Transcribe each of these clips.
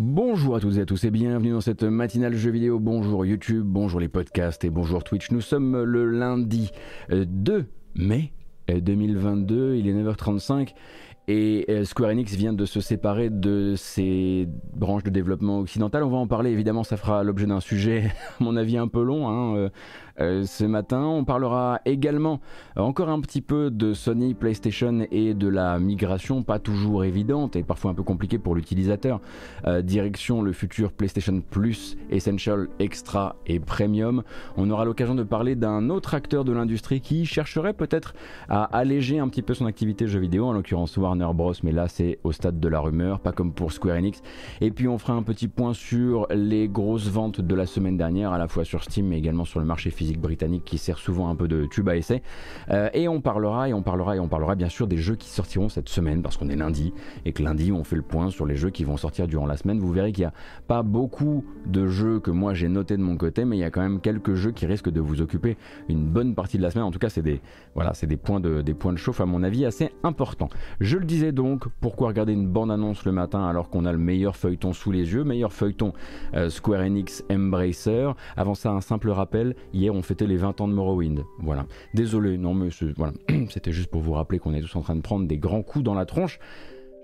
Bonjour à toutes et à tous et bienvenue dans cette matinale jeu vidéo. Bonjour YouTube, bonjour les podcasts et bonjour Twitch. Nous sommes le lundi 2 euh, mai 2022, euh, il est 9h35 et euh, Square Enix vient de se séparer de ses branches de développement occidentales. On va en parler évidemment, ça fera l'objet d'un sujet à mon avis un peu long. Hein, euh, ce matin. On parlera également euh, encore un petit peu de Sony, PlayStation et de la migration, pas toujours évidente et parfois un peu compliquée pour l'utilisateur. Euh, direction le futur PlayStation Plus, Essential, Extra et Premium. On aura l'occasion de parler d'un autre acteur de l'industrie qui chercherait peut-être à alléger un petit peu son activité jeu vidéo, en l'occurrence Warner Bros. Mais là, c'est au stade de la rumeur, pas comme pour Square Enix. Et puis, on fera un petit point sur les grosses ventes de la semaine dernière, à la fois sur Steam mais également sur le marché physique britannique qui sert souvent un peu de tube à essai. Euh, et on parlera et on parlera et on parlera bien sûr des jeux qui sortiront cette semaine parce qu'on est lundi et que lundi on fait le point sur les jeux qui vont sortir durant la semaine. Vous verrez qu'il n'y a pas beaucoup de jeux que moi j'ai noté de mon côté, mais il y a quand même quelques jeux qui risquent de vous occuper une bonne partie de la semaine. En tout cas, c'est des voilà, des points de des points de chauffe à mon avis assez importants. Je le disais donc, pourquoi regarder une bande annonce le matin alors qu'on a le meilleur feuilleton sous les yeux, meilleur feuilleton euh, Square Enix Embracer. Avant ça, un simple rappel. Hier, on fêtait les 20 ans de Morrowind. Voilà. Désolé, non, mais voilà. c'était juste pour vous rappeler qu'on est tous en train de prendre des grands coups dans la tronche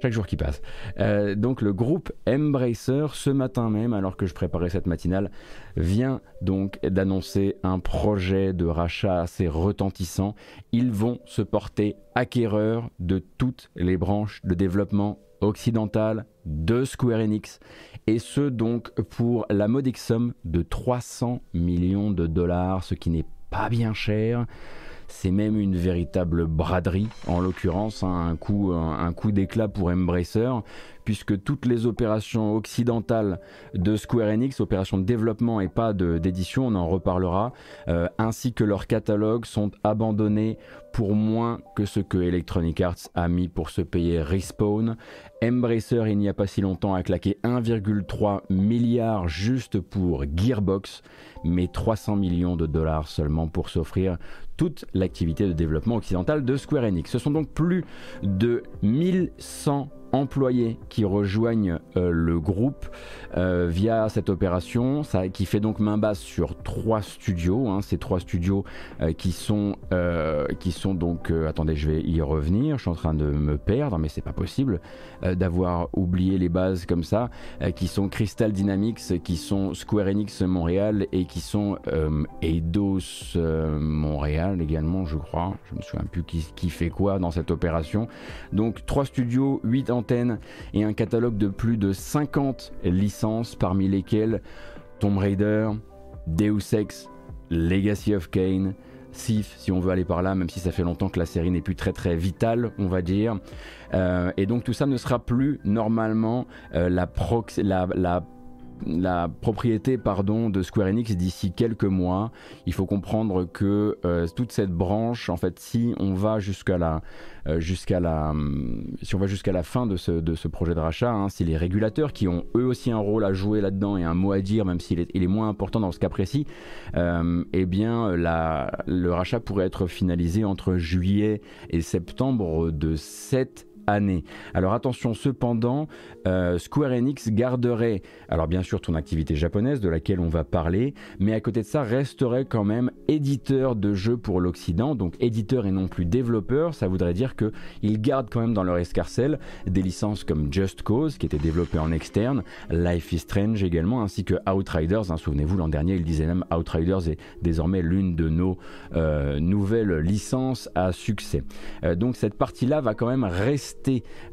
chaque jour qui passe. Euh, donc le groupe Embracer, ce matin même, alors que je préparais cette matinale, vient donc d'annoncer un projet de rachat assez retentissant. Ils vont se porter acquéreurs de toutes les branches de développement occidentales de Square Enix et ce donc pour la modique somme de 300 millions de dollars, ce qui n'est pas bien cher. C'est même une véritable braderie, en l'occurrence, hein, un coup, d'éclat pour Embracer, puisque toutes les opérations occidentales de Square Enix, opérations de développement et pas d'édition, on en reparlera, euh, ainsi que leurs catalogues sont abandonnés pour moins que ce que Electronic Arts a mis pour se payer Respawn. Embracer, il n'y a pas si longtemps, a claqué 1,3 milliard juste pour Gearbox, mais 300 millions de dollars seulement pour s'offrir toute l'activité de développement occidentale de Square Enix. Ce sont donc plus de 1100 employés qui rejoignent euh, le groupe euh, via cette opération, qui fait donc main basse sur trois studios. Hein, ces trois studios euh, qui sont qui sont donc attendez, je vais y revenir. Je suis en train de me perdre, mais c'est pas possible d'avoir oublié les bases comme ça. qui sont Crystal Dynamics, qui sont Square Enix Montréal et qui sont Eidos Montréal également, je crois. Je me souviens plus qui, qui fait quoi dans cette opération. Donc trois studios, 8 et un catalogue de plus de 50 licences parmi lesquelles Tomb Raider, Deus Ex, Legacy of Kane, Sif, si on veut aller par là, même si ça fait longtemps que la série n'est plus très très vitale, on va dire. Euh, et donc tout ça ne sera plus normalement euh, la, la, la la propriété pardon, de Square Enix d'ici quelques mois. Il faut comprendre que euh, toute cette branche, en fait, si on va jusqu'à la, euh, jusqu'à la, si on va jusqu'à la fin de ce, projet de rachat, hein, si les régulateurs qui ont eux aussi un rôle à jouer là-dedans et un mot à dire, même s'il est, moins important dans ce cas précis, euh, eh bien, le rachat pourrait être finalisé entre juillet et septembre de cette Alors attention cependant, euh, Square Enix garderait, alors bien sûr ton activité japonaise de laquelle on va parler, mais à côté de ça resterait quand même éditeur de jeux pour l'Occident, donc éditeur et non plus développeur, ça voudrait dire qu'ils gardent quand même dans leur escarcelle des licences comme Just Cause qui était développé en externe, Life is Strange également, ainsi que Outriders, hein, souvenez-vous l'an dernier il disait même Outriders est désormais l'une de nos euh, nouvelles licences à succès. Euh, donc cette partie-là va quand même rester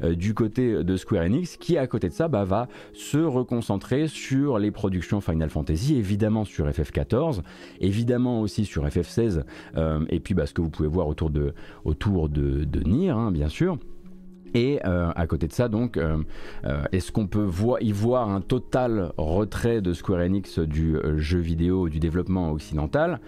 euh, du côté de Square Enix, qui à côté de ça bah, va se reconcentrer sur les productions Final Fantasy, évidemment sur FF14, évidemment aussi sur FF16, euh, et puis bah, ce que vous pouvez voir autour de, de, Nier, hein, bien sûr. Et euh, à côté de ça, donc, est-ce qu'on peut y voir un total retrait de Square Enix du jeu vidéo, du développement occidental?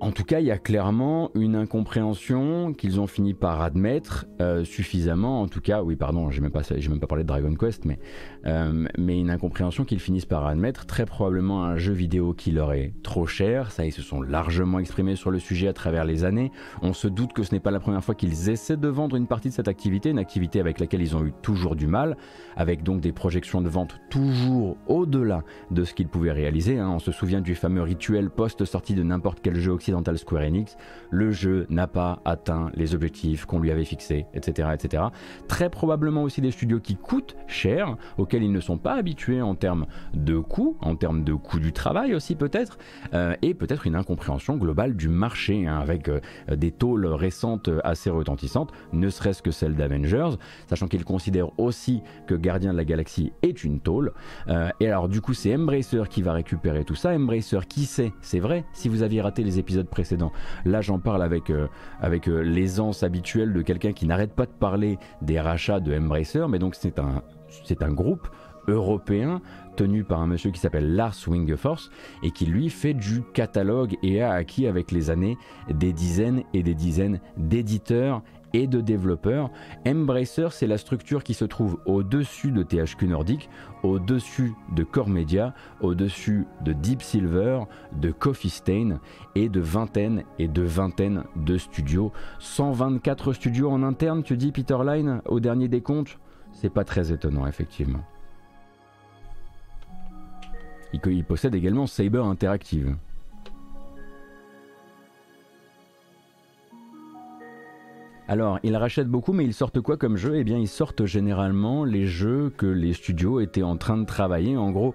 En tout cas, il y a clairement une incompréhension qu'ils ont fini par admettre euh, suffisamment. En tout cas, oui, pardon, j'ai même j'ai même pas parlé de Dragon Quest, mais euh, mais une incompréhension qu'ils finissent par admettre. Très probablement un jeu vidéo qui leur est trop cher. Ça, ils se sont largement exprimés sur le sujet à travers les années. On se doute que ce n'est pas la première fois qu'ils essaient de vendre une partie de cette activité, une activité avec laquelle ils ont eu toujours du mal, avec donc des projections de vente toujours au-delà de ce qu'ils pouvaient réaliser. Hein. On se souvient du fameux rituel post-sortie de n'importe quel jeu occidental Square Enix, le jeu n'a pas atteint les objectifs qu'on lui avait fixés, etc., etc. Très probablement aussi des studios qui coûtent cher, auxquels ils ne sont pas habitués en termes de coûts, en termes de coût du travail aussi peut-être, euh, et peut-être une incompréhension globale du marché, hein, avec euh, des tôles récentes assez retentissantes, ne serait-ce que celle d'Avengers, sachant qu'ils considèrent aussi que Gardien de la Galaxie est une tôle. Euh, et alors du coup c'est Embracer qui va récupérer tout ça. Embracer qui sait, c'est vrai, si vous aviez raté les épisodes précédents, là j'en parle avec, euh, avec euh, l'aisance habituelle de quelqu'un qui n'arrête pas de parler des rachats de Embracer, mais donc c'est un, c'est un groupe européen tenu par un monsieur qui s'appelle Lars Wingefors et qui lui fait du catalogue et a acquis avec les années des dizaines et des dizaines d'éditeurs et de développeurs. Embracer, c'est la structure qui se trouve au-dessus de THQ Nordic, au-dessus de Core Media, au-dessus de Deep Silver, de Coffee Stain et de vingtaines et de vingtaines de studios. 124 studios en interne, tu dis Peter Line, au dernier des comptes C'est pas très étonnant, effectivement. Il, possède également Saber Interactive. Alors, ils rachètent beaucoup, mais ils sortent quoi comme jeu Eh bien, ils sortent généralement les jeux que les studios étaient en train de travailler. En gros,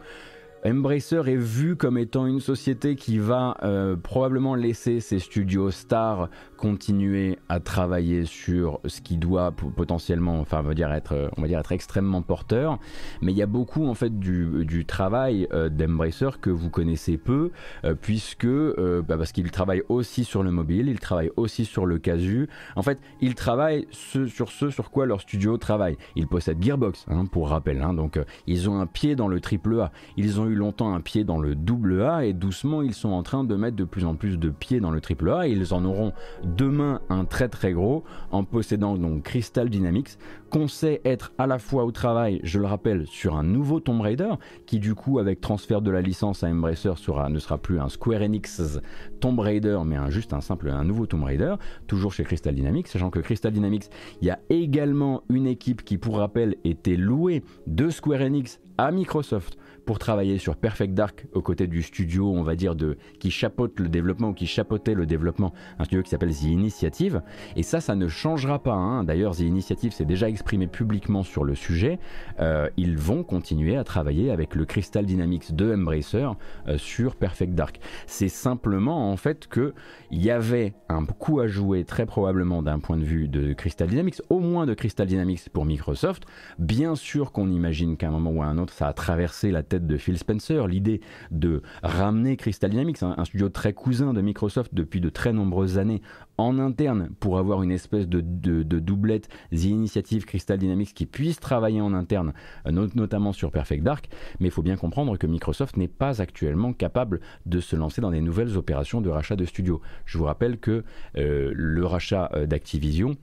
Embracer est vu comme étant une société qui va euh, probablement laisser ses studios stars continuer à travailler sur ce qui doit potentiellement, enfin, on va dire être, on va dire être extrêmement porteur. Mais il y a beaucoup en fait du, travail euh, d'Embracer que vous connaissez peu, euh, puisque bah, parce qu'il travaille aussi sur le mobile, il travaille aussi sur le casu. En fait, il travaille sur ce sur quoi leur studio travaille. Ils possèdent Gearbox, hein, pour rappel. Hein, donc, ils ont un pied dans le triple A. Ils ont eu longtemps un pied dans le double A et doucement ils sont en train de mettre de plus en plus de pieds dans le triple A et ils en auront demain un très très gros en possédant donc Crystal Dynamics qu'on sait être à la fois au travail, je le rappelle, sur un nouveau Tomb Raider qui du coup avec transfert de la licence à Embracer sera, ne sera plus un Square Enix Tomb Raider mais un, juste un simple un nouveau Tomb Raider, toujours chez Crystal Dynamics, sachant que Crystal Dynamics, il y a également une équipe qui pour rappel était louée de Square Enix à Microsoft pour travailler sur Perfect Dark aux côtés du studio, on va dire, de, qui chapeaute le développement ou qui chapeautait le développement, un studio qui s'appelle The Initiative. Et ça, ça ne changera pas. Hein. D'ailleurs, The Initiative s'est déjà exprimé publiquement sur le sujet. Euh, ils vont continuer à travailler avec le Crystal Dynamics de Embracer euh, sur Perfect Dark. C'est simplement en fait que il y avait un coup à jouer très probablement d'un point de vue de Crystal Dynamics, au moins de Crystal Dynamics pour Microsoft. Bien sûr qu'on imagine qu'à un moment ou à un autre, ça a traversé la tête de Phil Spencer, l'idée de ramener Crystal Dynamics, un, studio très cousin de Microsoft depuis de très nombreuses années, en interne pour avoir une espèce de, doublette The Initiative Crystal Dynamics qui puisse travailler en interne, notamment sur Perfect Dark. Mais il faut bien comprendre que Microsoft n'est pas actuellement capable de se lancer dans des nouvelles opérations de rachat de studios. Je vous rappelle que euh, le rachat euh, d'Activision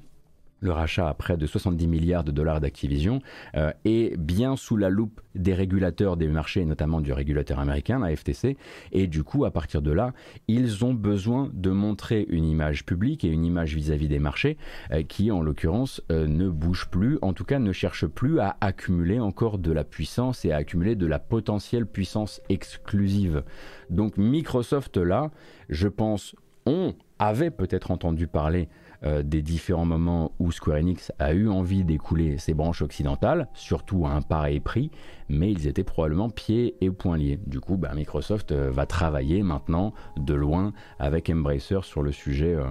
le rachat à près de 70 milliards de dollars d'Activision euh, est bien sous la loupe des régulateurs des marchés, notamment du régulateur américain, la FTC. Et du coup, à partir de là, ils ont besoin de montrer une image publique et une image vis-à-vis des marchés euh, qui, en l'occurrence, euh, ne bouge plus, en tout cas ne cherche plus à accumuler encore de la puissance et à accumuler de la potentielle puissance exclusive. Donc Microsoft, là, je pense, on avait peut-être entendu parler euh, des différents moments où Square Enix a eu envie d'écouler ses branches occidentales, surtout à un pareil prix, mais ils étaient probablement pieds et poings liés. Du coup, bah, Microsoft euh, va travailler maintenant de loin avec Embracer sur le sujet, euh,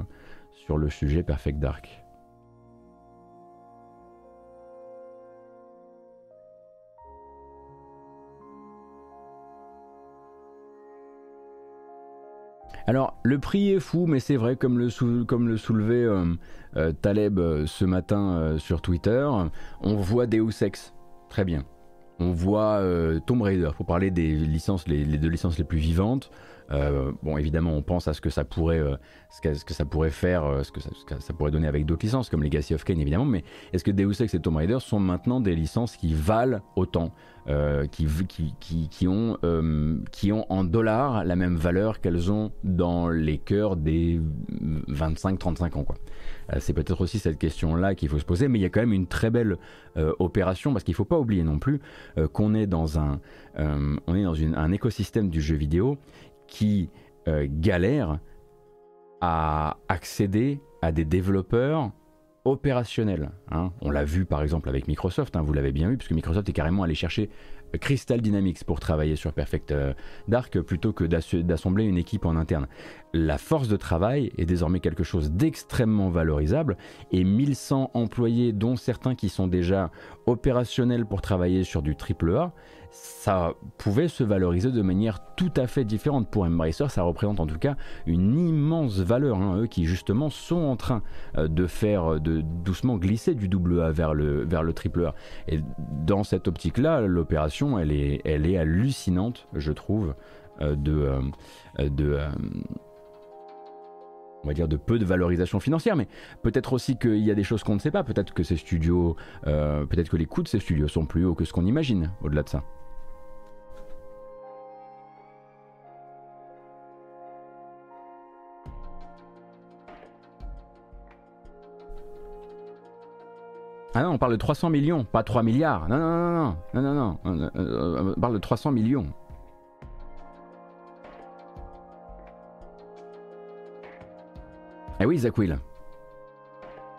sur le sujet Perfect Dark. Alors, le prix est fou, mais c'est vrai, comme le, comme le soulevait euh, euh, Taleb euh, ce matin sur Twitter, on voit Deus Ex. Très bien. on voit Tomb Raider, pour parler des licences, les deux licences les plus vivantes. Euh, bon, évidemment, on pense à ce que ça pourrait, euh, ce, que, ça pourrait faire, euh, ce, que ça, pourrait donner avec d'autres licences, comme Legacy of Kain, évidemment. Mais est-ce que Deus Ex et Tomb Raider sont maintenant des licences qui valent autant, qui, ont, qui ont en dollars la même valeur qu'elles ont dans les cœurs des 25-35 ans, c'est peut-être aussi cette question-là qu'il faut se poser, mais il y a quand même une très belle opération parce qu'il ne faut pas oublier non plus qu'on est dans un, on est dans un écosystème du jeu vidéo qui euh, galèrent à accéder à des développeurs opérationnels. Hein. On l'a vu par exemple avec Microsoft, hein, vous l'avez bien vu, puisque Microsoft est carrément allé chercher euh, Crystal Dynamics pour travailler sur Perfect euh, Dark plutôt que d'assembler une équipe en interne. La force de travail est désormais quelque chose d'extrêmement valorisable et 1100 employés, dont certains qui sont déjà opérationnels pour travailler sur du AAA, ça pouvait se valoriser de manière tout à fait différente. Pour Embracer, ça représente en tout cas une immense valeur. Hein. eux qui justement sont en train euh, de faire, euh, de doucement glisser du double A vers le, vers le triple A. Et dans cette optique-là, l'opération, elle est, elle est hallucinante, je trouve, euh, de... de on va dire de peu de valorisation financière, mais peut-être aussi qu'il y a des choses qu'on ne sait pas. Peut-être que ces studios, peut-être que les coûts de ces studios sont plus hauts que ce qu'on imagine au-delà de ça. Ah non, on parle de 300 millions, pas 3 milliards. Non, non, non, non, non, non, non. On parle de 300 millions. Ah oui, Zach.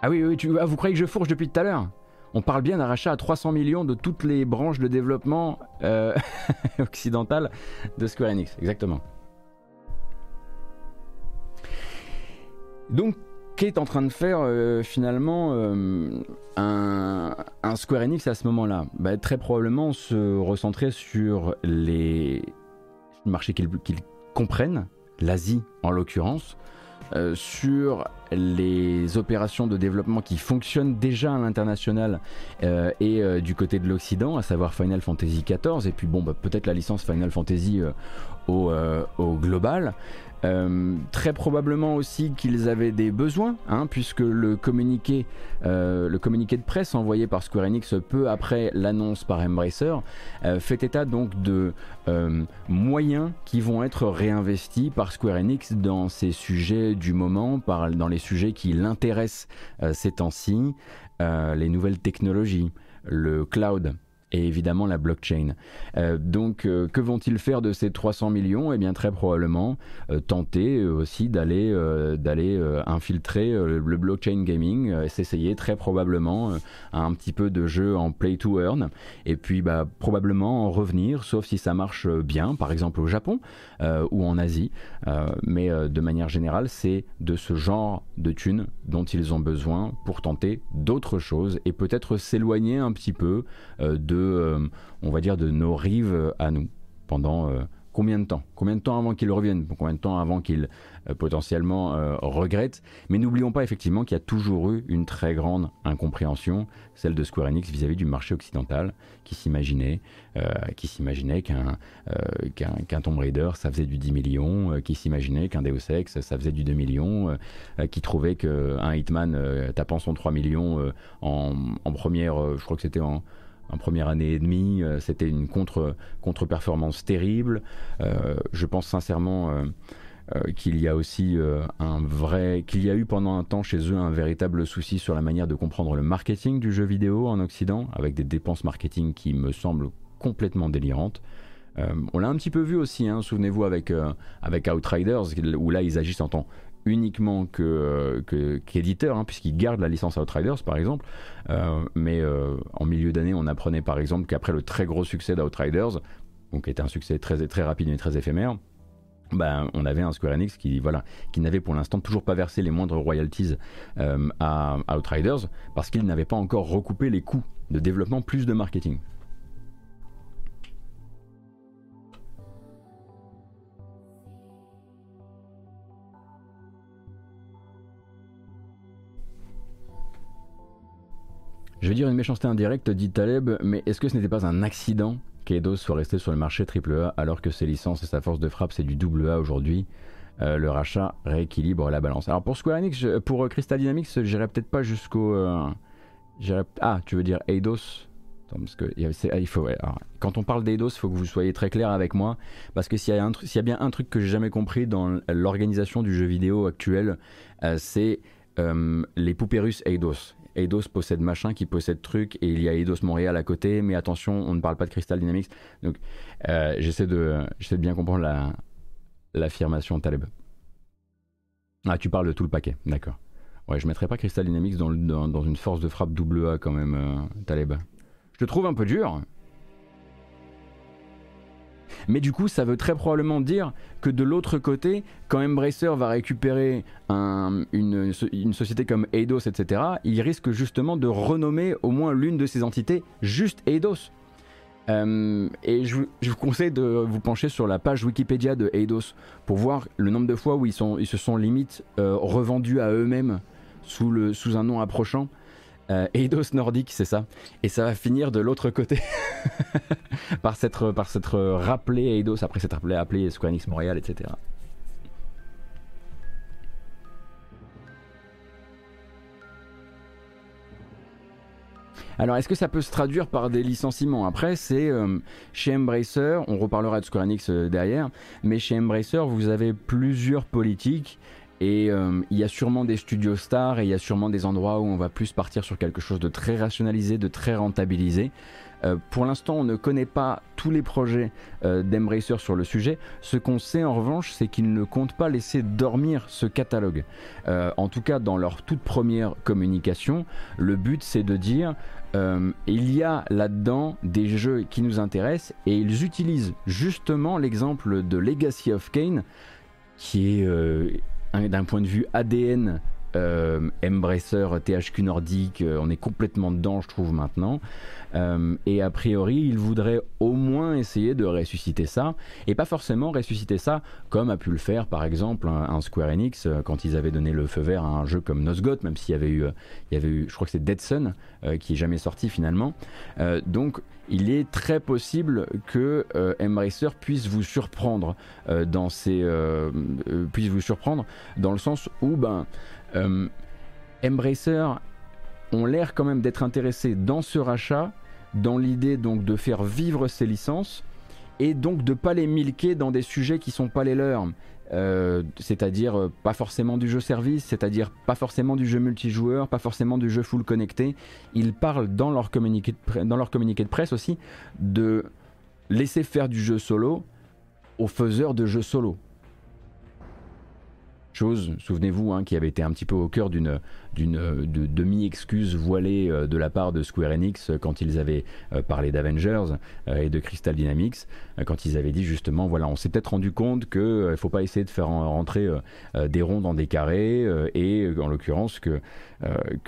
Ah oui, oui, tu, ah, vous croyez que je fourche depuis tout à l'heure? On parle bien d'un rachat à 300 millions de toutes les branches de développement euh, occidentales de Square Enix, exactement. Donc, qu'est en train de faire euh, finalement euh, un, Square Enix à ce moment-là. Bah, Très probablement se recentrer sur les marchés qu'ils comprennent, l'Asie en l'occurrence, euh, sur les opérations de développement qui fonctionnent déjà à l'international et du côté de l'Occident, à savoir Final Fantasy XIV, et puis bon, bah, peut-être la licence Final Fantasy au, au, global. Euh, très probablement aussi qu'ils avaient des besoins, hein, puisque le communiqué, euh, le communiqué de presse envoyé par Square Enix peu après l'annonce par Embracer euh, fait état donc de moyens qui vont être réinvestis par Square Enix dans ces sujets du moment, dans les sujets qui l'intéressent ces temps-ci, les nouvelles technologies, le cloud et évidemment la blockchain. Euh, donc euh, que vont-ils faire de ces 300 millions? Eh bien très probablement euh, tenter aussi d'aller d'aller infiltrer le blockchain gaming, s'essayer très probablement à un petit peu de jeu en play to earn et puis bah, probablement en revenir, sauf si ça marche bien, par exemple au Japon ou en Asie. mais de manière générale, c'est de ce genre de thunes dont ils ont besoin pour tenter d'autres choses et peut-être s'éloigner un petit peu de euh, on va dire, de nos rives à nous pendant euh, combien de temps? Combien de temps avant qu'ils reviennent Combien de temps avant qu'ils euh, potentiellement regrettent Mais n'oublions pas effectivement qu'il y a toujours eu une très grande incompréhension, celle de Square Enix vis-à-vis du marché occidental, qui s'imaginait qui s'imaginait qu'un qu'un Tomb Raider ça faisait du 10 millions, qui s'imaginait qu'un Deus Ex ça faisait du 2 millions, qui trouvait qu'un Hitman tapant son 3 millions en, en, première, je crois que c'était en en première année et demie. Euh, c'était une contre, contre-performance terrible. Euh, je pense sincèrement euh, qu'il y a aussi un vrai, qu'il y a eu pendant un temps chez eux un véritable souci sur la manière de comprendre le marketing du jeu vidéo en Occident, avec des dépenses marketing qui me semblent complètement délirantes. on l'a un petit peu vu aussi, hein, souvenez-vous avec, avec Outriders, où là ils agissent en tant uniquement que, qu'éditeur, hein, puisqu'il garde la licence Outriders par exemple. Euh, mais euh, en milieu d'année, on apprenait par exemple qu'après le très gros succès d'Outriders, qui était un succès très, très rapide et très éphémère, ben, on avait un Square Enix qui, voilà, qui n'avait pour l'instant toujours pas versé les moindres royalties euh, à Outriders parce qu'il n'avait pas encore recoupé les coûts de développement plus de marketing. Je veux dire une méchanceté indirecte, dit Taleb, mais est-ce que ce n'était pas un accident qu'Eidos soit resté sur le marché AAA alors que ses licences et sa force de frappe c'est du double A aujourd'hui euh, le rachat rééquilibre la balance? Alors pour Square Enix, pour Crystal Dynamics, j'irai peut-être pas jusqu'au. Euh, ah, tu veux dire Eidos? Quand on parle d'Eidos, il faut que vous soyez très clair avec moi, parce que s'il y, a bien un truc que j'ai jamais compris dans l'organisation du jeu vidéo actuel, euh, c'est les poupées russes Eidos. Eidos possède machin qui possède truc et il y a Eidos Montréal à côté mais attention on ne parle pas de Crystal Dynamics donc j'essaie de j'essaie de bien comprendre la, l'affirmation Taleb. Ah, tu parles de tout le paquet, d'accord. Ouais, je mettrais pas Crystal Dynamics dans, dans, une force de frappe double A quand même, euh, Taleb. Je te trouve un peu dur. Mais du coup, ça veut très probablement dire que de l'autre côté, quand Embracer va récupérer une, société comme Eidos, etc., il risque justement de renommer au moins l'une de ces entités juste Eidos. Euh, et je, vous conseille de vous pencher sur la page Wikipédia de Eidos pour voir le nombre de fois où ils, sont, se sont limite euh, revendus à eux-mêmes sous un nom approchant. Euh, Eidos Nordique, c'est ça. Et ça va finir de l'autre côté par s'être par rappelé Eidos après s'être appelé, appelé Square Enix Montréal, etc. Alors, est-ce que ça peut se traduire par des licenciements? Après, c'est euh, chez Embracer, on reparlera de Square Enix euh, derrière, mais chez Embracer, vous avez plusieurs politiques. Et euh, il y a sûrement des studios stars et il y a sûrement des endroits où on va plus partir sur quelque chose de très rationalisé, de très rentabilisé. Euh, pour l'instant, on ne connaît pas tous les projets euh, d'Embracer sur le sujet. Ce qu'on sait en revanche, c'est qu'ils ne comptent pas laisser dormir ce catalogue. Euh, en tout cas, dans leur toute première communication, le but c'est de dire il y a là-dedans des jeux qui nous intéressent et ils utilisent justement l'exemple de Legacy of Kane qui est d'un point de vue ADN euh, Embracer, THQ Nordique, on est complètement dedans, je trouve, maintenant. Euh, et a priori, il voudrait au moins essayer de ressusciter ça, et pas forcément ressusciter ça comme a pu le faire par exemple un, Square Enix euh, quand ils avaient donné le feu vert à un jeu comme Nosgoth, même s'il y avait eu, euh, il y avait eu, je crois que c'est Dead Sun qui est jamais sorti finalement. donc il est très possible que Embracer puisse vous surprendre dans puisse vous surprendre dans le sens où ben Embracer ont l'air quand même d'être intéressés dans ce rachat dans l'idée donc de faire vivre ces licences et donc de pas les milquer dans des sujets qui sont pas les leurs. Euh, c'est-à-dire euh, pas forcément du jeu service, c'est-à-dire pas forcément du jeu multijoueur, pas forcément du jeu full connecté. Ils parlent dans leur communiqué de presse aussi de laisser faire du jeu solo aux faiseurs de jeux solo. Chose, souvenez-vous, hein, qui avait été un petit peu au cœur d'une d'une demi-excuse voilée euh, de la part de Square Enix euh, quand ils avaient euh, parlé d'Avengers et de Crystal Dynamics, quand ils avaient dit justement, voilà, on s'est peut-être rendu compte qu'il ne faut pas essayer de faire rentrer des ronds dans des carrés et en l'occurrence que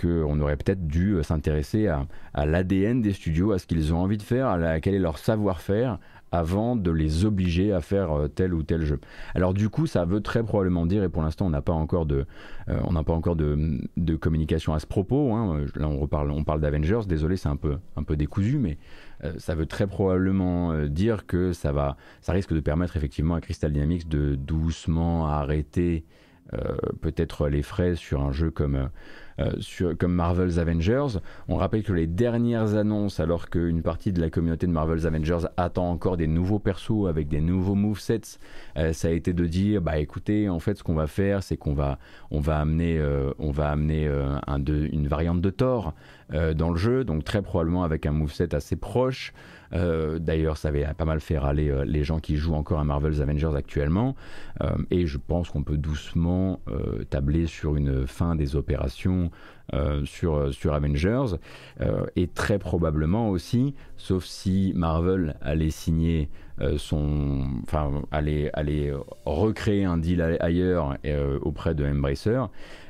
qu'on aurait peut-être dû s'intéresser à l'ADN des studios, à ce qu'ils ont envie de faire, à, quel est leur savoir-faire, avant de les obliger à faire euh, tel ou tel jeu. Alors du coup, ça veut très probablement dire, et pour l'instant on n'a pas encore de, euh, on n'a pas encore de, communication à ce propos. Hein. Là on reparle, on parle d'Avengers. Désolé, c'est un peu, un peu décousu, mais euh, ça veut très probablement dire que ça va, ça risque de permettre effectivement à Crystal Dynamics de doucement arrêter peut-être les frais sur un jeu comme euh, sur, comme Marvel's Avengers. On rappelle que les dernières annonces, alors qu'une partie de la communauté de Marvel's Avengers attend encore des nouveaux persos avec des nouveaux movesets, euh, ça a été de dire bah écoutez, en fait, ce qu'on va faire, c'est qu'on va, on va amener, euh, on va amener un de, une variante de Thor dans le jeu, donc très probablement avec un moveset assez proche. D'ailleurs, ça avait pas mal fait râler les gens qui jouent encore à Marvel's Avengers actuellement. et je pense qu'on peut doucement tabler sur une fin des opérations euh, sur, euh, sur Avengers, euh, et très probablement aussi, sauf si Marvel allait signer son, enfin allait, allait recréer un deal ailleurs auprès de Embracer,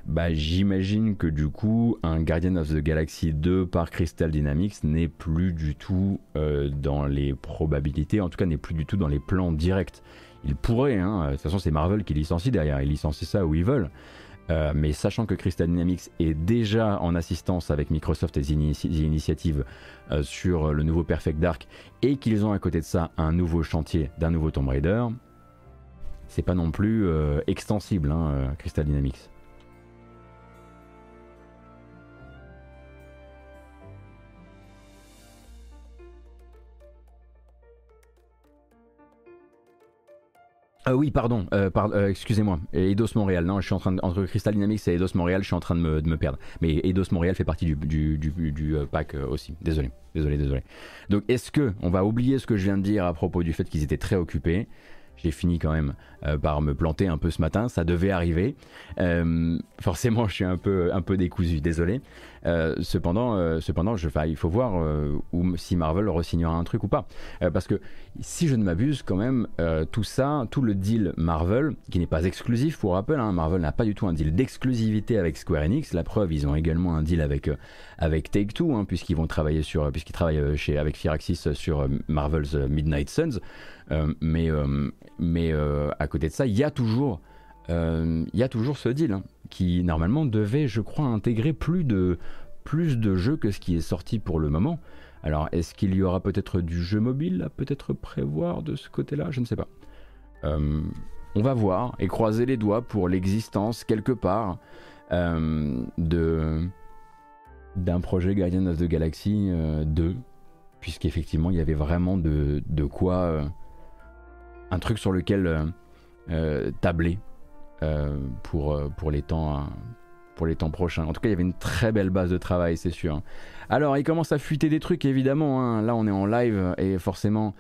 bah, j'imagine que du coup, un Guardian of the Galaxy 2 par Crystal Dynamics n'est plus du tout dans les probabilités, en tout cas n'est plus du tout dans les plans directs. Il pourrait, hein, de toute façon c'est Marvel qui licencie derrière, ils licencient ça où ils veulent. mais sachant que Crystal Dynamics est déjà en assistance avec Microsoft et The Initiative sur le nouveau Perfect Dark et qu'ils ont à côté de ça un nouveau chantier d'un nouveau Tomb Raider, c'est pas non plus extensible, hein, Crystal Dynamics. Ah oui, pardon, euh, euh, excusez-moi, Eidos Montréal. Non, je suis en train de, entre Crystal Dynamics et Eidos Montréal, je suis en train de me, perdre. Mais Eidos Montréal fait partie du, du, euh, pack aussi. Désolé, désolé, désolé. Donc, est-ce que on va oublier ce que je viens de dire à propos du fait qu'ils étaient très occupés j'ai fini quand même par me planter un peu ce matin, ça devait arriver. forcément, je suis un peu, un peu décousu, désolé. Euh, cependant, euh, cependant je, il faut voir euh, si Marvel re-signera un truc ou pas. parce que si je ne m'abuse, quand même, tout ça, tout le deal Marvel, qui n'est pas exclusif pour rappel, hein, Marvel n'a pas du tout un deal d'exclusivité avec Square Enix. La preuve, ils ont également un deal avec, avec Take-Two, hein, puisqu'ils vont travailler sur, travaillent chez, avec Firaxis sur Marvel's Midnight Suns. mais mais à côté de ça, il y a toujours il y a toujours ce deal. Hein qui normalement devait, je crois, intégrer plus de, plus de jeux que ce qui est sorti pour le moment. Alors, est-ce qu'il y aura peut-être du jeu mobile à peut-être prévoir de ce côté-là? Je ne sais pas. Euh, on va voir et croiser les doigts pour l'existence quelque part euh, de d'un projet Guardian of the Galaxy 2, euh, puisqu'effectivement il y avait vraiment de, de quoi un truc sur lequel tabler euh, pour, euh, pour, les temps, euh, pour les temps prochains. En tout cas, il y avait une très belle base de travail, c'est sûr. Alors, il commence à fuiter des trucs, évidemment. Hein. Là, on est en live et forcément,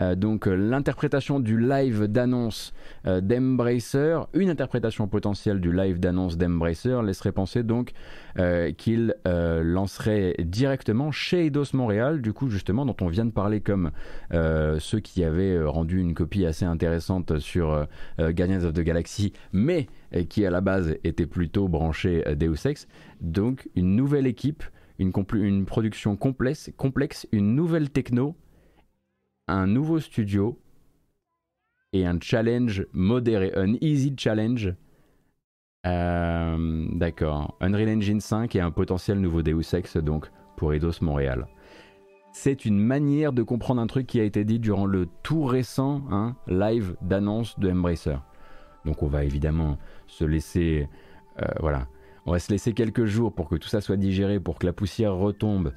euh, donc euh, l'interprétation du live d'annonce euh, d'Embracer, une interprétation potentielle du live d'annonce d'Embracer laisserait penser donc qu'il lancerait directement chez Eidos Montréal, du coup justement dont on vient de parler comme ceux qui avaient rendu une copie assez intéressante sur Guardians of the Galaxy, mais qui à la base était plutôt branché Deus Ex. Donc une nouvelle équipe, une, une production complexe, complexe, une nouvelle techno un nouveau studio et un challenge modéré, un easy challenge. Euh, d'accord. Unreal Engine 5 et un potentiel nouveau Deus Ex donc pour Eidos Montréal. C'est une manière de comprendre un truc qui a été dit durant le tout récent hein, live d'annonce de Embracer. Donc on va évidemment se laisser, euh, voilà, on va se laisser quelques jours pour que tout ça soit digéré, pour que la poussière retombe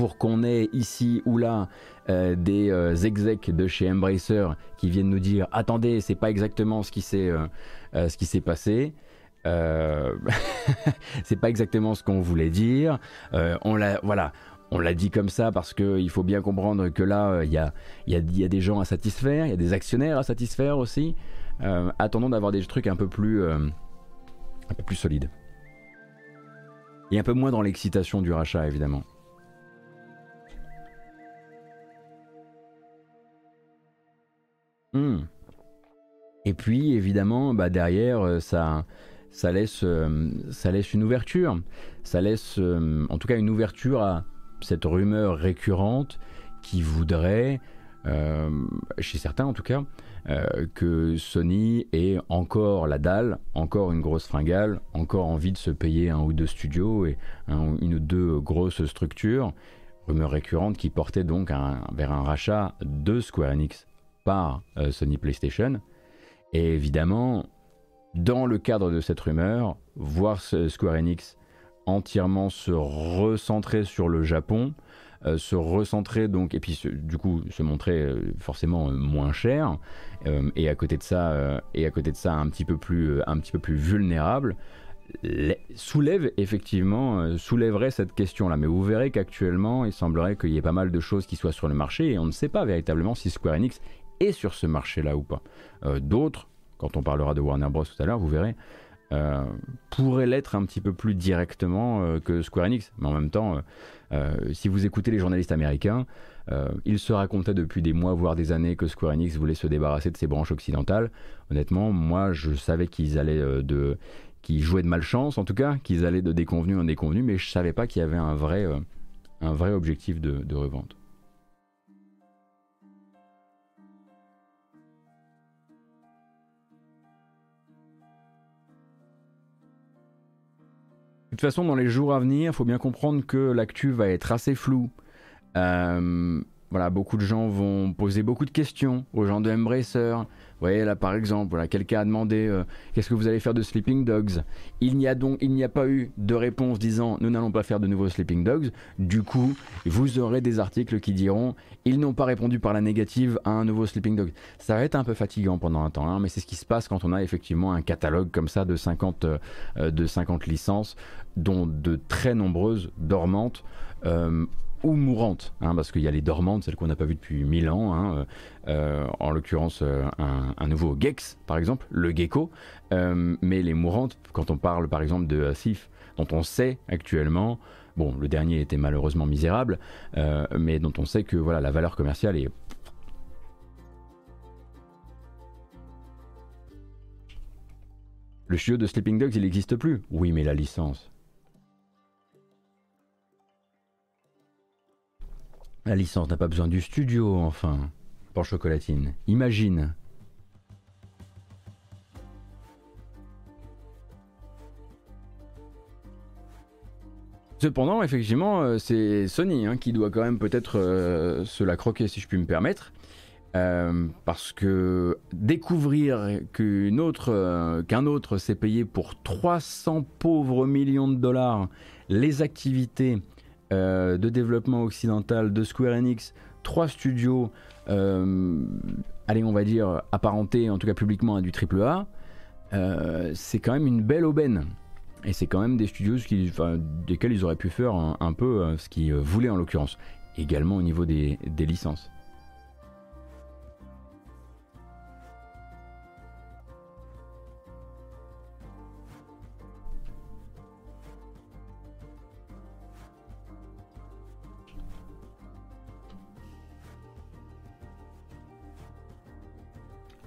pour qu'on ait ici ou là euh, des euh, execs de chez Embracer qui viennent nous dire attendez c'est pas exactement ce qui s'est euh, s'est passé. C'est pas exactement ce qu'on voulait dire. On l'a voilà on l'a dit comme ça parce qu'il faut bien comprendre que là il y a, y, a, y a des gens à satisfaire il y a des actionnaires à satisfaire aussi. Attendons d'avoir des trucs un peu plus un peu plus solides. Et un peu moins dans l'excitation du rachat évidemment Hmm. Et puis évidemment, bah, derrière, euh, ça, ça, laisse, euh, ça laisse une ouverture. Ça laisse euh, en tout cas une ouverture à cette rumeur récurrente qui voudrait, chez certains en tout cas, que Sony ait encore la dalle, encore une grosse fringale, encore envie de se payer un ou deux studios et une ou deux grosses structures. Rumeur récurrente qui portait donc vers un rachat de Square Enix par euh, Sony PlayStation. Et évidemment, dans le cadre de cette rumeur, voir Square Enix entièrement se recentrer sur le Japon, euh, se recentrer donc et puis du coup se montrer euh, forcément moins cher et à côté de ça et à côté de ça un petit peu plus un petit peu plus vulnérable soulève effectivement soulèverait cette question là mais vous verrez qu'actuellement il semblerait qu'il y ait pas mal de choses qui soient sur le marché et on ne sait pas véritablement si Square Enix et sur ce marché-là ou pas. Euh, d'autres, quand on parlera de Warner Bros tout à l'heure, vous verrez, euh, pourraient l'être un petit peu plus directement euh, que Square Enix. Mais en même temps, si vous écoutez les journalistes américains, ils se racontaient depuis des mois, voire des années, que Square Enix voulait se débarrasser de ses branches occidentales. Honnêtement, moi, je savais qu'ils allaient de qu'ils jouaient de malchance en tout cas, qu'ils allaient de déconvenu en déconvenu, mais je savais pas qu'il y avait un vrai, un vrai objectif de revente. De toute façon, dans les jours à venir, il faut bien comprendre que l'actu va être assez floue. Euh, voilà, beaucoup de gens vont poser beaucoup de questions aux gens de Embracer. Vous voyez là par exemple, quelqu'un a demandé euh, qu'est-ce que vous allez faire de Sleeping Dogs? Il n'y a donc il n'y a pas eu de réponse disant nous n'allons pas faire de nouveaux Sleeping Dogs. Du coup, vous aurez des articles qui diront ils n'ont pas répondu par la négative à un nouveau Sleeping Dogs. Ça va être un peu fatigant pendant un temps, hein, mais c'est ce qui se passe quand on a effectivement un catalogue comme ça de 50 euh, 50 licences, dont de très nombreuses dormantes. Euh, ou mourantes, hein, parce qu'il y a les dormantes, celles qu'on n'a pas vues depuis 1000 ans, hein, euh, euh, en l'occurrence euh, un, nouveau Gex par exemple, le gecko, mais les mourantes, quand on parle par exemple de Sif, dont on sait actuellement, bon le dernier était malheureusement misérable, mais dont on sait que voilà la valeur commerciale est Le studio de Sleeping Dogs, il n'existe plus. Oui, mais la licence. La licence n'a pas besoin du studio, enfin. Pour chocolatine. Imagine. Cependant, effectivement, euh, c'est Sony hein, qui doit quand même peut-être euh, se la croquer, si je puis me permettre. Euh, parce que découvrir qu'une autre, qu'un autre s'est payé pour 300 pauvres millions de dollars les activités euh, de développement occidental de Square Enix, trois studios, euh, allez, on va dire apparentés, en tout cas publiquement à du AAA, euh, c'est quand même une belle aubaine. Et c'est quand même des studios desquels ils auraient pu faire un, peu ce qu'ils voulaient en l'occurrence. Également au niveau des licences.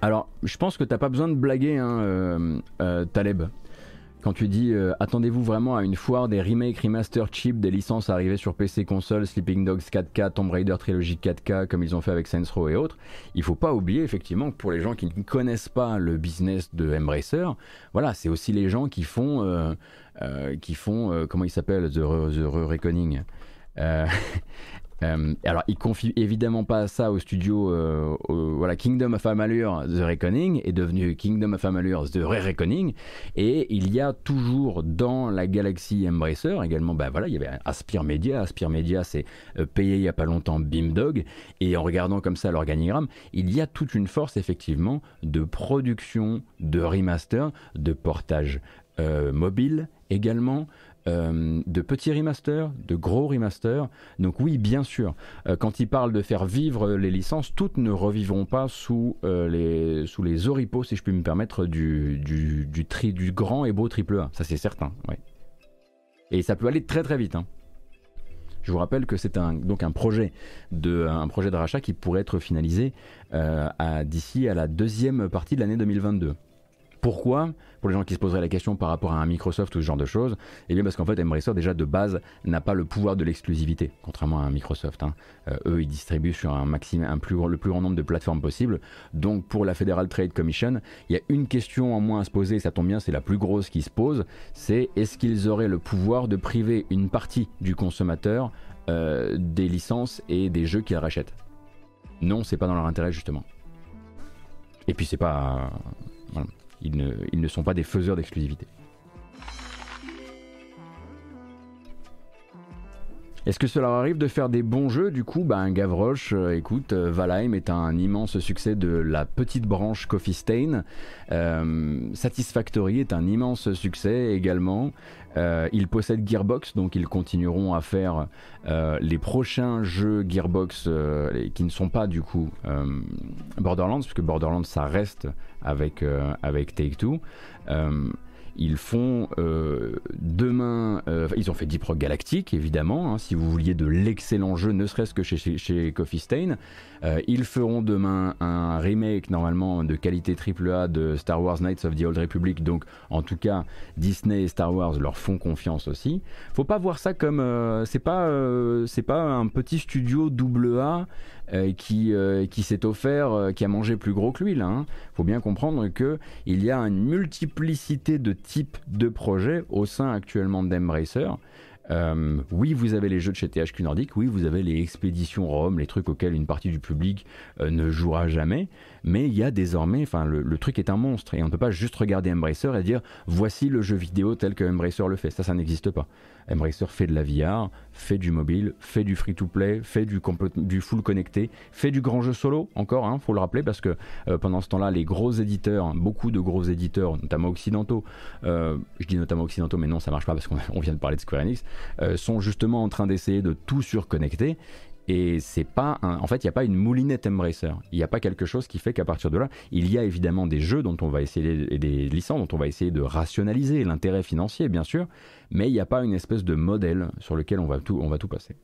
Alors, je pense que t'as pas besoin de blaguer, hein, euh, euh, Taleb. Quand tu dis euh, attendez-vous vraiment à une foire des remakes, remaster cheap des licences arrivées sur PC console, Sleeping Dogs 4K, Tomb Raider Trilogy 4K, comme ils ont fait avec Saints Row et autres, il faut pas oublier effectivement que pour les gens qui ne connaissent pas le business de Embracer, voilà, c'est aussi les gens qui font, qui font comment il s'appelle, The, The Reckoning. Euh, alors, il confie évidemment pas ça au studio. Euh, voilà, Kingdom of Amalur The Reckoning est devenu Kingdom of Amalur The Re-Reckoning. Et il y a toujours dans la galaxie Embracer également, bah voilà, il y avait Aspire Media. Aspire Media, c'est euh, payé il y a pas longtemps Beamdog. Et en regardant comme ça l'organigramme, il y a toute une force effectivement de production, de remaster, de portage mobile également. Euh, de petits remasters, de gros remasters. Donc oui, bien sûr, euh, quand il parle de faire vivre les licences, toutes ne revivront pas sous, euh, les, sous les oripeaux, si je puis me permettre, du, du, tri, du grand et beau triple A. Ça c'est certain. Ouais. Et ça peut aller très très vite. Hein. Je vous rappelle que c'est un, donc un projet, de, un projet de rachat qui pourrait être finalisé d'ici à la deuxième partie de l'année 2022. Pourquoi Pour les gens qui se poseraient la question par rapport à un Microsoft ou ce genre de choses, eh bien parce qu'en fait Embracer déjà de base n'a pas le pouvoir de l'exclusivité, contrairement à un Microsoft. Hein. Euh, eux ils distribuent sur le plus grand nombre de plateformes possible. Donc pour la Federal Trade Commission, il y a une question en moins à se poser, ça tombe bien, c'est la plus grosse qui se pose, c'est est-ce qu'ils auraient le pouvoir de priver une partie du consommateur euh, des licences et des jeux qu'ils rachètent? Non, c'est pas dans leur intérêt justement. Et puis c'est pas. Ils ne, sont pas des faiseurs d'exclusivité. Est-ce que cela arrive de faire des bons jeux Du coup, ben, Gavroche, euh, écoute, euh, Valheim est un immense succès de la petite branche Coffee Stain. Euh, Satisfactory est un immense succès également. ils possèdent Gearbox, donc ils continueront à faire les prochains jeux Gearbox qui ne sont pas du coup Borderlands, puisque Borderlands ça reste avec, avec Take-Two. Ils font euh, demain, euh, ils ont fait Deep Rock Galactic évidemment, hein, si vous vouliez de l'excellent jeu, ne serait-ce que chez, Coffee Stain. Euh, ils feront demain un remake normalement de qualité AAA de Star Wars Knights of the Old Republic, donc en tout cas Disney et Star Wars leur font confiance aussi. Faut pas voir ça comme c'est pas c'est pas un petit studio double A qui, qui s'est offert, qui a mangé plus gros que lui là. Hein. Faut bien comprendre que il y a une multiplicité de type de projet au sein actuellement d'Embracer. Euh, oui, vous avez les jeux de chez THQ Nordic, oui, vous avez les expéditions Rome, les trucs auxquels une partie du public euh, ne jouera jamais, mais il y a désormais, enfin, le, truc est un monstre et on ne peut pas juste regarder Embracer et dire voici le jeu vidéo tel que Embracer le fait. Ça, ça n'existe pas. Embracer fait de la VR, fait du mobile, fait du free-to-play, fait du, du, full connecté, fait du grand jeu solo, encore, hein, faut le rappeler, parce que euh, pendant ce temps-là, les gros éditeurs, beaucoup de gros éditeurs, notamment occidentaux, euh, je dis notamment occidentaux, mais non, ça marche pas parce qu'on vient de parler de Square Enix, euh, sont justement en train d'essayer de tout surconnecter et c'est pas en fait, il n'y a pas une moulinette Embracer. Il n'y a pas quelque chose qui fait qu'à partir de là, il y a évidemment des jeux dont on va essayer et des licences dont on va essayer de rationaliser l'intérêt financier, bien sûr, mais il n'y a pas une espèce de modèle sur lequel on va tout, on va tout passer.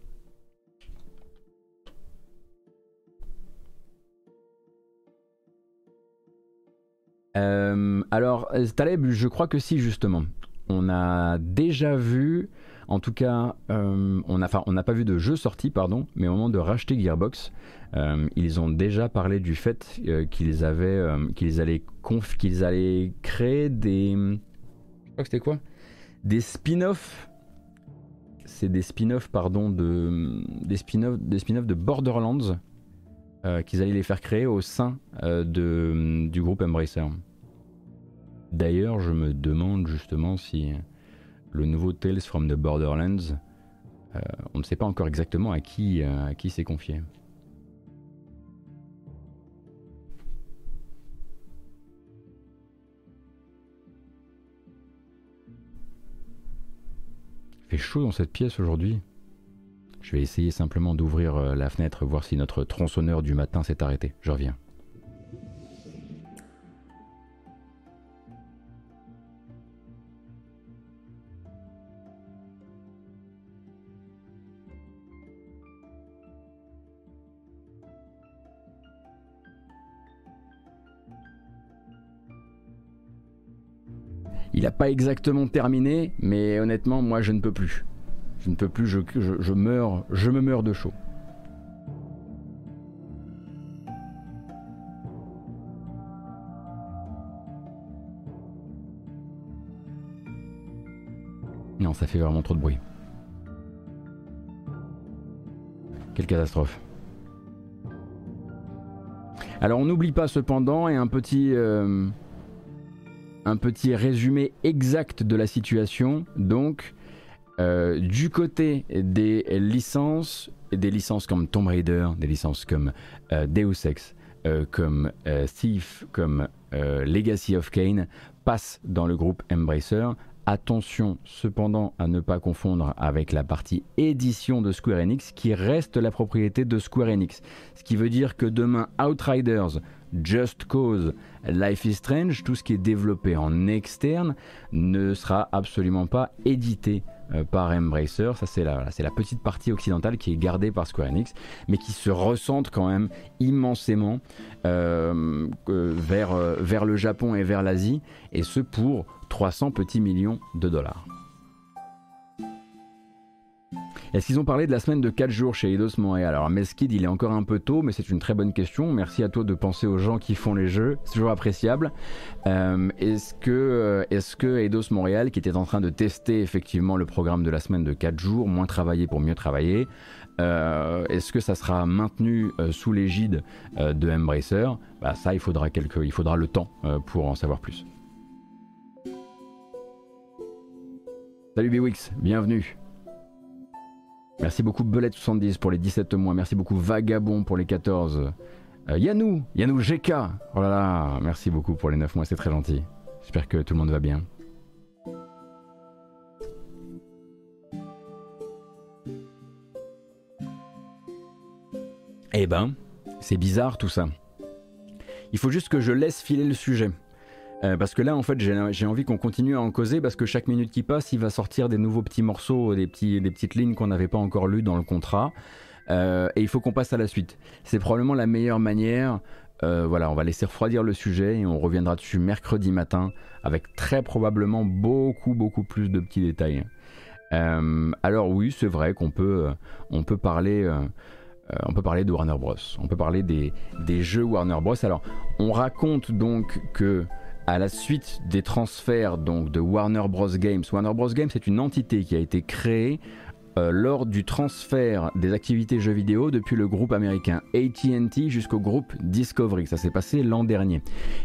Euh, alors, Taleb, je crois que si, justement. On a déjà vu en tout cas, euh, on n'a pas vu de jeu sorti, pardon, mais au moment de racheter Gearbox, euh, ils ont déjà parlé du fait euh, qu'ils avaient, qu'ils allaient, créer des, je crois que c'était quoi, des spin-offs. C'est des spin-offs, pardon, de des spin-offs, de Borderlands qu'ils allaient les faire créer au sein du groupe Embracer. D'ailleurs, je me demande justement si le nouveau Tales from the Borderlands, euh, on ne sait pas encore exactement à qui, euh, à qui c'est confié. Il fait chaud dans cette pièce aujourd'hui. Je vais essayer simplement d'ouvrir euh, la fenêtre, voir si notre tronçonneur du matin s'est arrêté. Je reviens. Il n'a pas exactement terminé, mais honnêtement, moi, je ne peux plus. Je ne peux plus, je, meurs, je me meurs de chaud. Non, ça fait vraiment trop de bruit. Quelle catastrophe. Alors on n'oublie pas cependant, et un petit, euh, un petit résumé exact de la situation. Donc, euh, du côté des licences, des licences comme Tomb Raider, des licences comme euh, Deus Ex, euh, comme Thief, comme Legacy of Kane, passent dans le groupe Embracer. Attention cependant à ne pas confondre avec la partie édition de Square Enix qui reste la propriété de Square Enix. Ce qui veut dire que demain Outriders, Just Cause, Life is Strange, tout ce qui est développé en externe ne sera absolument pas édité euh, par Embracer. Ça, c'est la, petite partie occidentale qui est gardée par Square Enix, mais qui se ressente quand même immensément euh, euh, vers le Japon et vers l'Asie, et ce pour 300 petits millions de dollars. Est-ce qu'ils ont parlé de la semaine de 4 jours chez Eidos Montréal? Alors Meskid, il est encore un peu tôt, mais c'est une très bonne question. Merci à toi de penser aux gens qui font les jeux, c'est toujours appréciable. Euh, est-ce que, euh, est que Eidos Montréal, qui était en train de tester effectivement le programme de la semaine de 4 jours, moins travailler pour mieux travailler, euh, est-ce que ça sera maintenu sous l'égide de Embracer? Bah, Ça, il faudra, quelques, il faudra le temps pour en savoir plus. Salut Biwix, bienvenue. Merci beaucoup Belette70 pour les 17 mois. Merci beaucoup Vagabond pour les 14. Euh, Yanou, Yanou GK. Oh là là, merci beaucoup pour les 9 mois, c'est très gentil. J'espère que tout le monde va bien. Eh ben, c'est bizarre tout ça. Il faut juste que je laisse filer le sujet. Euh, parce que là, en fait, j'ai envie qu'on continue à en causer parce que chaque minute qui passe, il va sortir des nouveaux petits morceaux, des, petites lignes qu'on n'avait pas encore lues dans le contrat. Euh, et il faut qu'on passe à la suite. C'est probablement la meilleure manière. Euh, voilà, on va laisser refroidir le sujet et on reviendra dessus mercredi matin avec très probablement beaucoup, beaucoup plus de petits détails. alors oui, c'est vrai qu'on peut, on peut parler on peut parler de Warner Bros. On peut parler des, des, jeux Warner Bros. Alors, on raconte donc que à la suite des transferts donc de Warner Bros Games. Warner Bros Games est une entité qui a été créée euh, lors du transfert des activités jeux vidéo depuis le groupe américain AT&T jusqu'au groupe Discovery. Ça s'est passé l'an dernier.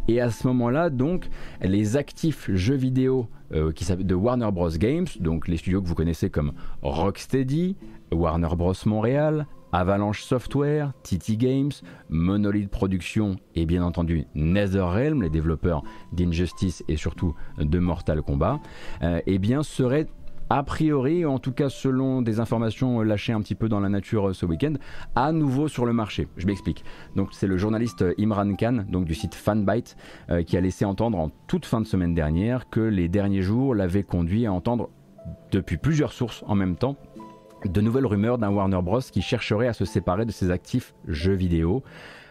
Et à ce moment-là, donc, les actifs jeux vidéo euh, de Warner Bros Games, donc les studios que vous connaissez comme Rocksteady, Warner Bros Montréal, Avalanche Software, TT Games, Monolith Productions et bien entendu NetherRealm, les développeurs d'Injustice et surtout de Mortal Kombat, euh, eh seraient a priori, en tout cas selon des informations lâchées un petit peu dans la nature euh, ce week-end, à nouveau sur le marché. Je m'explique. C'est le journaliste euh, Imran Khan, du site Fanbyte, euh, qui a laissé entendre en toute fin de semaine dernière que les derniers jours l'avaient conduit à entendre depuis plusieurs sources en même temps de nouvelles rumeurs d'un Warner Bros qui chercherait à se séparer de ses actifs jeux vidéo.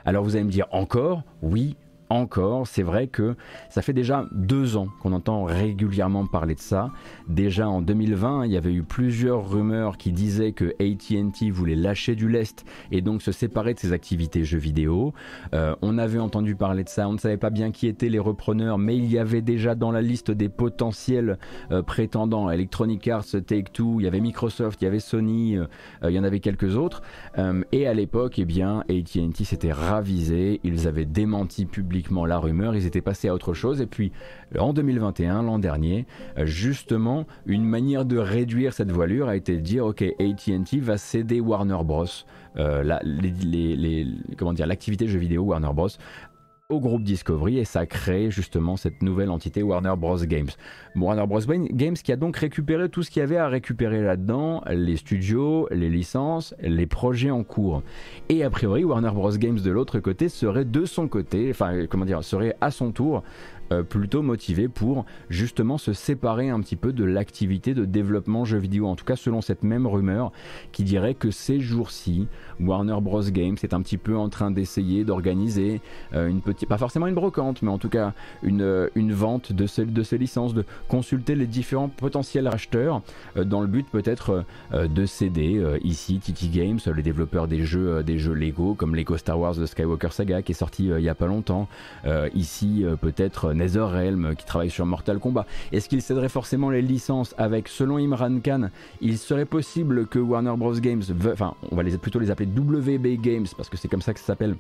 Alors vous allez me dire encore, oui, encore. C'est vrai que ça fait déjà deux ans qu'on entend régulièrement parler de ça. Déjà en 2020, il y avait eu plusieurs rumeurs qui disaient que ATT voulait lâcher du lest et donc se séparer de ses activités jeux vidéo. Euh, on avait entendu parler de ça, on ne savait pas bien qui étaient les repreneurs, mais il y avait déjà dans la liste des potentiels euh, prétendants Electronic Arts, Take-Two, il y avait Microsoft, il y avait Sony, euh, il y en avait quelques autres. et à l'époque, eh bien, AT&T s'était ravisé, ils avaient démenti publiquement la rumeur, ils étaient passés à autre chose. Et puis en 2021, l'an dernier, justement, une manière de réduire cette voilure a été de dire ok, AT&T va céder Warner Bros. Euh, les, comment dire, l'activité jeux vidéo Warner Bros au groupe Discovery et ça crée justement cette nouvelle entité Warner Bros. Games. Warner Bros. Games qui a donc récupéré tout ce qu'il y avait à récupérer là-dedans, les studios, les licences, les projets en cours. Et a priori, Warner Bros. Games de l'autre côté serait de son côté, enfin comment dire, serait à son tour euh, plutôt motivé pour justement se séparer un petit peu de l'activité de développement jeux vidéo, en tout cas selon cette même rumeur qui dirait que ces jours-ci, Warner Bros. Games est un petit peu en train d'essayer d'organiser euh, une petite, pas forcément une brocante, mais en tout cas une, euh, une vente de ces, de ces licences, de consulter les différents potentiels acheteurs dans le but peut-être de céder ici TT Games, les développeurs des jeux, des jeux Lego comme Lego Star Wars The Skywalker Saga qui est sorti il y a pas longtemps, ici peut-être NetherRealm qui travaille sur Mortal Kombat. Est-ce qu'il céderait forcément les licences avec, selon Imran Khan, il serait possible que Warner Bros. Games, enfin on va plutôt les appeler WB Games parce que c'est comme ça que ça s'appelle,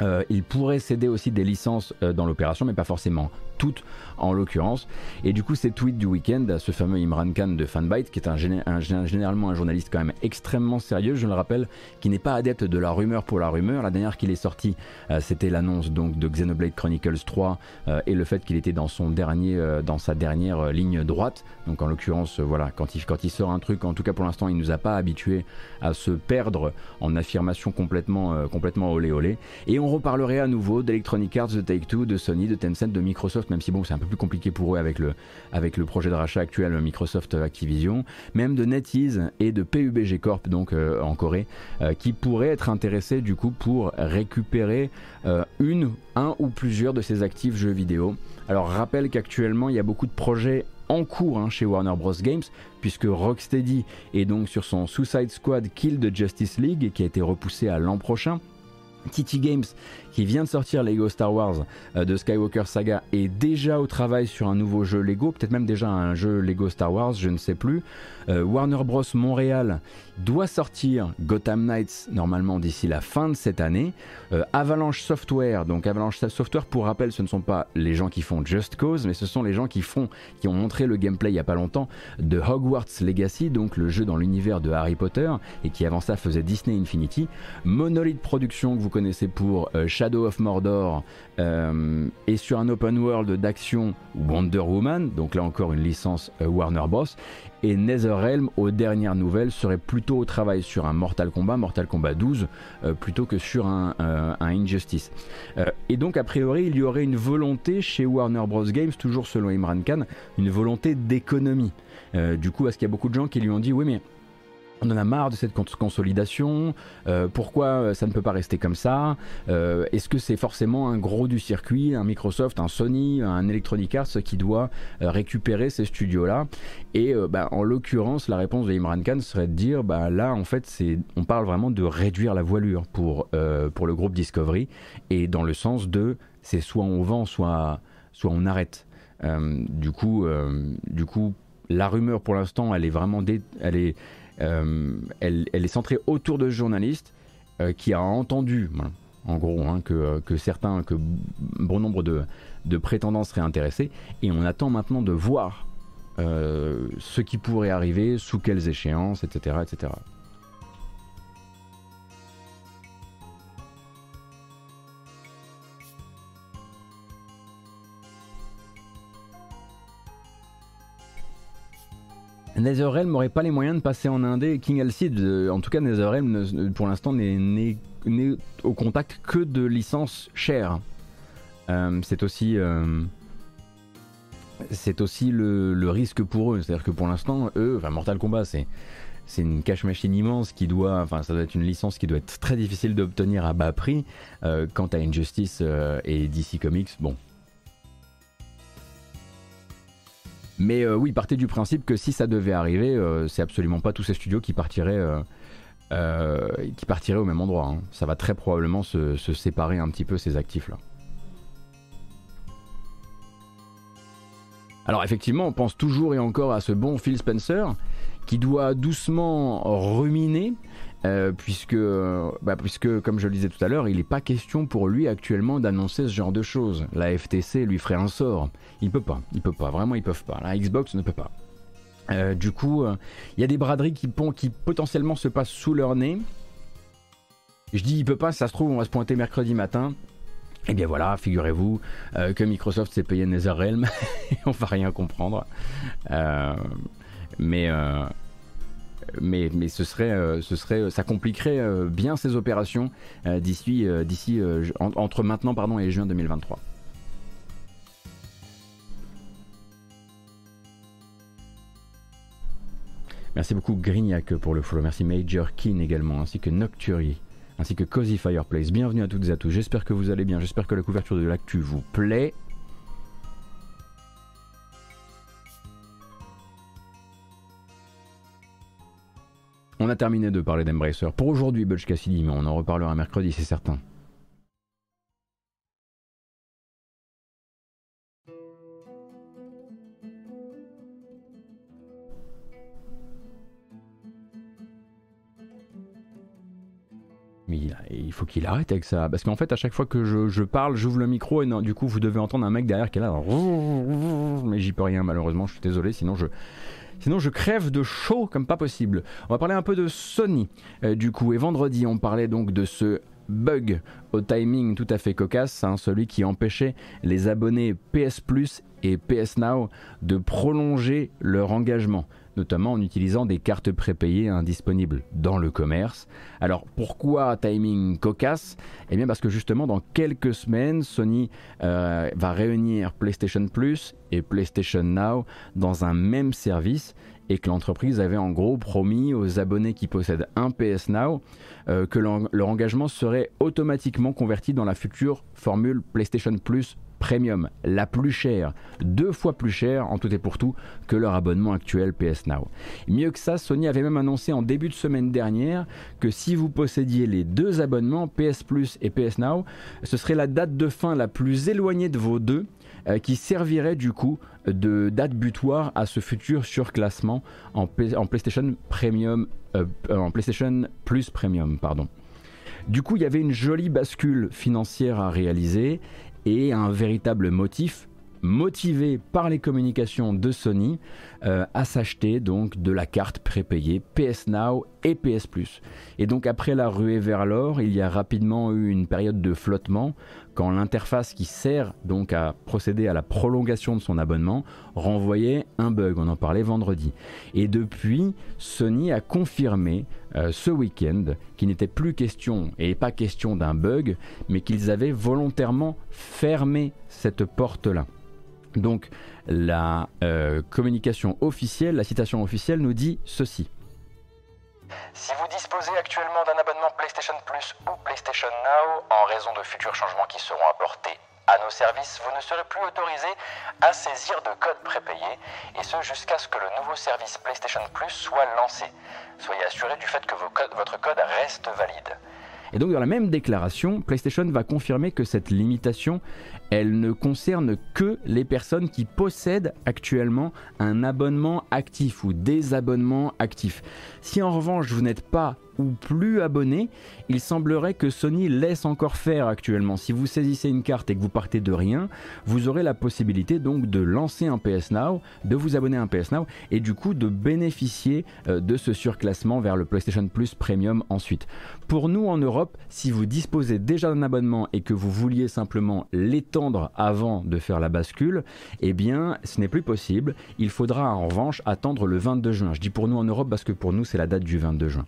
euh, il pourrait céder aussi des licences euh, dans l'opération, mais pas forcément toutes en l'occurrence. Et du coup, ces tweets du week-end, ce fameux Imran Khan de Fanbyte, qui est un, généralement un journaliste quand même extrêmement sérieux, je le rappelle, qui n'est pas adepte de la rumeur pour la rumeur. La dernière qu'il est sorti, euh, c'était l'annonce donc de Xenoblade Chronicles 3 euh, et le fait qu'il était dans son dernier, euh, dans sa dernière ligne droite. Donc en l'occurrence, voilà, quand il, quand il sort un truc, en tout cas pour l'instant, il nous a pas habitué à se perdre en affirmation complètement, complètement olé olé. Et on reparlerait à nouveau d'Electronic Arts, de Take-Two, de Sony, de Tencent, de Microsoft, même si bon, c'est un peu plus compliqué pour eux avec le, avec le projet de rachat actuel Microsoft Activision, même de NetEase et de PUBG Corp, donc euh, en Corée, euh, qui pourraient être intéressés du coup pour récupérer euh, une, un ou plusieurs de ces actifs jeux vidéo. Alors rappelle qu'actuellement il y a beaucoup de projets en cours hein, chez Warner Bros. Games, puisque Rocksteady est donc sur son Suicide Squad Kill de Justice League, qui a été repoussé à l'an prochain. TT Games qui vient de sortir Lego Star Wars euh, de Skywalker Saga est déjà au travail sur un nouveau jeu Lego, peut-être même déjà un jeu Lego Star Wars, je ne sais plus. Euh, Warner Bros Montréal doit sortir Gotham Knights normalement d'ici la fin de cette année. Euh, Avalanche Software, donc Avalanche Software pour rappel, ce ne sont pas les gens qui font Just Cause, mais ce sont les gens qui font, qui ont montré le gameplay il y a pas longtemps de Hogwarts Legacy, donc le jeu dans l'univers de Harry Potter et qui avant ça faisait Disney Infinity. Monolith Productions que vous connaissez pour Shadow of Mordor euh, et sur un open world d'action Wonder Woman, donc là encore une licence euh, Warner Bros. Et NetherRealm, aux dernières nouvelles, serait plutôt au travail sur un Mortal Kombat, Mortal Kombat 12, euh, plutôt que sur un, Injustice. et donc, a priori, il y aurait une volonté chez Warner Bros. Games, toujours selon Imran Khan, une volonté d'économie. du coup, est-ce qu'il y a beaucoup de gens qui lui ont dit, oui, mais on en a marre de cette consolidation. Euh, pourquoi euh, ça ne peut pas rester comme ça? Euh, Est-ce que c'est forcément un gros du circuit, un Microsoft, un Sony, un Electronic Arts qui doit récupérer ces studios-là? Et bah, en l'occurrence, la réponse de Imran Khan serait de dire bah, là, en fait, on parle vraiment de réduire la voilure pour, pour le groupe Discovery et dans le sens de c'est soit on vend, soit soit on arrête. du coup, du coup, la rumeur pour l'instant, elle est vraiment, elle est, elle, est centrée autour de ce journaliste qui a entendu, en gros, hein, que, que, certains, que bon nombre de, de prétendants seraient intéressés, et on attend maintenant de voir ce qui pourrait arriver, sous quelles échéances, etc., etc. NetherRealm n'aurait pas les moyens de passer en indé King Alcide. Euh, en tout cas, NetherRealm pour l'instant n'est au contact que de licences chères. Euh, c'est aussi, euh, aussi le, risque pour eux. C'est-à-dire que pour l'instant, eux, enfin Mortal Kombat, c'est une cache machine immense qui doit, enfin ça doit être une licence qui doit être très difficile d'obtenir à bas prix. quant à Injustice et DC Comics, bon, Mais euh, oui, partez du principe que si ça devait arriver, euh, c'est absolument pas tous ces studios qui partiraient, euh, qui partiraient au même endroit. Hein. Ça va très probablement se, séparer un petit peu ces actifs-là. Alors effectivement, on pense toujours et encore à ce bon Phil Spencer qui doit doucement ruminer euh, puisque, euh, bah, puisque, comme je le disais tout à l'heure, il n'est pas question pour lui actuellement d'annoncer ce genre de choses. La FTC lui ferait un sort. Il peut pas, il peut pas, vraiment ils peuvent pas. La Xbox ne peut pas. Euh, du coup, il y a des braderies qui, potentiellement se passent sous leur nez. Je dis il peut pas, ça se trouve on va se pointer mercredi matin. Et eh bien voilà, figurez-vous que Microsoft s'est payé NetherRealm et on va rien comprendre. mais mais, mais ce serait, euh, ce serait, ça compliquerait euh, bien ces opérations euh, d'ici, d'ici entre maintenant pardon, et juin 2023. Merci beaucoup Grignac pour le follow. Merci Major Keen également, ainsi que Nocturi, ainsi que Cozy Fireplace. Bienvenue à toutes et à tous. J'espère que vous allez bien. J'espère que la couverture de l'actu vous plaît. On a terminé de parler d'Embracer pour aujourd'hui, Butch Cassidy, mais on en reparlera mercredi, c'est certain. Mais il faut qu'il arrête avec ça. Parce qu'en fait, à chaque fois que je, parle, j'ouvre le micro et du coup, vous devez entendre un mec derrière qui est là. Mais j'y peux rien, malheureusement. Je suis désolé. Sinon, je, Sinon, je crève de chaud comme pas possible. On va parler un peu de Sony, euh, du coup. Et vendredi, on parlait donc de ce bug au timing tout à fait cocasse, hein, celui qui empêchait les abonnés PS Plus et PS Now de prolonger leur engagement notamment en utilisant des cartes prépayées indisponibles dans le commerce. Alors pourquoi timing cocasse? Eh bien parce que justement dans quelques semaines, Sony euh, va réunir PlayStation Plus et PlayStation Now dans un même service et que l'entreprise avait en gros promis aux abonnés qui possèdent un PS Now euh, que leur engagement serait automatiquement converti dans la future formule PlayStation Plus Premium, la plus chère, deux fois plus chère en tout et pour tout que leur abonnement actuel PS Now. Mieux que ça, Sony avait même annoncé en début de semaine dernière que si vous possédiez les deux abonnements, PS Plus et PS Now, ce serait la date de fin la plus éloignée de vos deux euh, qui servirait du coup de date butoir à ce futur surclassement en, PlayStation Premium, euh, PlayStation Plus Premium. Du coup, il y avait une jolie bascule financière à réaliser et un véritable motif motivé par les communications de Sony euh, à s'acheter donc de la carte prépayée PS Now et PS Plus. Et donc après la ruée vers l'or, il y a rapidement eu une période de flottement quand l'interface qui sert donc à procéder à la prolongation de son abonnement renvoyait un bug, on en parlait vendredi. Et depuis, Sony a confirmé euh, ce week-end qu'il n'était plus question, et pas question d'un bug, mais qu'ils avaient volontairement fermé cette porte-là. Donc la euh, communication officielle, la citation officielle nous dit ceci. Si vous disposez actuellement d'un abonnement PlayStation Plus ou PlayStation Now, en raison de futurs changements qui seront apportés à nos services, vous ne serez plus autorisé à saisir de codes prépayés, et ce jusqu'à ce que le nouveau service PlayStation Plus soit lancé. Soyez assuré du fait que votre code reste valide. Et donc dans la même déclaration, PlayStation va confirmer que cette limitation, elle ne concerne que les personnes qui possèdent actuellement un abonnement actif ou des abonnements actifs. Si en revanche vous n'êtes pas ou plus abonné, il semblerait que Sony laisse encore faire actuellement. Si vous saisissez une carte et que vous partez de rien, vous aurez la possibilité donc de lancer un PS Now, de vous abonner à un PS Now et du coup de bénéficier euh, de ce surclassement vers le PlayStation Plus Premium ensuite. Pour nous en Europe, si vous disposez déjà d'un abonnement et que vous vouliez simplement l'étendre avant de faire la bascule, eh bien ce n'est plus possible. Il faudra en revanche attendre le 22 juin. Je dis pour nous en Europe parce que pour nous c'est la date du 22 juin.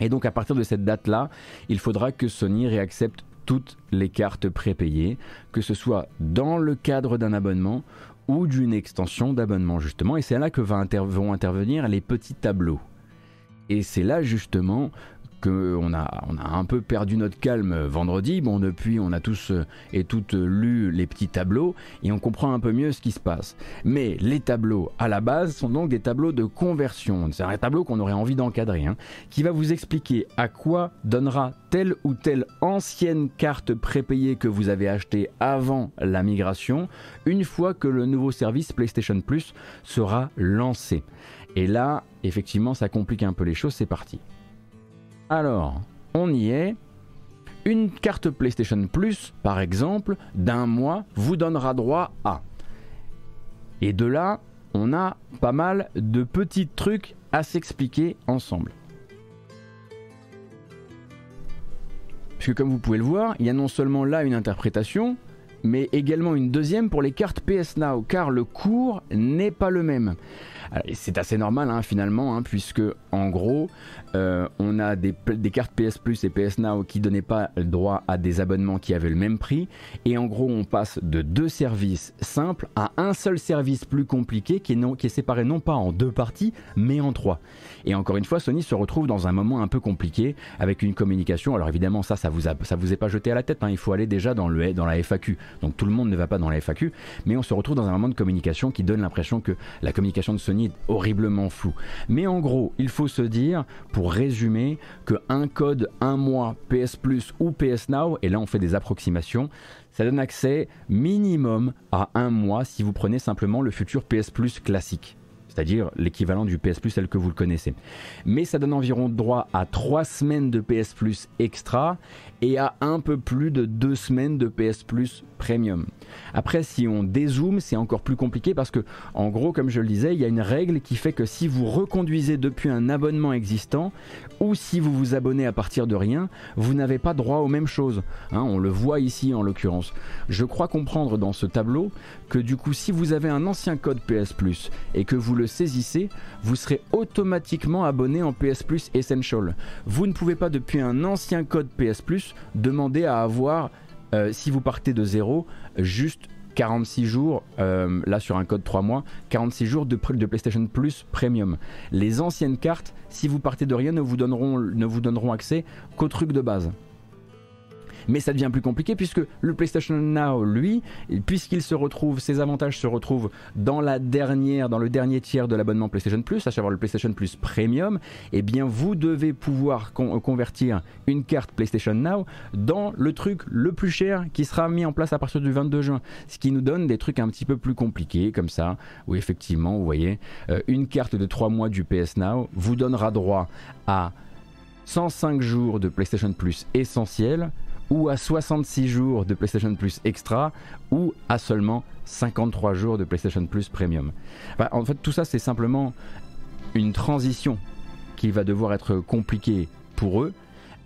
Et donc à partir de cette date-là, il faudra que Sony réaccepte toutes les cartes prépayées, que ce soit dans le cadre d'un abonnement ou d'une extension d'abonnement justement. Et c'est là que vont intervenir les petits tableaux. Et c'est là justement qu'on a, on a un peu perdu notre calme vendredi. Bon, depuis, on a tous euh, et toutes lu les petits tableaux et on comprend un peu mieux ce qui se passe. Mais les tableaux, à la base, sont donc des tableaux de conversion. C'est un tableau qu'on aurait envie d'encadrer, hein, qui va vous expliquer à quoi donnera telle ou telle ancienne carte prépayée que vous avez achetée avant la migration, une fois que le nouveau service PlayStation Plus sera lancé. Et là, effectivement, ça complique un peu les choses, c'est parti. Alors, on y est. Une carte PlayStation Plus, par exemple, d'un mois, vous donnera droit à. Et de là, on a pas mal de petits trucs à s'expliquer ensemble. Puisque comme vous pouvez le voir, il y a non seulement là une interprétation, mais également une deuxième pour les cartes PS Now, car le cours n'est pas le même. C'est assez normal hein, finalement, hein, puisque en gros, euh, on a des, cartes PS Plus et PS Now qui donnaient pas droit à des abonnements qui avaient le même prix, et en gros, on passe de deux services simples à un seul service plus compliqué qui est, séparé non pas en deux parties, mais en trois. Et encore une fois, Sony se retrouve dans un moment un peu compliqué avec une communication. Alors évidemment, ça, ça vous ça vous est pas jeté à la tête. Hein. il faut aller déjà dans le dans la FAQ. Donc tout le monde ne va pas dans la FAQ, mais on se retrouve dans un moment de communication qui donne l'impression que la communication de Sony horriblement floue. Mais en gros, il faut se dire, pour résumer, que un code un mois PS Plus ou PS Now, et là on fait des approximations, ça donne accès minimum à un mois si vous prenez simplement le futur PS Plus classique c'est-à-dire l'équivalent du PS Plus tel que vous le connaissez. Mais ça donne environ droit à 3 semaines de PS Plus extra et à un peu plus de 2 semaines de PS Plus Premium. Après, si on dézoome, c'est encore plus compliqué parce que, en gros, comme je le disais, il y a une règle qui fait que si vous reconduisez depuis un abonnement existant ou si vous vous abonnez à partir de rien, vous n'avez pas droit aux mêmes choses. Hein, on le voit ici en l'occurrence. Je crois comprendre dans ce tableau que du coup, si vous avez un ancien code PS Plus et que vous le saisissez, vous serez automatiquement abonné en PS Plus Essential. Vous ne pouvez pas depuis un ancien code PS Plus demander à avoir, euh, si vous partez de zéro, juste 46 jours, euh, là sur un code 3 mois, 46 jours de, de, PlayStation Plus Premium. Les anciennes cartes, si vous partez de rien, ne vous donneront, ne vous donneront accès qu'au truc de base. Mais ça devient plus compliqué puisque le PlayStation Now, lui, puisqu'il se retrouve, ses avantages se retrouvent dans la dernière, dans le dernier tiers de l'abonnement PlayStation Plus, à savoir le PlayStation Plus Premium, eh bien vous devez pouvoir convertir une carte PlayStation Now dans le truc le plus cher qui sera mis en place à partir du 22 juin. Ce qui nous donne des trucs un petit peu plus compliqués comme ça, où effectivement, vous voyez, euh, une carte de 3 mois du PS Now vous donnera droit à 105 jours de PlayStation Plus essentiel, ou à 66 jours de PlayStation Plus Extra, ou à seulement 53 jours de PlayStation Plus Premium. en fait, tout ça, c'est simplement une transition qui va devoir être compliquée pour eux.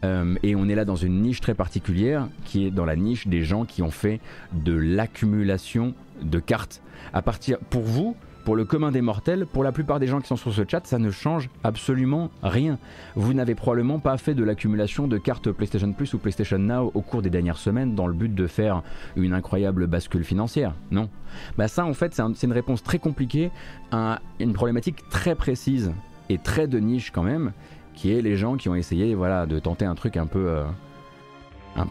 Euh, et on est là dans une niche très particulière qui est dans la niche des gens qui ont fait de l'accumulation de cartes. À partir, pour vous, pour le commun des mortels, pour la plupart des gens qui sont sur ce chat, ça ne change absolument rien. Vous n'avez probablement pas fait de l'accumulation de cartes PlayStation Plus ou PlayStation Now au cours des dernières semaines dans le but de faire une incroyable bascule financière. Non? Bah ça en fait c'est une réponse très compliquée à une problématique très précise et très de niche quand même, qui est les gens qui ont essayé voilà de tenter un truc un peu euh,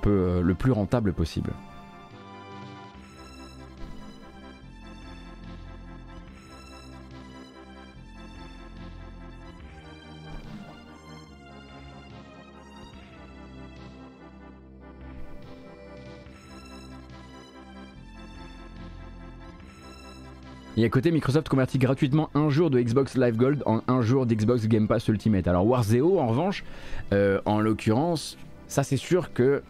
euh, le plus rentable possible. Et à côté, Microsoft convertit gratuitement un jour de Xbox Live Gold en un jour d'Xbox Game Pass Ultimate. Alors Warzeo, en revanche, euh, en l'occurrence, ça c'est sûr que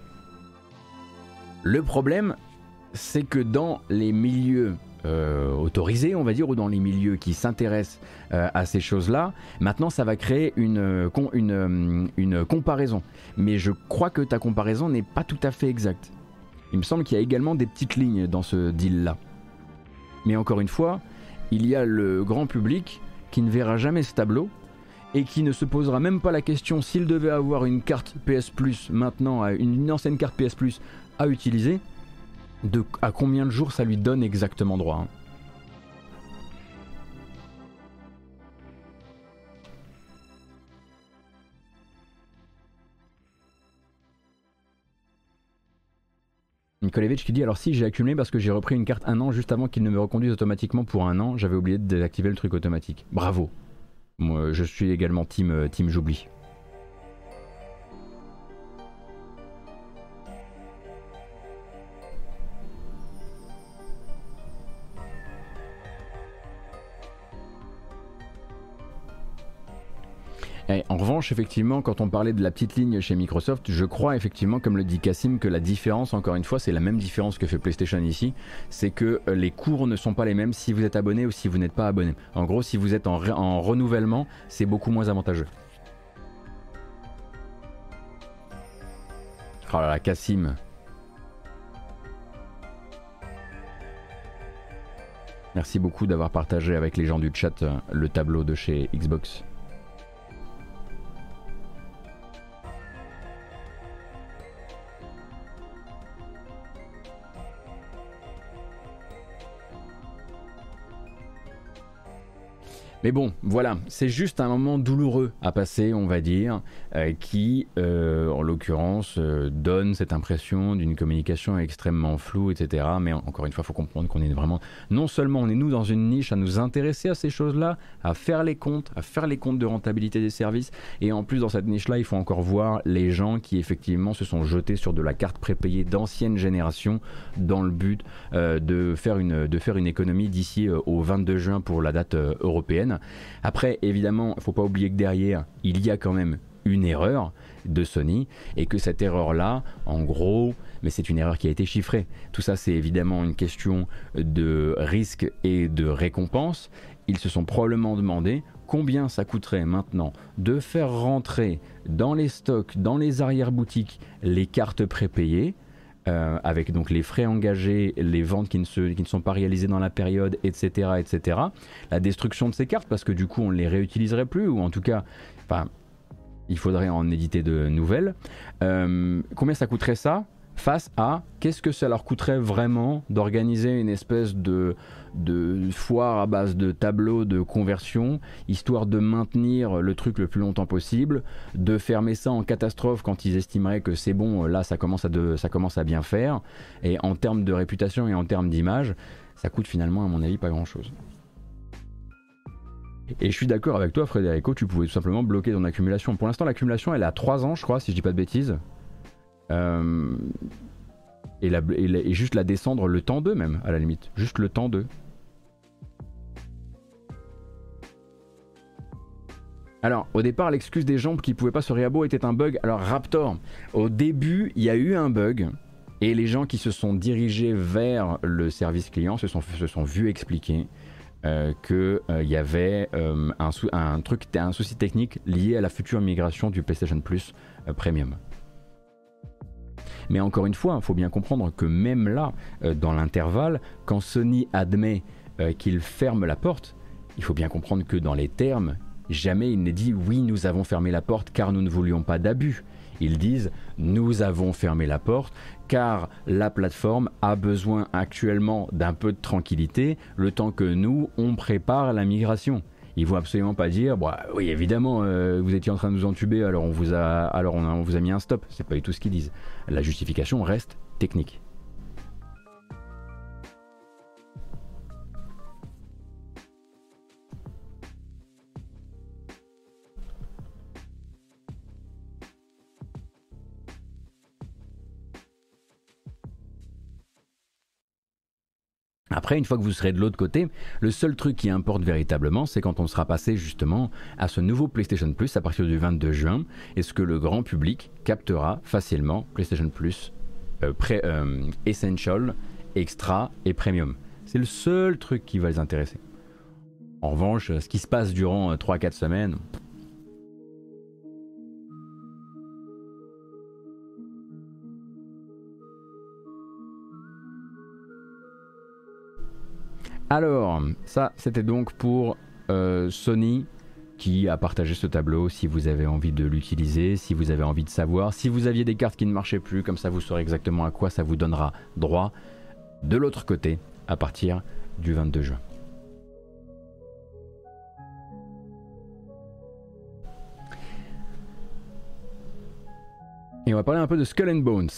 le problème, c'est que dans les milieux euh, autorisés, on va dire, ou dans les milieux qui s'intéressent euh, à ces choses-là, maintenant ça va créer une, une, une comparaison. Mais je crois que ta comparaison n'est pas tout à fait exacte. Il me semble qu'il y a également des petites lignes dans ce deal-là. Mais encore une fois, il y a le grand public qui ne verra jamais ce tableau et qui ne se posera même pas la question s'il devait avoir une carte PS Plus maintenant, une ancienne carte PS à utiliser, à combien de jours ça lui donne exactement droit. Hein. Nikolevich qui dit alors si j'ai accumulé parce que j'ai repris une carte un an juste avant qu'il ne me reconduise automatiquement pour un an, j'avais oublié de désactiver le truc automatique. Bravo. Moi je suis également team, euh, team j'oublie. Effectivement, quand on parlait de la petite ligne chez Microsoft, je crois effectivement, comme le dit Cassim, que la différence, encore une fois, c'est la même différence que fait PlayStation ici, c'est que euh, les cours ne sont pas les mêmes si vous êtes abonné ou si vous n'êtes pas abonné. En gros, si vous êtes en, en renouvellement, c'est beaucoup moins avantageux. Oh là là, Cassim. Merci beaucoup d'avoir partagé avec les gens du chat euh, le tableau de chez Xbox. Mais bon, voilà, c'est juste un moment douloureux à passer, on va dire, euh, qui, euh, en l'occurrence, euh, donne cette impression d'une communication extrêmement floue, etc. Mais encore une fois, il faut comprendre qu'on est vraiment, non seulement on est nous dans une niche à nous intéresser à ces choses-là, à faire les comptes, à faire les comptes de rentabilité des services, et en plus dans cette niche-là, il faut encore voir les gens qui effectivement se sont jetés sur de la carte prépayée d'ancienne génération dans le but de, faire une, de faire une économie d'ici au 22 juin pour la date européenne. Après, évidemment, il ne faut pas oublier que derrière, il y a quand même une erreur de Sony et que cette erreur-là, en gros, mais c'est une erreur qui a été chiffrée. Tout ça, c'est évidemment une question de risque et de récompense. Ils se sont probablement demandé combien ça coûterait maintenant de faire rentrer dans les stocks, dans les arrière-boutiques, les cartes prépayées euh, avec donc les frais engagés, les ventes qui ne, sont pas réalisées dans la période, etc., etc. La destruction de ces cartes, parce que du coup on ne les réutiliserait plus, ou en tout cas, enfin, il faudrait en éditer de nouvelles. Euh, combien ça coûterait ça face à qu'est-ce que ça leur coûterait vraiment d'organiser une espèce de, de foire à base de tableaux de conversion, histoire de maintenir le truc le plus longtemps possible, de fermer ça en catastrophe quand ils estimeraient que c'est bon, là ça commence, à ça commence à bien faire, et en termes de réputation et en termes d'image, ça coûte finalement à mon avis pas grand-chose. Et je suis d'accord avec toi Frédérico, tu pouvais tout simplement bloquer ton accumulation. Pour l'instant l'accumulation elle est à 3 ans je crois, si je dis pas de bêtises. Euh, et, et, juste la descendre le temps d'eux même, à la limite. Juste le temps d'eux. Alors, au départ, l'excuse des gens qui pouvaient pas se réabo était un bug. Alors, Raptor, au début, il y a eu un bug. Et les gens qui se sont dirigés vers le service client se sont, se vus expliquer euh, qu'il euh, y avait euh, un, un, souci technique lié à la future migration du PlayStation Plus Premium. Mais encore une fois, il faut bien comprendre que même là, dans l'intervalle, quand Sony admet qu'il ferme la porte, il faut bien comprendre que dans les termes, jamais il n'est dit oui, nous avons fermé la porte car nous ne voulions pas d'abus. Ils disent nous avons fermé la porte car la plateforme a besoin actuellement d'un peu de tranquillité le temps que nous, on prépare la migration. Ils vont absolument pas dire, bah, oui évidemment, euh, vous étiez en train de nous entuber, alors on vous a, alors on, vous a mis un stop. C'est pas du tout ce qu'ils disent. La justification reste technique. Après, une fois que vous serez de l'autre côté, le seul truc qui importe véritablement, c'est quand on sera passé justement à ce nouveau PlayStation Plus à partir du 22 juin, est-ce que le grand public captera facilement PlayStation Plus euh, euh, Essential, Extra et Premium? C'est le seul truc qui va les intéresser. En revanche, ce qui se passe durant 3-4 euh, semaines, Alors, ça, c'était donc pour euh, Sony qui a partagé ce tableau si vous avez envie de l'utiliser, si vous avez envie de savoir, si vous aviez des cartes qui ne marchaient plus, comme ça vous saurez exactement à quoi ça vous donnera droit de l'autre côté à partir du 22 juin. Et on va parler un peu de Skull and Bones.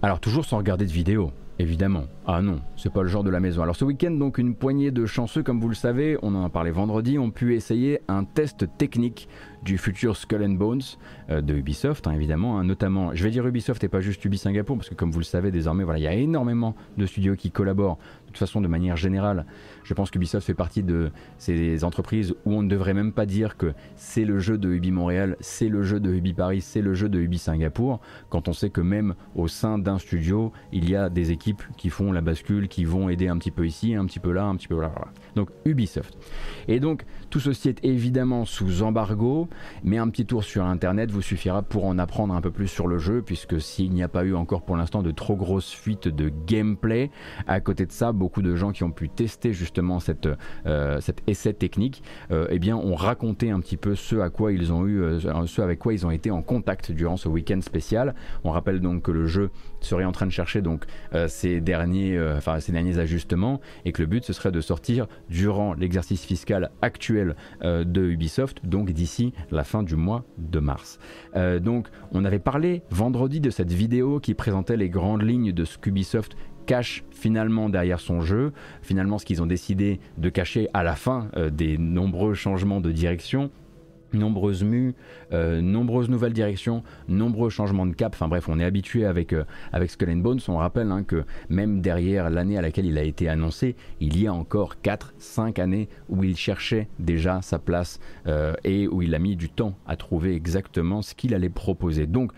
Alors toujours sans regarder de vidéo. Évidemment. Ah non, c'est pas le genre de la maison. Alors ce week-end, donc une poignée de chanceux, comme vous le savez, on en a parlé vendredi, ont pu essayer un test technique du futur Skull and Bones euh, de Ubisoft, hein, évidemment. Hein, notamment, je vais dire Ubisoft et pas juste Ubi Singapour, parce que comme vous le savez désormais, voilà, il y a énormément de studios qui collaborent. De toute façon, de manière générale, je pense qu'Ubisoft fait partie de ces entreprises où on ne devrait même pas dire que c'est le jeu de Ubi Montréal, c'est le jeu de Ubi Paris, c'est le jeu de Ubi Singapour, quand on sait que même au sein d'un studio, il y a des équipes qui font la bascule, qui vont aider un petit peu ici, un petit peu là, un petit peu là. Donc Ubisoft. Et donc tout ceci est évidemment sous embargo, mais un petit tour sur internet vous suffira pour en apprendre un peu plus sur le jeu, puisque s'il n'y a pas eu encore pour l'instant de trop grosses fuites de gameplay, à côté de ça, beaucoup de gens qui ont pu tester justement euh, cet essai technique, euh, eh ont raconté un petit peu ce à quoi ils ont eu, euh, ce avec quoi ils ont été en contact durant ce week-end spécial. On rappelle donc que le jeu serait en train de chercher donc ces derniers, enfin ces derniers ajustements, et que le but ce serait de sortir durant l'exercice fiscal actuel de Ubisoft, donc d'ici la fin du mois de mars. donc, on avait parlé vendredi de cette vidéo qui présentait les grandes lignes de ce qu'Ubisoft cache finalement derrière son jeu, finalement ce qu'ils ont décidé de cacher à la fin euh, des nombreux changements de direction, nombreuses mues, euh, nombreuses nouvelles directions, nombreux changements de cap. Enfin bref, on est habitué avec, euh, avec Skull and Bones. On rappelle hein, que même derrière l'année à laquelle il a été annoncé, il y a encore 4-5 années où il cherchait déjà sa place et où il a mis du temps à trouver exactement ce qu'il allait proposer. Donc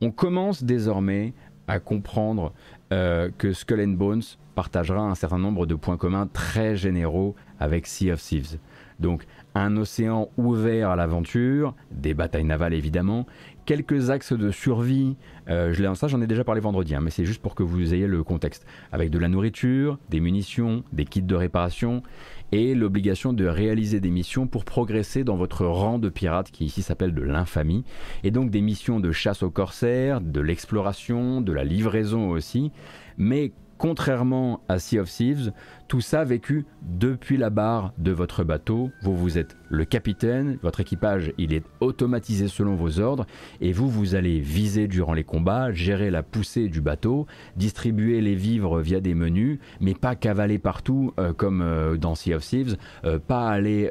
on commence désormais à comprendre euh, que Skull and Bones partagera un certain nombre de points communs très généraux avec Sea of Thieves. Donc un océan ouvert à l'aventure, des batailles navales évidemment, quelques axes de survie, euh, je ça j'en ai déjà parlé vendredi, hein, mais c'est juste pour que vous ayez le contexte, avec de la nourriture, des munitions, des kits de réparation, et l'obligation de réaliser des missions pour progresser dans votre rang de pirate qui ici s'appelle de l'infamie, et donc des missions de chasse aux corsaires, de l'exploration, de la livraison aussi, mais contrairement à Sea of Thieves, tout ça vécu depuis la barre de votre bateau. Vous, vous êtes le capitaine, votre équipage, il est automatisé selon vos ordres, et vous, vous allez viser durant les combats, gérer la poussée du bateau, distribuer les vivres via des menus, mais pas cavaler partout euh, comme euh, dans Sea of Thieves, euh, pas aller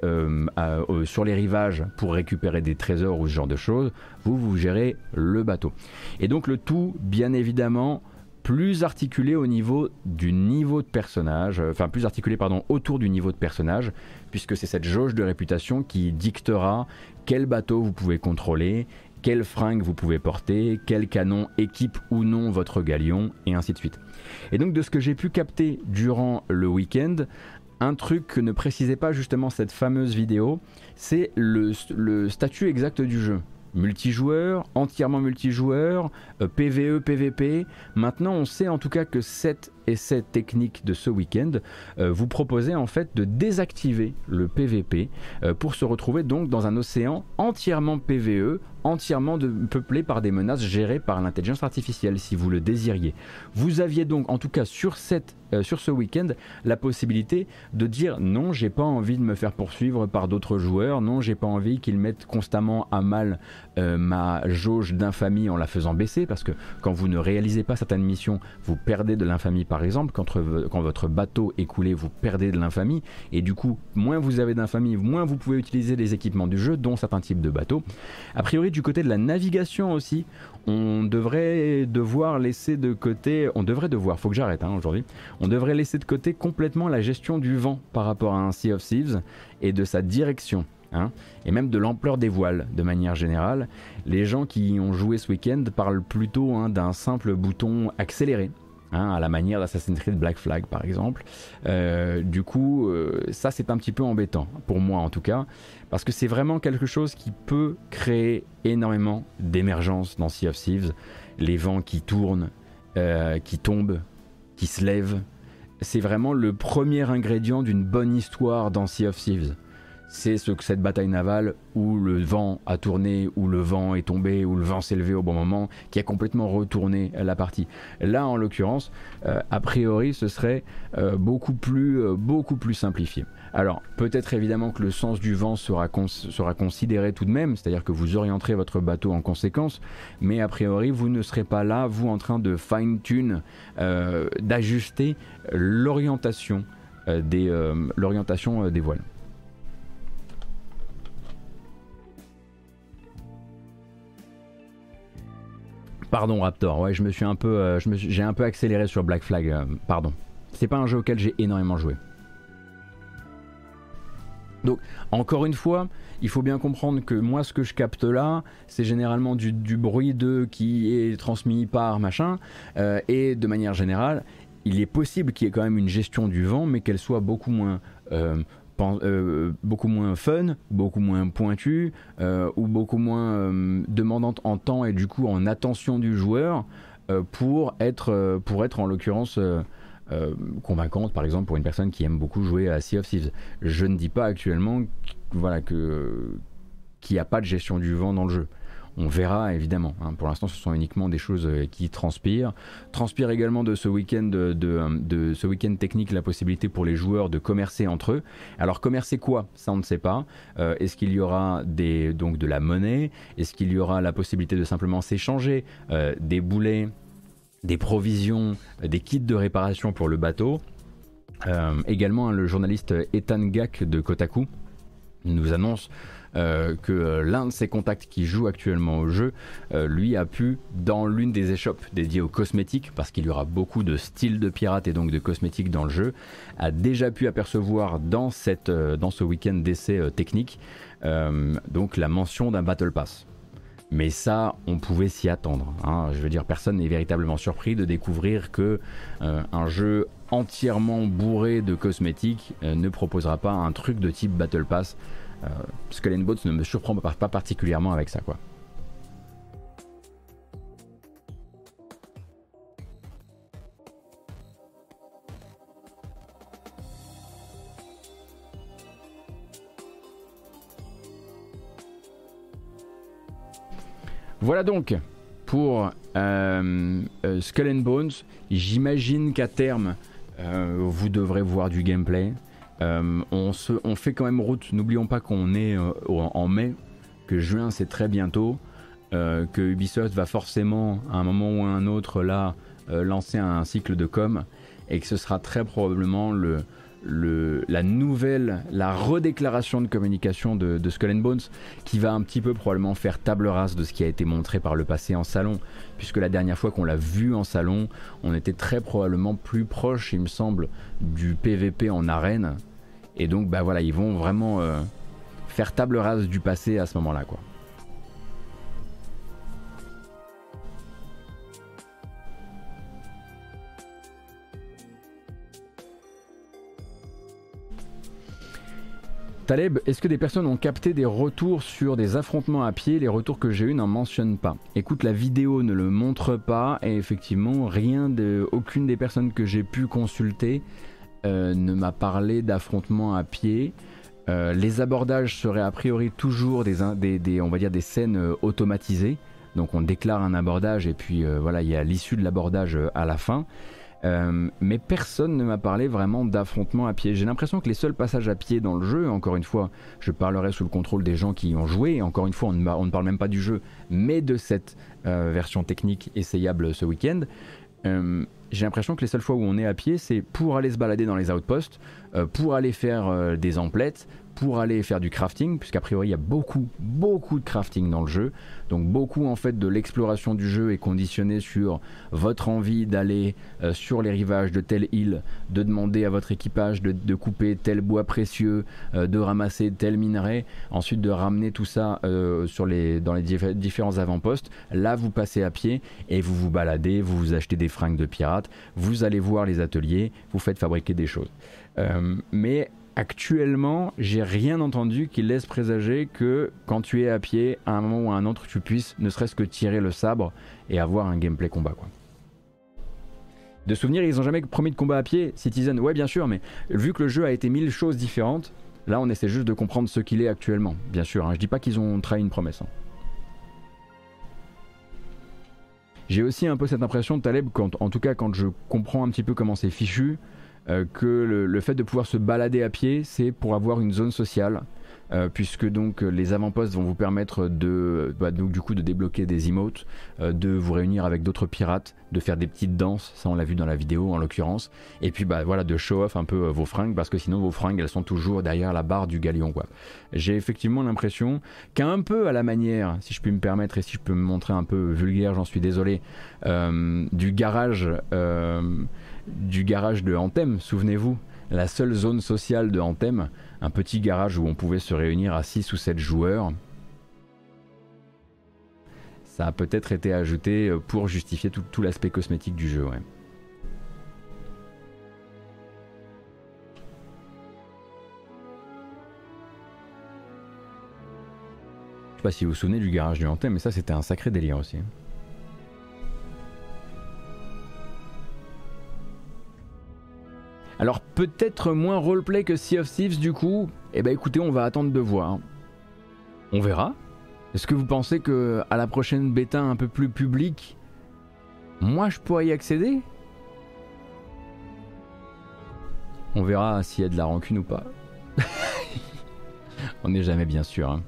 sur les rivages pour récupérer des trésors ou ce genre de choses. Vous, vous gérez le bateau. Et donc le tout, bien évidemment, plus articulé au niveau du niveau de personnage, euh, enfin plus articulé pardon autour du niveau de personnage, puisque c'est cette jauge de réputation qui dictera quel bateau vous pouvez contrôler, quel fringue vous pouvez porter, quel canon équipe ou non votre galion, et ainsi de suite. Et donc de ce que j'ai pu capter durant le week-end, un truc que ne précisait pas justement cette fameuse vidéo, c'est le, le statut exact du jeu multijoueur, entièrement multijoueur, PVE, PVP. Maintenant, on sait en tout cas que cette essai technique de ce week-end euh, vous proposait en fait de désactiver le PVP euh, pour se retrouver donc dans un océan entièrement PVE, entièrement peuplé par des menaces gérées par l'intelligence artificielle si vous le désiriez. Vous aviez donc en tout cas sur, cette, euh, sur ce week-end la possibilité de dire non j'ai pas envie de me faire poursuivre par d'autres joueurs, non j'ai pas envie qu'ils mettent constamment à mal ma jauge d'infamie en la faisant baisser parce que quand vous ne réalisez pas certaines missions vous perdez de l'infamie par par exemple, quand, votre bateau est coulé, vous perdez de l'infamie, et du coup, moins vous avez d'infamie, moins vous pouvez utiliser les équipements du jeu, dont certains types de bateaux. A priori, du côté de la navigation aussi, on devrait devoir laisser de côté, on devrait devoir, faut que j'arrête hein, aujourd'hui, on devrait laisser de côté complètement la gestion du vent par rapport à un Sea of Thieves et de sa direction. Hein, et même de l'ampleur des voiles de manière générale. Les gens qui ont joué ce week-end parlent plutôt hein, d'un simple bouton accéléré. Hein, à la manière d'Assassin's Creed Black Flag par exemple. Euh, du coup, euh, ça c'est un petit peu embêtant, pour moi en tout cas, parce que c'est vraiment quelque chose qui peut créer énormément d'émergence dans Sea of Thieves. Les vents qui tournent, euh, qui tombent, qui se lèvent. C'est vraiment le premier ingrédient d'une bonne histoire dans Sea of Thieves c'est ce que cette bataille navale où le vent a tourné, où le vent est tombé, où le vent s'est levé au bon moment, qui a complètement retourné la partie. Là, en l'occurrence, euh, a priori, ce serait euh, beaucoup, plus, euh, beaucoup plus simplifié. Alors, peut-être évidemment que le sens du vent sera, considéré tout de même, c'est-à-dire que vous orienterez votre bateau en conséquence, mais a priori, vous ne serez pas là, vous, en train de fine-tune, d'ajuster l'orientation des voiles. Pardon Raptor, ouais, je me suis un peu, euh, j'ai un peu accéléré sur Black Flag, euh, pardon. C'est pas un jeu auquel j'ai énormément joué. Donc, encore une fois, il faut bien comprendre que moi, ce que je capte là, c'est généralement du, bruit de qui est transmis par machin, euh, et de manière générale, il est possible qu'il y ait quand même une gestion du vent, mais qu'elle soit beaucoup moins beaucoup moins fun, beaucoup moins pointu, euh, ou beaucoup moins euh, demandante en temps et du coup en attention du joueur pour, être, pour être en l'occurrence convaincante, par exemple pour une personne qui aime beaucoup jouer à Sea of Thieves. Je ne dis pas actuellement voilà, que, qu'il n'y a pas de gestion du vent dans le jeu. On verra évidemment. Hein. Pour l'instant, ce sont uniquement des choses euh, qui transpirent. Transpire également de ce week-end de, ce week-end technique la possibilité pour les joueurs de commercer entre eux. Alors commercer quoi? Ça on ne sait pas. Euh, est-ce qu'il y aura donc de la monnaie? Est-ce qu'il y aura la possibilité de simplement s'échanger euh, des boulets, des provisions, des kits de réparation pour le bateau? Également, hein, le journaliste Ethan Gak de Kotaku nous annonce euh, que euh, l'un de ses contacts qui joue actuellement au jeu, euh, lui a pu, dans l'une des échoppes dédiées aux cosmétiques, parce qu'il y aura beaucoup de styles de pirates et donc de cosmétiques dans le jeu, a déjà pu apercevoir dans, cette, dans ce week-end d'essai technique donc la mention d'un Battle Pass. Mais ça, on pouvait s'y attendre. Hein. Je veux dire, personne n'est véritablement surpris de découvrir que un jeu entièrement bourré de cosmétiques ne proposera pas un truc de type Battle Pass euh, Skull Boats ne me surprend pas, pas particulièrement avec ça, quoi. Voilà donc pour euh, euh, Skull and Bones. J'imagine qu'à terme, vous devrez voir du gameplay. Euh, on, fait quand même route. N'oublions pas qu'on est euh, en mai, que juin c'est très bientôt, euh, que Ubisoft va forcément à un moment ou à un autre là lancer un cycle de com et que ce sera très probablement la nouvelle, la redéclaration de communication de, de, Skull and Bones qui va un petit peu probablement faire table rase de ce qui a été montré par le passé en salon, puisque la dernière fois qu'on l'a vu en salon, on était très probablement plus proche, il me semble, du PVP en arène et donc, bah voilà, ils vont vraiment euh, faire table rase du passé à ce moment-là, quoi. Taleb, est-ce que des personnes ont capté des retours sur des affrontements à pied Les retours que j'ai eus n'en mentionnent pas? Écoute, la vidéo ne le montre pas et effectivement, rien de, aucune des personnes que j'ai pu consulter euh, ne m'a parlé d'affrontements à pied. Euh, les abordages seraient a priori toujours des, on va dire des scènes euh, automatisées. Donc on déclare un abordage et puis voilà, il y a l'issue de l'abordage à la fin. mais personne ne m'a parlé vraiment d'affrontements à pied. J'ai l'impression que les seuls passages à pied dans le jeu, encore une fois, je parlerai sous le contrôle des gens qui y ont joué, encore une fois, on ne parle même pas du jeu, mais de cette version technique essayable ce week-end j'ai l'impression que les seules fois où on est à pied, c'est pour aller se balader dans les outposts, euh, pour aller faire euh, des emplettes, pour aller faire du crafting, puisqu'a priori il y a beaucoup, beaucoup de crafting dans le jeu. Donc beaucoup en fait de l'exploration du jeu est conditionné sur votre envie d'aller euh, sur les rivages de telle île, de demander à votre équipage de, couper tel bois précieux, euh, de ramasser tel minerai, ensuite de ramener tout ça euh, sur les, dans les différents avant-postes. Là vous passez à pied et vous vous baladez, vous vous achetez des fringues de pirates, vous allez voir les ateliers, vous faites fabriquer des choses. mais actuellement, j'ai rien entendu qui laisse présager que quand tu es à pied, à un moment ou à un autre, tu puisses ne serait-ce que tirer le sabre et avoir un gameplay combat. De souvenir, ils ont jamais promis de combat à pied. Citizen, ouais, bien sûr, mais vu que le jeu a été mille choses différentes, là, on essaie juste de comprendre ce qu'il est actuellement. Bien sûr, hein. je dis pas qu'ils ont trahi une promesse. Hein. J'ai aussi un peu cette impression, Taleb, quand, en tout cas quand je comprends un petit peu comment c'est fichu, euh, que le, fait de pouvoir se balader à pied, c'est pour avoir une zone sociale. Euh, puisque donc les avant-postes vont vous permettre de, bah, donc, du coup de débloquer des emotes, euh, de vous réunir avec d'autres pirates, de faire des petites danses, ça on l'a vu dans la vidéo en l'occurrence, et puis bah voilà de show off un peu vos fringues parce que sinon vos fringues elles sont toujours derrière la barre du galion. J'ai effectivement l'impression qu'un peu à la manière, si je puis me permettre et si je peux me montrer un peu vulgaire, j'en suis désolé, du garage du garage de Anthem, souvenez-vous, la seule zone sociale de Anthem, un petit garage où on pouvait se réunir à 6 ou 7 joueurs. Ça a peut-être été ajouté euh, pour justifier tout, l'aspect cosmétique du jeu. Ouais. Je sais pas si vous vous souvenez du garage du Anthem, mais ça c'était un sacré délire aussi. Alors peut-être moins roleplay que Sea of Thieves du coup. Eh ben écoutez, on va attendre de voir. On verra. Est-ce que vous pensez que à la prochaine bêta un peu plus publique, moi je pourrais y accéder? On verra s'il y a de la rancune ou pas. on n'est jamais bien sûr. Hein.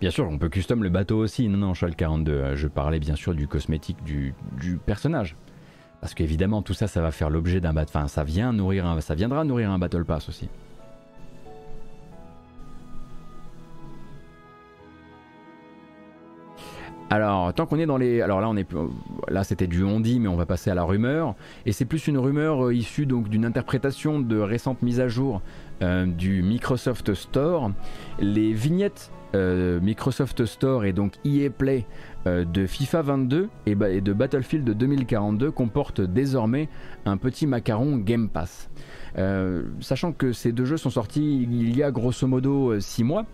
Bien sûr, on peut custom le bateau aussi. Non, non, 42. Euh, je parlais bien sûr du cosmétique du, personnage. Parce qu'évidemment, tout ça, ça va faire l'objet d'un battle. Enfin, ça vient nourrir un, ça viendra nourrir un battle pass aussi. Alors, tant qu'on est dans les, alors là on est, c'était du on dit, mais on va passer à la rumeur, et c'est plus une rumeur euh, issue donc d'une interprétation de récentes mises à jour euh, du Microsoft Store. Les vignettes euh, Microsoft Store et donc EA Play euh, de FIFA 22 et, de Battlefield 2042 comportent désormais un petit macaron Game Pass. Euh, sachant que ces deux jeux sont sortis il y a grosso modo 6 mois,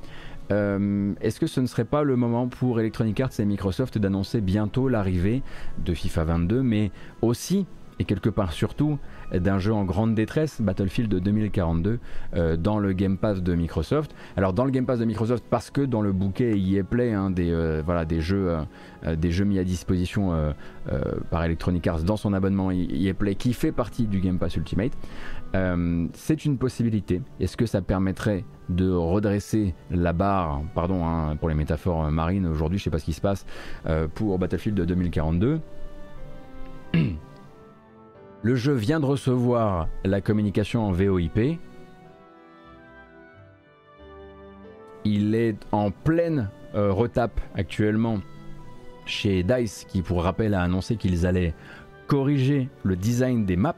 est-ce que ce ne serait pas le moment pour Electronic Arts et Microsoft d'annoncer bientôt l'arrivée de FIFA 22, mais aussi quelque part surtout d'un jeu en grande détresse, Battlefield 2042, euh, dans le Game Pass de Microsoft. Alors dans le Game Pass de Microsoft parce que dans le bouquet est Play, hein, des, euh, voilà, des, jeux, euh, des jeux mis à disposition par Electronic Arts dans son abonnement EA Play qui fait partie du Game Pass Ultimate. c'est une possibilité. Est-ce que ça permettrait de redresser la barre, pardon hein, pour les métaphores marines aujourd'hui, je sais pas ce qui se passe, pour Battlefield 2042 Le jeu vient de recevoir la communication en VoIP. Il est en pleine euh, retape actuellement chez DICE qui pour rappel a annoncé qu'ils allaient corriger le design des maps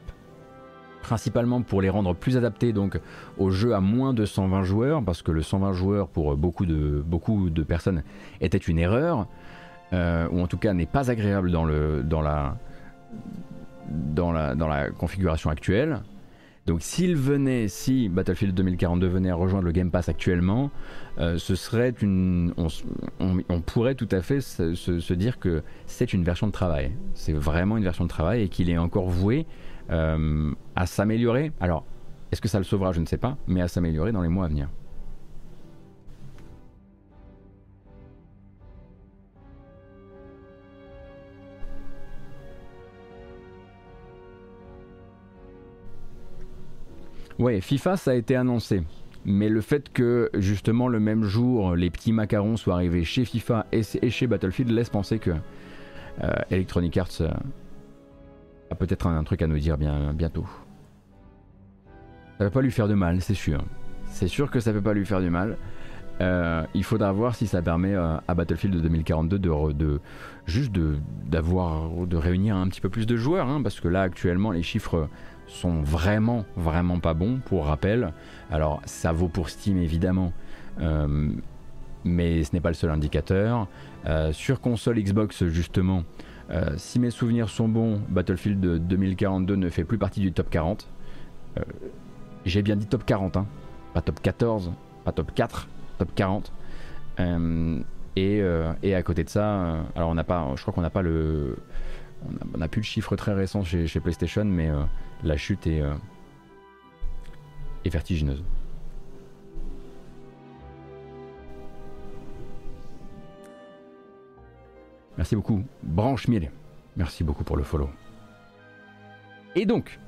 principalement pour les rendre plus adaptés donc au jeu à moins de 120 joueurs parce que le 120 joueurs pour beaucoup de, personnes était une erreur euh, ou en tout cas n'est pas agréable dans, le, dans la dans la, configuration actuelle. Donc s'il venait, si Battlefield 2042 venait à rejoindre le Game Pass actuellement, euh, ce serait une, on, pourrait tout à fait se, dire que c'est une version de travail. C'est vraiment une version de travail et qu'il est encore voué euh, à s'améliorer. Alors, est-ce que ça le sauvera? Je ne sais pas, mais à s'améliorer dans les mois à venir. Ouais, FIFA, ça a été annoncé. mais le fait que justement le même jour les petits macarons soient arrivés chez FIFA et, chez Battlefield laisse penser que Electronic Arts a peut-être un, truc à nous dire bien, bientôt. Ça va pas lui faire de mal, c'est sûr. C'est sûr que ça peut pas lui faire du mal. Euh, il faudra voir si ça permet euh, à Battlefield 2042 de, de juste d'avoir de, réunir un petit peu plus de joueurs, hein, parce que là actuellement les chiffres sont vraiment vraiment pas bons. Pour rappel, alors ça vaut pour Steam évidemment, euh, mais ce n'est pas le seul indicateur. sur console Xbox justement, si mes souvenirs sont bons, Battlefield 2042 ne fait plus partie du top 40. J'ai bien dit top 40, hein. pas top 14, pas top 4 top 40. Euh, et, euh, et, à côté de ça, euh, alors on n'a pas, je crois qu'on n'a pas le, on n'a plus le chiffre très récent chez, PlayStation, mais la chute est, est vertigineuse. Merci beaucoup. Branche Miel. Merci beaucoup pour le follow. Et donc,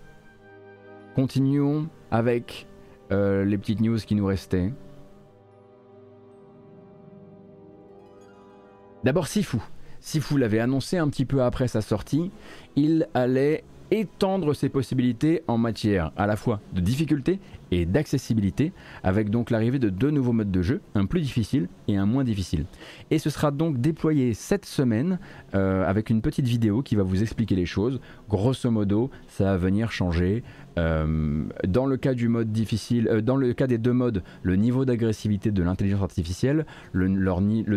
continuons avec les petites news qui nous restaient. D'abord Sifu. Sifu l'avait annoncé un petit peu après sa sortie, il allait étendre ses possibilités en matière à la fois de difficulté et d'accessibilité, avec donc l'arrivée de deux nouveaux modes de jeu, un plus difficile et un moins difficile. Et ce sera donc déployé cette semaine euh, avec une petite vidéo qui va vous expliquer les choses. Grosso modo, ça va venir changer euh, dans le cas du mode difficile, euh, dans le cas des deux modes, le niveau d'agressivité de l'intelligence artificielle, le,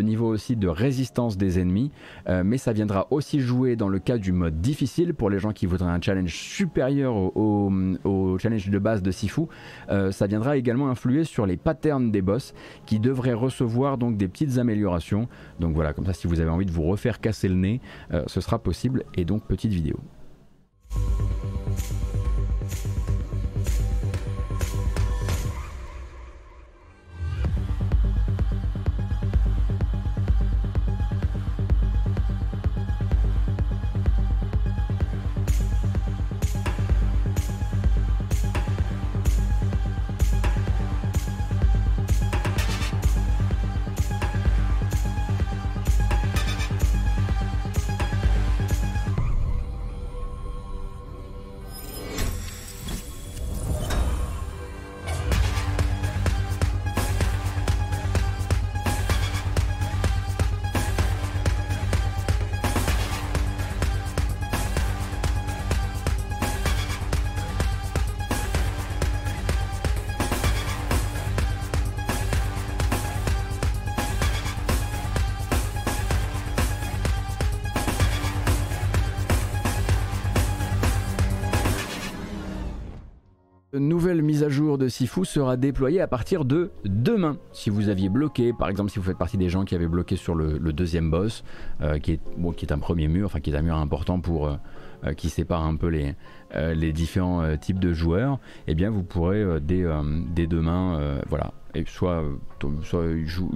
niveau aussi de résistance des ennemis, euh, mais ça viendra aussi jouer dans le cas du mode difficile pour les gens qui voudraient un challenge supérieur au, au, challenge de base de Sifu. ça viendra également influer sur les patterns des boss qui devraient recevoir donc des petites améliorations. Donc voilà, comme ça, si vous avez envie de vous refaire casser le nez, ce sera possible. Et donc petite vidéo. Sera déployée à partir de demain. Si vous aviez bloqué, par exemple si vous faites partie des gens qui avaient bloqué sur le, deuxième boss, euh, qui, est, qui est un premier mur, enfin qui est un mur important pour... Euh, euh, qui sépare un peu les, les différents types de joueurs, eh bien vous pourrez dès, dès, demain, voilà, et soit, soit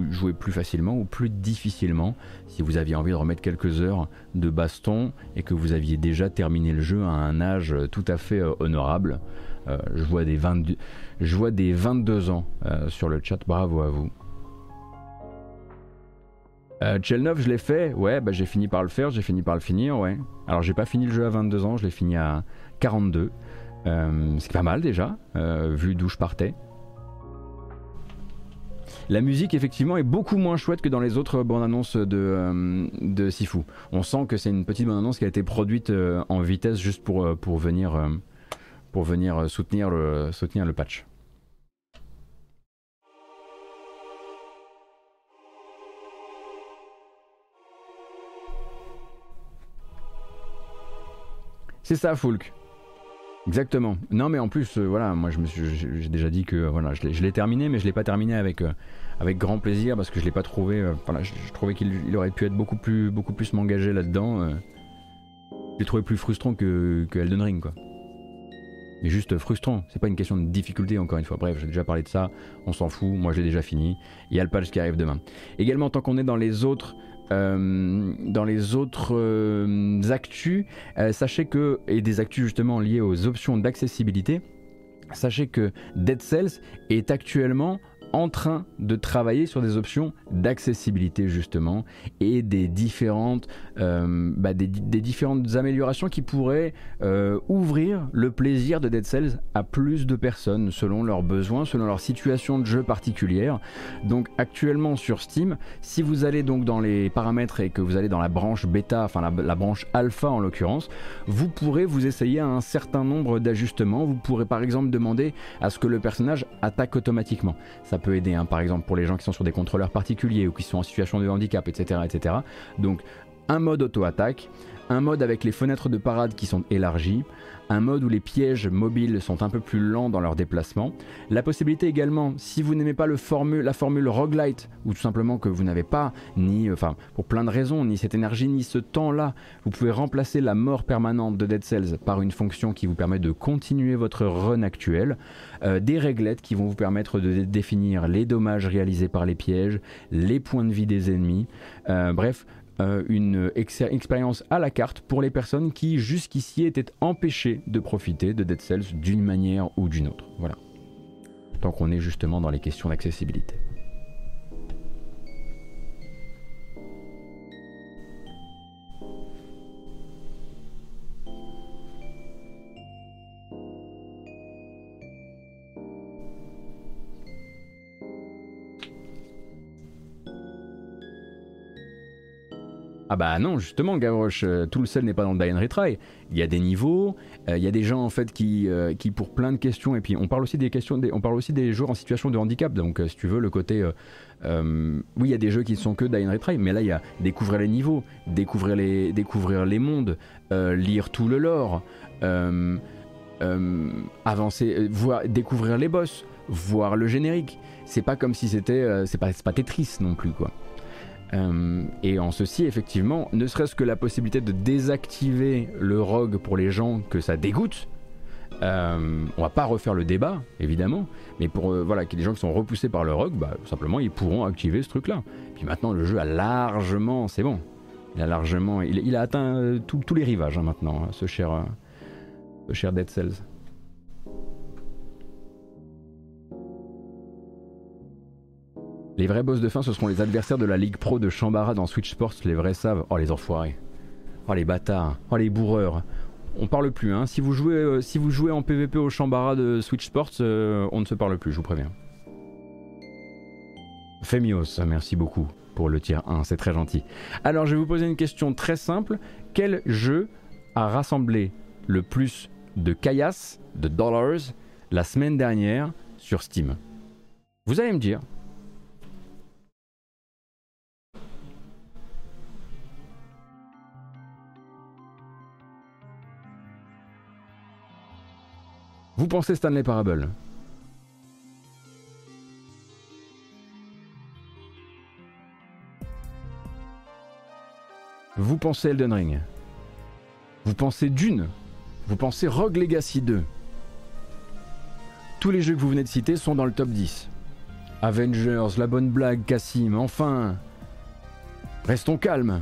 jouer plus facilement ou plus difficilement si vous aviez envie de remettre quelques heures de baston et que vous aviez déjà terminé le jeu à un âge tout à fait honorable. Je, vois des 22, je vois des 22 ans euh, sur le chat, bravo à vous. Euh, Chelnov, je l'ai fait, ouais, bah, j'ai fini par le faire, j'ai fini par le finir, ouais. Alors j'ai pas fini le jeu à 22 ans, je l'ai fini à 42. Euh, c'est pas mal déjà, vu d'où je partais. La musique, effectivement, est beaucoup moins chouette que dans les autres bandes annonces de, de Sifu. On sent que c'est une petite bande annonce qui a été produite en vitesse juste pour, pour venir venir euh, soutenir le, patch. C'est ça, Foulk. Exactement. Non, mais en plus, euh, voilà, moi, je me suis, j'ai déjà dit que voilà, je l'ai terminé, mais je l'ai pas terminé avec euh, avec grand plaisir parce que je l'ai pas trouvé. voilà, je, trouvais qu'il aurait pu être beaucoup plus beaucoup plus m'engager là-dedans. je l'ai trouvé plus frustrant que, que Elden Ring, quoi juste frustrant. C'est pas une question de difficulté, encore une fois. Bref, j'ai déjà parlé de ça, on s'en fout, moi je l'ai déjà fini. Il y a le patch qui arrive demain. Également, tant qu'on est dans les autres. Euh, dans les autres euh, actus, euh, sachez que, et des actus justement liés aux options d'accessibilité, sachez que Dead Cells est actuellement en train de travailler sur des options d'accessibilité justement et des différentes, euh, bah, des, différentes améliorations qui pourraient euh, ouvrir le plaisir de Dead Cells à plus de personnes selon leurs besoins, selon leur situation de jeu particulière. Donc actuellement sur Steam, si vous allez donc dans les paramètres et que vous allez dans la branche bêta, enfin la, branche alpha en l'occurrence, vous pourrez vous essayer un certain nombre d'ajustements. Vous pourrez par exemple demander à ce que le personnage attaque automatiquement. Aider, hein, par exemple pour les gens qui sont sur des contrôleurs particuliers ou qui sont en situation de handicap, etc. etc. Donc un mode auto-attaque, un mode avec les fenêtres de parade qui sont élargies, un mode où les pièges mobiles sont un peu plus lents dans leur déplacement. La possibilité également, si vous n'aimez pas la formule roguelite, ou tout simplement que vous n'avez pas, ni, enfin, pour plein de raisons, ni cette énergie, ni ce temps-là, vous pouvez remplacer la mort permanente de Dead Cells par une fonction qui vous permet de continuer votre run actuel. Euh, des réglettes qui vont vous permettre de définir les dommages réalisés par les pièges, les points de vie des ennemis. Euh, bref, euh, une expérience à la carte pour les personnes qui jusqu'ici étaient empêchées de profiter de Dead Cells d'une manière ou d'une autre. Voilà. Tant qu'on est justement dans les questions d'accessibilité. Ah bah non, justement, Gavroche, euh, tout le sel n'est pas dans le Die and Retry. Il y a des niveaux, euh, il y a des gens en fait qui, euh, qui pour plein de questions, et puis on parle aussi des questions, on parle aussi des joueurs en situation de handicap. Donc si tu veux le côté, oui, il y a des jeux qui ne sont que Die and Retry, mais là il y a découvrir les niveaux, découvrir les, découvrir les mondes, lire tout le lore, avancer, voir, découvrir les boss, voir le générique. C'est pas comme si c'était, c'est pas, pas Tetris non plus quoi. Euh, et en ceci, effectivement, ne serait-ce que la possibilité de désactiver le rogue pour les gens que ça dégoûte, euh, on va pas refaire le débat, évidemment, mais pour euh, voilà, les gens qui sont repoussés par le rogue, bah, simplement ils pourront activer ce truc-là. Puis maintenant, le jeu a largement, c'est bon, il a largement, il, a atteint tous les rivages hein, maintenant, hein, ce cher, ce cher Dead Cells. Les vrais boss de fin, ce seront les adversaires de la Ligue Pro de Chambara dans Switch Sports, les vrais savent. Oh les enfoirés. Oh les bâtards. Oh les bourreurs. On parle plus, hein. Si vous jouez, euh, si vous jouez en PvP au Chambara de Switch Sports, euh, on ne se parle plus, je vous préviens. Femios, merci beaucoup pour le tir 1, c'est très gentil. Alors je vais vous poser une question très simple. Quel jeu a rassemblé le plus de caillasses, de dollars, la semaine dernière sur Steam? Vous allez me dire, Vous pensez Stanley Parable Vous pensez Elden Ring Vous pensez Dune Vous pensez Rogue Legacy 2 Tous les jeux que vous venez de citer sont dans le top 10. Avengers, La Bonne Blague, Cassim, enfin Restons calmes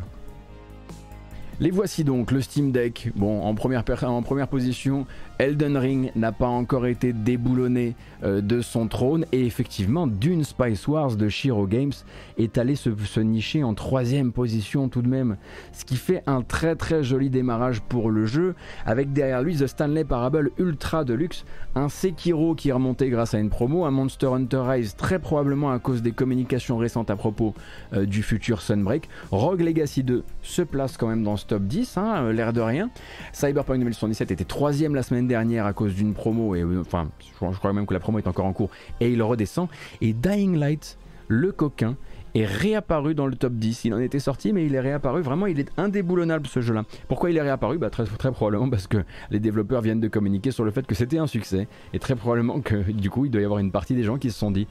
les voici donc, le Steam Deck. Bon, en première, en première position, Elden Ring n'a pas encore été déboulonné euh, de son trône. Et effectivement Dune Spice Wars de Shiro Games est allé se, nicher en troisième position tout de même, ce qui fait un très très joli démarrage pour le jeu avec derrière lui The Stanley Parable Ultra Deluxe, un Sekiro qui est remonté grâce à une promo, un Monster Hunter Rise très probablement à cause des communications récentes à propos euh, du futur Sunbreak, Rogue Legacy 2 se place quand même dans ce top 10, hein, euh, l'air de rien, Cyberpunk 2077 était troisième la semaine dernière à cause d'une promo, et euh, enfin, je crois même que la promo est encore en cours, et il redescend. Et Dying Light, le coquin, est réapparu dans le top 10. Il en était sorti, mais il est réapparu. Vraiment, il est indéboulonnable ce jeu-là. Pourquoi il est réapparu? Bah, très, probablement parce que les développeurs viennent de communiquer sur le fait que c'était un succès. Et très probablement que du coup, il doit y avoir une partie des gens qui se sont dit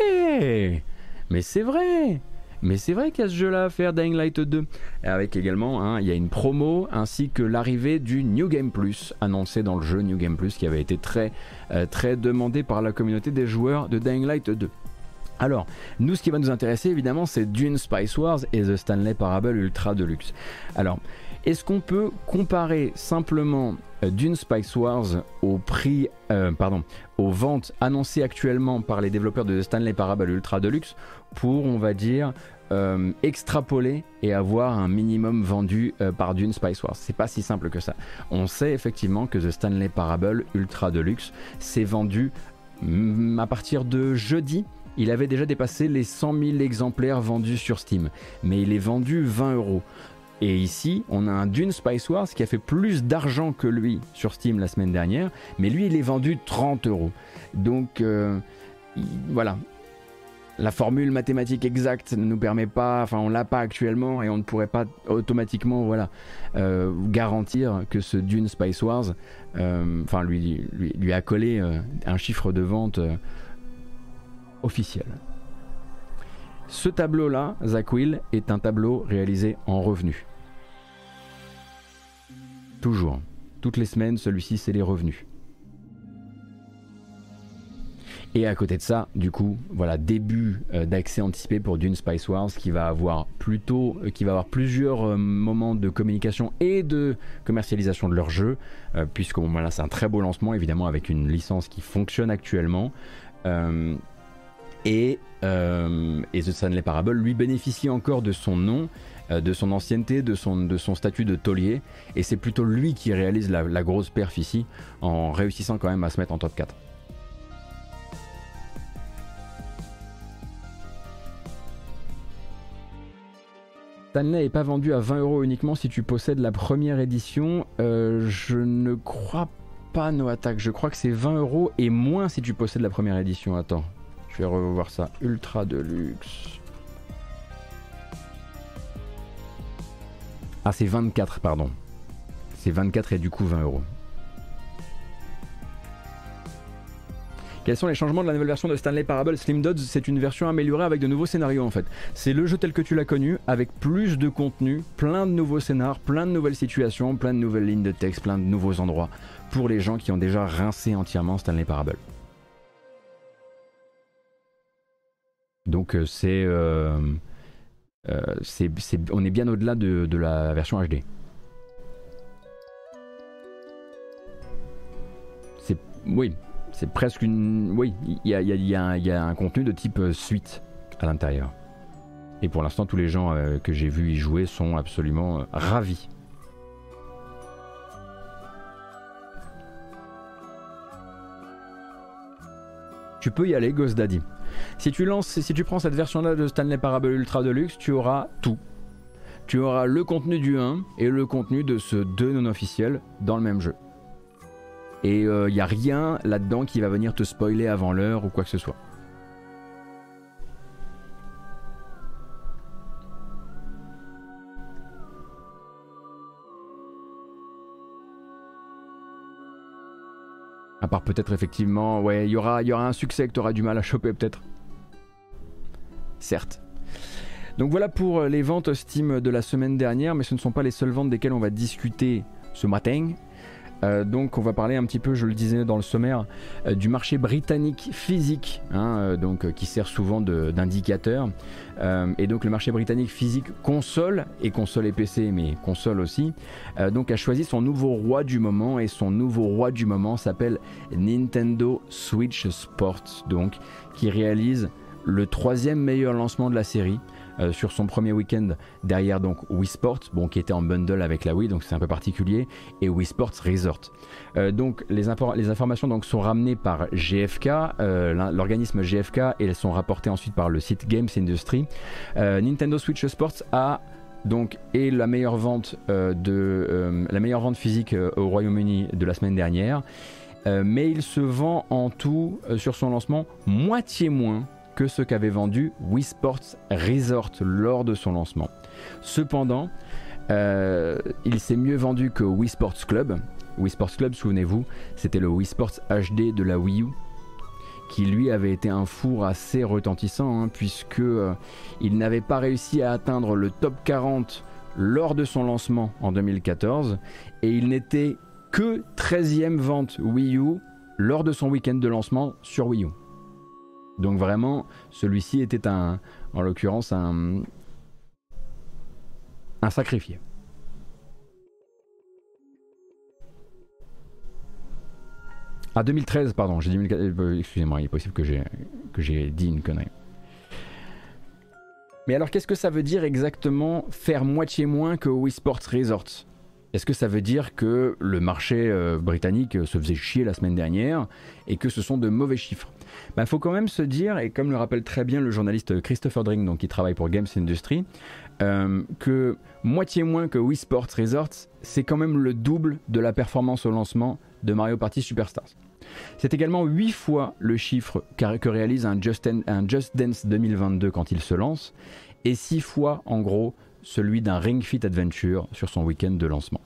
Hé Mais c'est vrai mais c'est vrai qu'il y a ce jeu-là à faire, Dying Light 2. avec également, hein, il y a une promo ainsi que l'arrivée du New Game Plus, annoncé dans le jeu New Game Plus, qui avait été très, euh, très demandé par la communauté des joueurs de Dying Light 2. Alors, nous, ce qui va nous intéresser, évidemment, c'est Dune Spice Wars et The Stanley Parable Ultra Deluxe. Alors, est-ce qu'on peut comparer simplement d'une Spice Wars au prix, pardon, aux ventes annoncées actuellement par les développeurs de Stanley Parable Ultra Deluxe pour, on va dire, extrapoler et avoir un minimum vendu par Dune Spice Wars. C'est pas si simple que ça. On sait effectivement que The Stanley Parable Ultra Deluxe s'est vendu mm, à partir de jeudi il avait déjà dépassé les 100 000 exemplaires vendus sur Steam, mais il est vendu 20 euros. Et ici, on a un Dune Spice Wars qui a fait plus d'argent que lui sur Steam la semaine dernière, mais lui, il est vendu 30 euros. Donc, euh, voilà. La formule mathématique exacte ne nous permet pas, enfin on l'a pas actuellement et on ne pourrait pas automatiquement, voilà, euh, garantir que ce Dune Spice Wars, euh, enfin lui, lui, lui, a collé un chiffre de vente officiel. Ce tableau-là, Zach Will, est un tableau réalisé en revenus. Toujours. Toutes les semaines, celui-ci, c'est les revenus. Et à côté de ça, du coup, voilà, début euh, d'accès anticipé pour Dune Spice Wars qui va avoir plutôt, euh, qui va avoir plusieurs euh, moments de communication et de commercialisation de leur jeu, puisque c'est un très beau lancement, évidemment, avec une licence qui fonctionne actuellement. Et, et The Stanley Parable lui bénéficie encore de son nom, de son ancienneté, de son, de son statut de taulier. Et c'est plutôt lui qui réalise la, grosse perf ici, en réussissant quand même à se mettre en top 4. Stanley n'est pas vendu à 20 euros uniquement si tu possèdes la première édition. Euh, je ne crois pas No Attack. Je crois que c'est 20 euros et moins si tu possèdes la première édition. Attends, je vais revoir ça. Ultra de Ah, c'est 24, pardon. C'est 24 et du coup 20 euros. Quels sont les changements de la nouvelle version de Stanley Parable Slim Dodds C'est une version améliorée avec de nouveaux scénarios en fait. C'est le jeu tel que tu l'as connu, avec plus de contenu, plein de nouveaux scénars, plein de nouvelles situations, plein de nouvelles lignes de texte, plein de nouveaux endroits pour les gens qui ont déjà rincé entièrement Stanley Parable. Donc euh, euh, euh, on est bien au-delà de, la version HD. Oui, c'est presque une, oui, il y a, un contenu de type suite à l'intérieur. Et pour l'instant, tous les gens que j'ai vus y jouer sont absolument ravis. Tu peux y aller, Ghost Daddy. Si tu prends cette version-là de Stanley Parable Ultra Deluxe, tu auras tout. Tu auras le contenu du 1 et le contenu de ce 2 non officiel dans le même jeu. Et il euh, n'y a rien là-dedans qui va venir te spoiler avant l'heure ou quoi que ce soit. À part peut-être effectivement, ouais, il y aura, y aura un succès que tu auras du mal à choper peut-être. Certes. Donc voilà pour les ventes Steam de la semaine dernière, mais ce ne sont pas les seules ventes desquelles on va discuter ce matin. Euh, donc on va parler un petit peu, je le disais dans le sommaire, euh, du marché britannique physique, hein, euh, donc, qui sert souvent d'indicateur. et donc le marché britannique physique console, et console et PC, mais console aussi, donc a choisi son nouveau roi du moment, et son nouveau roi du moment s'appelle Nintendo Switch Sports, donc qui réalise le troisième meilleur lancement de la série. Euh, sur son premier week-end derrière donc Wii Sports, bon, qui était en bundle avec la Wii, donc c'est un peu particulier, et Wii Sports Resort. Euh, donc les, les, informations donc, sont ramenées par GFK, euh, l'organisme GFK, et elles sont rapportées ensuite par le site Games Industry. Nintendo Switch Sports a donc est la meilleure vente de la meilleure vente physique au Royaume-Uni de la semaine dernière. mais il se vend en tout sur son lancement moitié moins que ce qu'avait vendu Wii Sports Resort lors de son lancement. Cependant, euh, il s'est mieux vendu que Wii Sports Club. Wii Sports Club, souvenez-vous, c'était le Wii Sports HD de la Wii U qui lui avait été un four assez retentissant hein, puisque euh, il n'avait pas réussi à atteindre le top 40 lors de son lancement en 2014 et il n'était que 13e vente Wii U lors de son week-end de lancement sur Wii U. Donc vraiment, celui-ci était un, en l'occurrence, un, sacrifié. Ah 2013, pardon, j'ai dit 2014. Excusez-moi, il est possible que j'ai dit une connerie. Mais alors qu'est-ce que ça veut dire exactement faire moitié moins que Wii Sports Resorts? Est-ce que ça veut dire que le marché euh, britannique se faisait chier la semaine dernière et que ce sont de mauvais chiffres? Il bah, faut quand même se dire, et comme le rappelle très bien le journaliste Christopher donc qui travaille pour Games Industry, euh, que moitié moins que Wii Sports Resorts, c'est quand même le double de la performance au lancement de Mario Party Superstars. C'est également 8 fois le chiffre que réalise un Just, Dance 2022 quand il se lance, et 6 fois en gros celui d'un Ring Fit Adventure sur son week-end de lancement.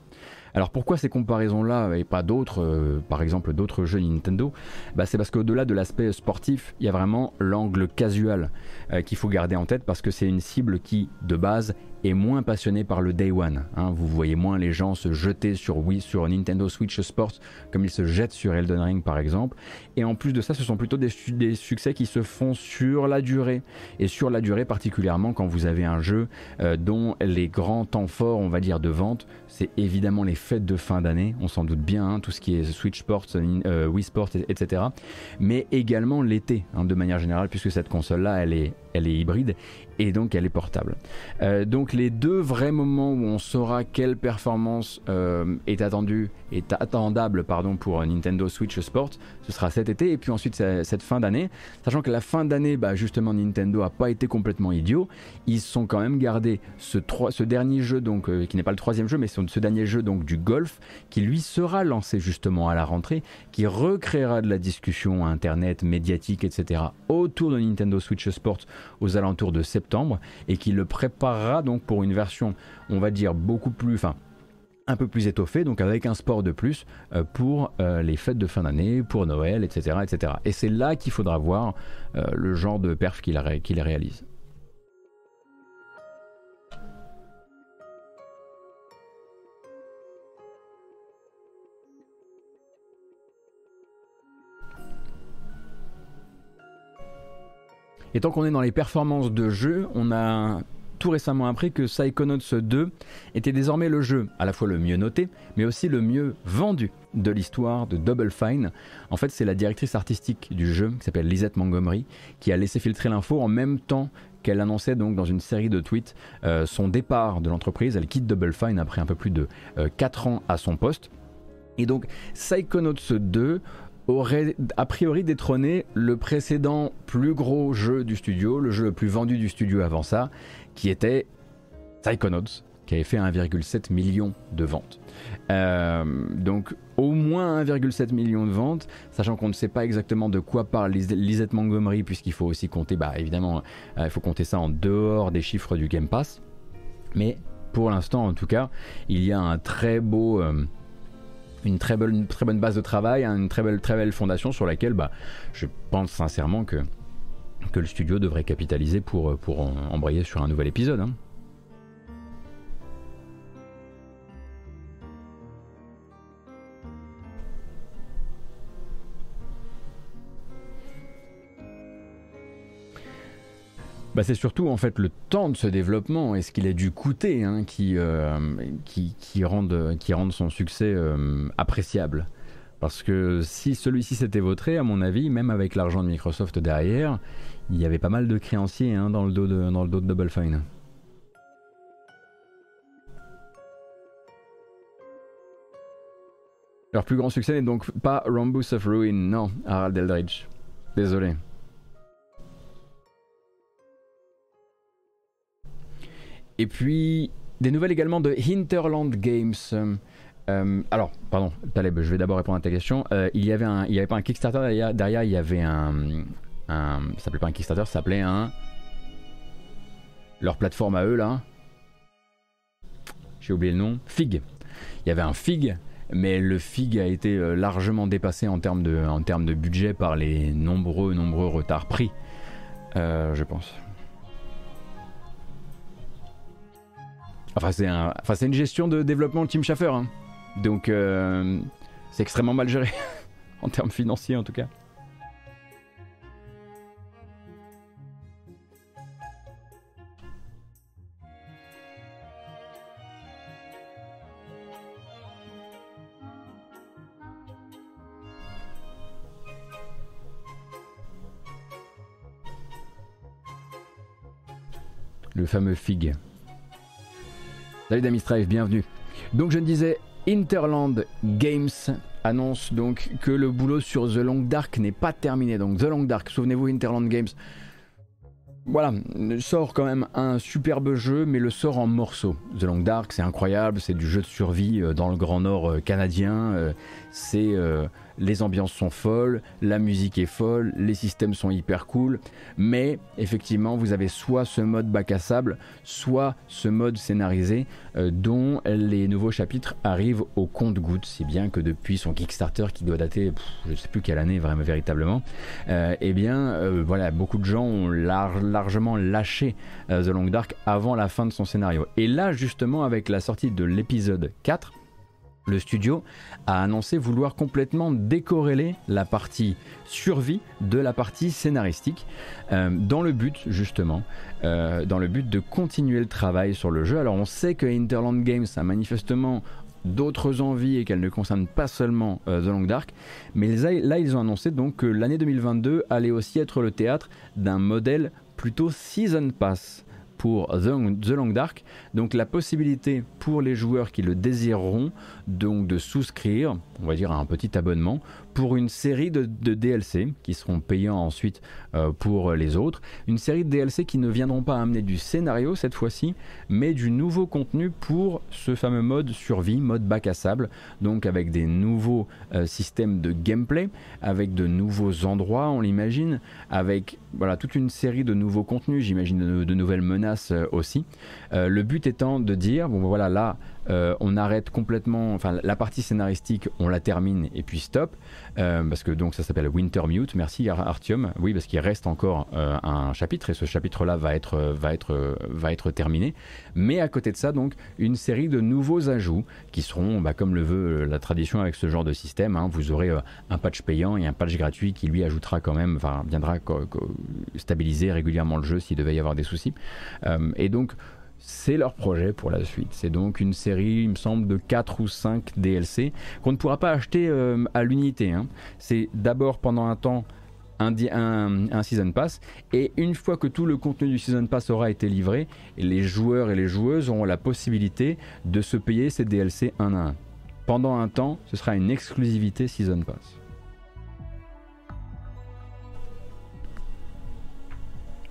Alors pourquoi ces comparaisons-là et pas d'autres, euh, par exemple d'autres jeux Nintendo? Bah, C'est parce qu'au-delà de l'aspect sportif, il y a vraiment l'angle casual euh, qu'il faut garder en tête parce que c'est une cible qui, de base, est moins passionné par le Day One. Hein. Vous voyez moins les gens se jeter sur Wii, sur Nintendo Switch Sports comme ils se jettent sur Elden Ring par exemple. Et en plus de ça, ce sont plutôt des, succès qui se font sur la durée. Et sur la durée particulièrement quand vous avez un jeu euh, dont les grands temps forts, on va dire, de vente, c'est évidemment les fêtes de fin d'année, on s'en doute bien, hein, tout ce qui est Switch Sports, euh, Wii Sports, etc. Mais également l'été, hein, de manière générale, puisque cette console-là, elle est, elle est hybride et donc elle est portable. Euh, donc les deux vrais moments où on saura quelle performance euh, est attendue, est attendable pardon, pour Nintendo Switch Sport, ce sera cet été et puis ensuite cette fin d'année. Sachant que la fin d'année, bah, justement Nintendo a pas été complètement idiot, ils sont quand même gardé ce, ce dernier jeu donc euh, qui n'est pas le troisième jeu mais ce dernier jeu donc du golf qui lui sera lancé justement à la rentrée, qui recréera de la discussion internet, médiatique, etc. autour de Nintendo Switch Sport aux alentours de septembre et qui le préparera donc pour une version, on va dire, beaucoup plus, enfin, un peu plus étoffée, donc avec un sport de plus euh, pour euh, les fêtes de fin d'année, pour Noël, etc. etc. Et c'est là qu'il faudra voir euh, le genre de perf qu'il réalise. Et tant qu'on est dans les performances de jeu, on a tout récemment appris que Psychonauts 2 était désormais le jeu à la fois le mieux noté, mais aussi le mieux vendu de l'histoire de Double Fine. En fait, c'est la directrice artistique du jeu, qui s'appelle Lisette Montgomery, qui a laissé filtrer l'info en même temps qu'elle annonçait donc dans une série de tweets euh, son départ de l'entreprise. Elle quitte Double Fine après un peu plus de 4 euh, ans à son poste. Et donc Psychonauts 2 aurait a priori détrôné le précédent plus gros jeu du studio, le jeu le plus vendu du studio avant ça, qui était Psychonauts, qui avait fait 1,7 million de ventes. Euh, donc au moins 1,7 million de ventes, sachant qu'on ne sait pas exactement de quoi parle Lisette Montgomery, puisqu'il faut aussi compter, bah évidemment, euh, il faut compter ça en dehors des chiffres du Game Pass. Mais pour l'instant, en tout cas, il y a un très beau... Euh, une très bonne, très bonne base de travail, hein, une très belle, très belle fondation sur laquelle bah, je pense sincèrement que, le studio devrait capitaliser pour, pour embrayer sur un nouvel épisode. Hein. Bah, c'est surtout en fait le temps de ce développement et ce qu'il a dû coûter hein, qui, euh, qui, rendent, son succès euh, appréciable. Parce que si celui-ci s'était voté, à mon avis, même avec l'argent de Microsoft derrière, il y avait pas mal de créanciers hein, dans, le dos de, dans Double Fine. Leur plus grand succès n'est donc pas Rambus of Ruin, non, Harald Eldridge. Désolé. Et puis, des nouvelles également de Hinterland Games. Euh, alors, pardon, Taleb, je vais d'abord répondre à ta question. Euh, il y avait avait pas un Kickstarter derrière, derrière il y avait un, un ça s'appelait pas un Kickstarter, ça s'appelait un, leur plateforme à eux là. J'ai oublié le nom. Fig. Il y avait un Fig, mais le Fig a été euh, largement dépassé en termes de, en termes de budget par les nombreux, nombreux retards pris, je pense. Enfin, c'est une gestion de développement de Tim Schafer. Hein. Donc, euh, c'est extrêmement mal géré, en termes financiers en tout cas. Le fameux Fig. Salut Damistrive, bienvenue. Donc je ne disais, Interland Games annonce donc que le boulot sur The Long Dark n'est pas terminé. Donc The Long Dark, souvenez-vous, Interland Games voilà, sort quand même un superbe jeu, mais le sort en morceaux. The Long Dark, c'est incroyable, c'est du jeu de survie euh, dans le Grand Nord euh, canadien, euh, c'est les ambiances sont folles, la musique est folle, les systèmes sont hyper cool, mais effectivement vous avez soit ce mode bac à sable, soit ce mode scénarisé euh, dont les nouveaux chapitres arrivent au compte-gouttes, si bien que depuis son Kickstarter qui doit dater, je ne sais plus quelle année vraiment véritablement, euh, eh bien euh, voilà, beaucoup de gens ont largement lâché The Long Dark avant la fin de son scénario. Et là justement avec la sortie de l'épisode 4, le studio a annoncé vouloir complètement décorréler la partie survie de la partie scénaristique euh, dans le but justement euh, de continuer le travail sur le jeu alors on sait que Interland Games a manifestement d'autres envies et qu'elle ne concerne pas seulement euh, The Long Dark mais là ils ont annoncé donc que l'année 2022 allait aussi être le théâtre d'un modèle plutôt season pass pour The Long Dark. Donc la possibilité pour les joueurs qui le désireront donc de souscrire, on va dire à un petit abonnement pour une série de, DLC qui seront payants ensuite euh, pour les autres. Une série de DLC qui ne viendront pas amener du scénario cette fois-ci, mais du nouveau contenu pour ce fameux mode survie, mode bac à sable, donc avec des nouveaux euh, systèmes de gameplay, avec de nouveaux endroits, on l'imagine, avec voilà toute une série de nouveaux contenus, j'imagine de, nouvelles menaces euh, aussi. le but étant de dire bon voilà là euh, on arrête complètement, enfin la partie scénaristique, on la termine et puis stop, euh, parce que donc ça s'appelle Wintermute. Merci Artium, oui parce qu'il reste encore euh, un chapitre et ce chapitre-là va être va être va être terminé. Mais à côté de ça donc une série de nouveaux ajouts qui seront, bah, comme le veut la tradition avec ce genre de système, hein, vous aurez un patch payant et un patch gratuit qui lui ajoutera quand même, enfin viendra stabiliser régulièrement le jeu s'il devait y avoir des soucis. et donc c'est leur projet pour la suite. C'est donc une série, il me semble, de 4 ou 5 DLC qu'on ne pourra pas acheter euh, à l'unité. Hein. C'est d'abord pendant un temps un, un, Season Pass et une fois que tout le contenu du Season Pass aura été livré, les joueurs et les joueuses auront la possibilité de se payer ces DLC un à un. Pendant un temps, ce sera une exclusivité Season Pass.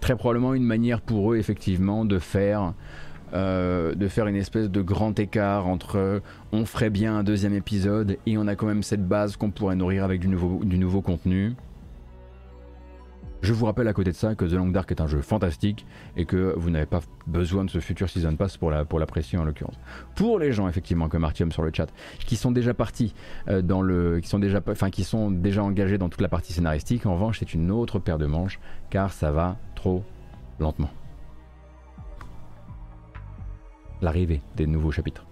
Très probablement une manière pour eux effectivement de faire euh, de faire une espèce de grand écart entre on ferait bien un deuxième épisode et on a quand même cette base qu'on pourrait nourrir avec du nouveau, du nouveau contenu. Je vous rappelle à côté de ça que The Long Dark est un jeu fantastique et que vous n'avez pas besoin de ce futur Season Pass pour l'apprécier pour en l'occurrence. Pour les gens effectivement comme Artium sur le chat qui sont déjà partis euh, dans le qui sont déjà enfin qui sont déjà engagés dans toute la partie scénaristique en revanche c'est une autre paire de manches car ça va lentement. l'arrivée des nouveaux chapitres.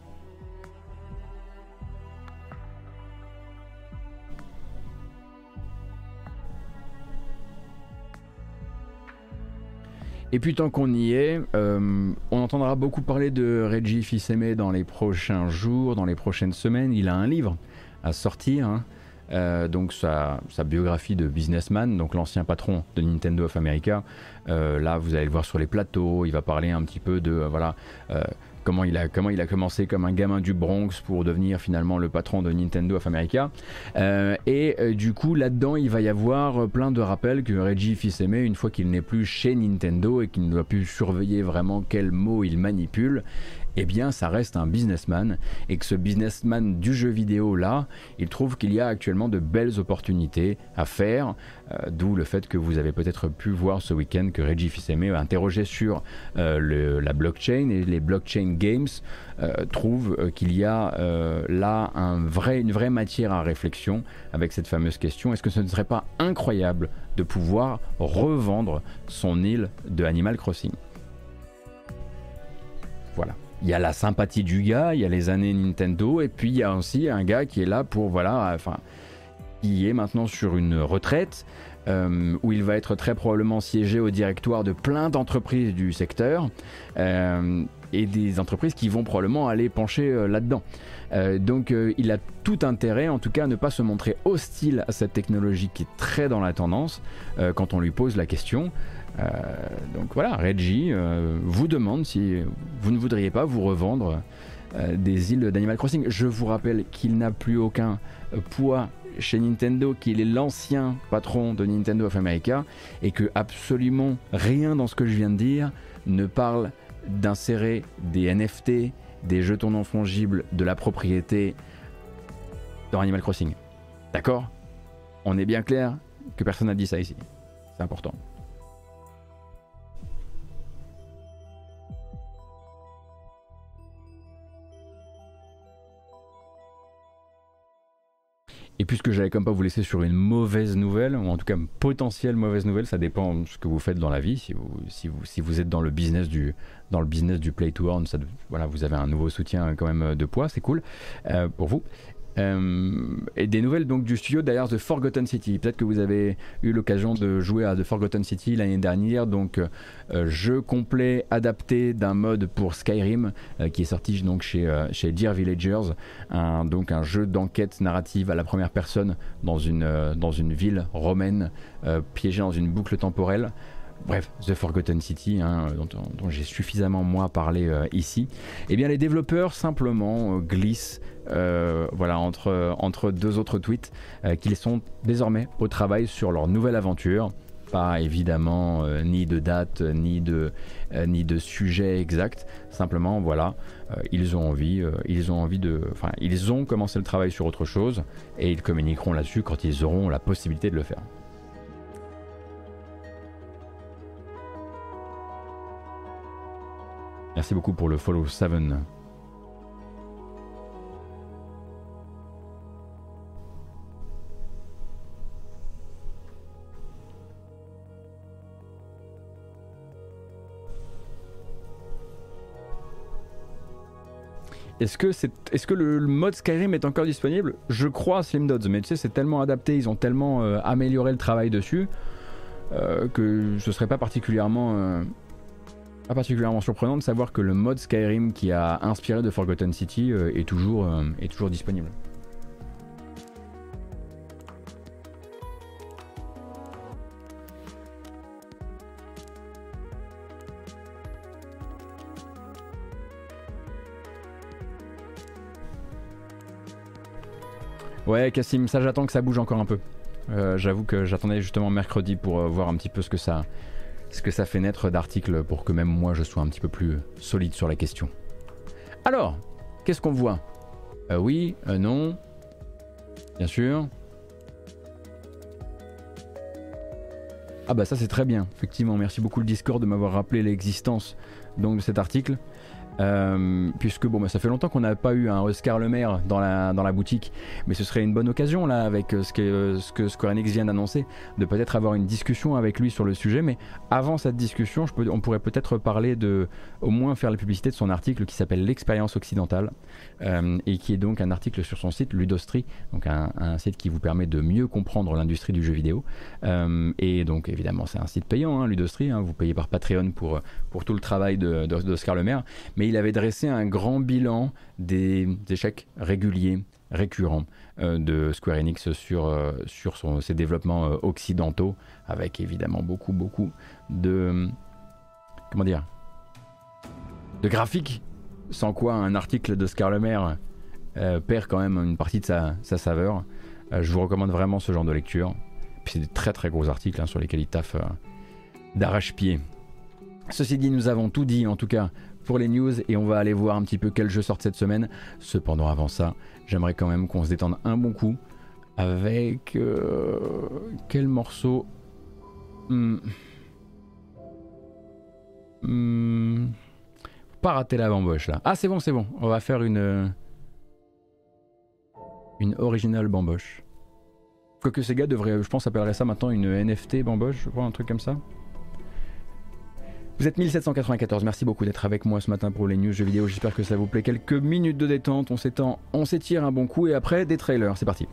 Et puis tant qu'on y est, euh, on entendra beaucoup parler de Reggie Fils-Aimé dans les prochains jours, dans les prochaines semaines. Il a un livre à sortir, hein. euh, donc sa, biographie de businessman, donc l'ancien patron de Nintendo of America. Euh, là, vous allez le voir sur les plateaux. Il va parler un petit peu de voilà comment il, a, comment il a commencé comme un gamin du Bronx pour devenir finalement le patron de Nintendo of America. Euh, et euh, du coup, là-dedans, il va y avoir plein de rappels que Reggie Fils-Aimé, une fois qu'il n'est plus chez Nintendo et qu'il ne doit plus surveiller vraiment quels mots il manipule, eh bien ça reste un businessman et que ce businessman du jeu vidéo là, il trouve qu'il y a actuellement de belles opportunités à faire, euh, d'où le fait que vous avez peut-être pu voir ce week-end que Reggie Fils-Aimé a interrogé sur euh, la blockchain et les blockchain games euh, trouvent qu'il y a là une vraie matière à réflexion avec cette fameuse question, est-ce que ce ne serait pas incroyable de pouvoir revendre son île de Animal Crossing? Voilà. Il y a la sympathie du gars, il y a les années Nintendo, et puis il y a aussi un gars qui est là pour, voilà, enfin, qui est maintenant sur une retraite, euh, où il va être très probablement siégé au directoire de plein d'entreprises du secteur, euh, et des entreprises qui vont probablement aller pencher euh, là-dedans. donc il a tout intérêt, en tout cas, à ne pas se montrer hostile à cette technologie qui est très dans la tendance quand on lui pose la question. donc voilà, Reggie vous demande si vous ne voudriez pas vous revendre des îles d'Animal Crossing. Je vous rappelle qu'il n'a plus aucun poids chez Nintendo qu'il est l'ancien patron de Nintendo of America et que absolument rien dans ce que je viens de dire ne parle d'insérer des NFT, des jetons non fongibles, de la propriété dans Animal Crossing. D'accord? On est bien clair que personne n'a dit ça ici. C'est important. Et puisque j'allais comme pas vous laisser sur une mauvaise nouvelle, ou en tout cas une potentielle mauvaise nouvelle, ça dépend de ce que vous faites dans la vie. Si vous, êtes dans le business du, play to earn, ça, voilà, vous avez un nouveau soutien quand même de poids, c'est cool euh, pour vous. Euh, et des nouvelles donc du studio d'ailleurs The Forgotten City. Peut-être que vous avez eu l'occasion de jouer à The Forgotten City l'année dernière, donc euh, jeu complet adapté d'un mode pour Skyrim euh, qui est sorti donc chez, chez Dear Villagers, donc un jeu d'enquête narrative à la première personne dans une, dans une ville romaine piégée dans une boucle temporelle. Bref, The Forgotten City, hein, dont, j'ai suffisamment moi parlé ici. Eh bien, les développeurs simplement glissent euh, voilà, entre, entre deux autres tweets, euh, qu'ils sont désormais au travail sur leur nouvelle aventure. Pas évidemment euh, ni de date, ni de, ni de sujet exact. Simplement, voilà, ils ont envie, ils ont envie de, enfin, ils ont commencé le travail sur autre chose et ils communiqueront là-dessus quand ils auront la possibilité de le faire. Merci beaucoup pour le follow 7. Est-ce que, c'est, est-ce que le, mode Skyrim est encore disponible? Je crois Slim Dodds, mais tu sais, c'est tellement adapté, ils ont tellement euh, amélioré le travail dessus euh, que ce serait pas particulièrement, euh, pas particulièrement surprenant de savoir que le mode Skyrim qui a inspiré de Forgotten City est, toujours, est toujours disponible. Ouais, Cassim, ça j'attends que ça bouge encore un peu. Euh, j'avoue que j'attendais justement mercredi pour euh, voir un petit peu ce que ça, ce que ça fait naître d'articles pour que même moi je sois un petit peu plus solide sur la question. Alors, qu'est-ce qu'on voit? Euh, Oui, non, bien sûr. Ah bah ça c'est très bien, effectivement. Merci beaucoup le Discord de m'avoir rappelé l'existence donc de cet article. Euh, puisque bon, bah, ça fait longtemps qu'on n'a pas eu un Oscar Le Maire dans la, dans la boutique, mais ce serait une bonne occasion là, avec euh, ce que, euh, ce que Square Enix vient d'annoncer, de peut-être avoir une discussion avec lui sur le sujet. Mais avant cette discussion, on pourrait peut-être parler de, au moins faire la publicité de son article qui s'appelle L'expérience occidentale et qui est donc un article sur son site Ludostri, donc un, site qui vous permet de mieux comprendre l'industrie du jeu vidéo. et donc évidemment, c'est un site payant, hein, Ludostri, hein, vous payez par Patreon pour, pour tout le travail d'Oscar de, de, Le Maire. Mais il avait dressé un grand bilan des échecs réguliers, récurrents euh, de Square Enix sur, euh, ses développements euh, occidentaux, avec évidemment beaucoup, beaucoup de. Comment dire De graphiques, sans quoi un article de Scarlemer perd quand même une partie de sa, saveur. je vous recommande vraiment ce genre de lecture. Puis c'est des très très gros articles hein, sur lesquels il taffe d'arrache-pied. Ceci dit, nous avons tout dit en tout cas pour les news et on va aller voir un petit peu quel jeu sort cette semaine. Cependant, avant ça, j'aimerais quand même qu'on se détende un bon coup avec euh, quel morceau hmm. Hmm. Pas rater la bamboche là. Ah, c'est bon, c'est bon. On va faire une une originale bamboche. Quoique ces gars devraient, je pense, appellerait ça maintenant une NFT bamboche, je crois, un truc comme ça. Vous êtes 1794, merci beaucoup d'être avec moi ce matin pour les news jeux vidéo, j'espère que ça vous plaît. Quelques minutes de détente, on s'étend, on s'étire un bon coup et après des trailers, c'est parti.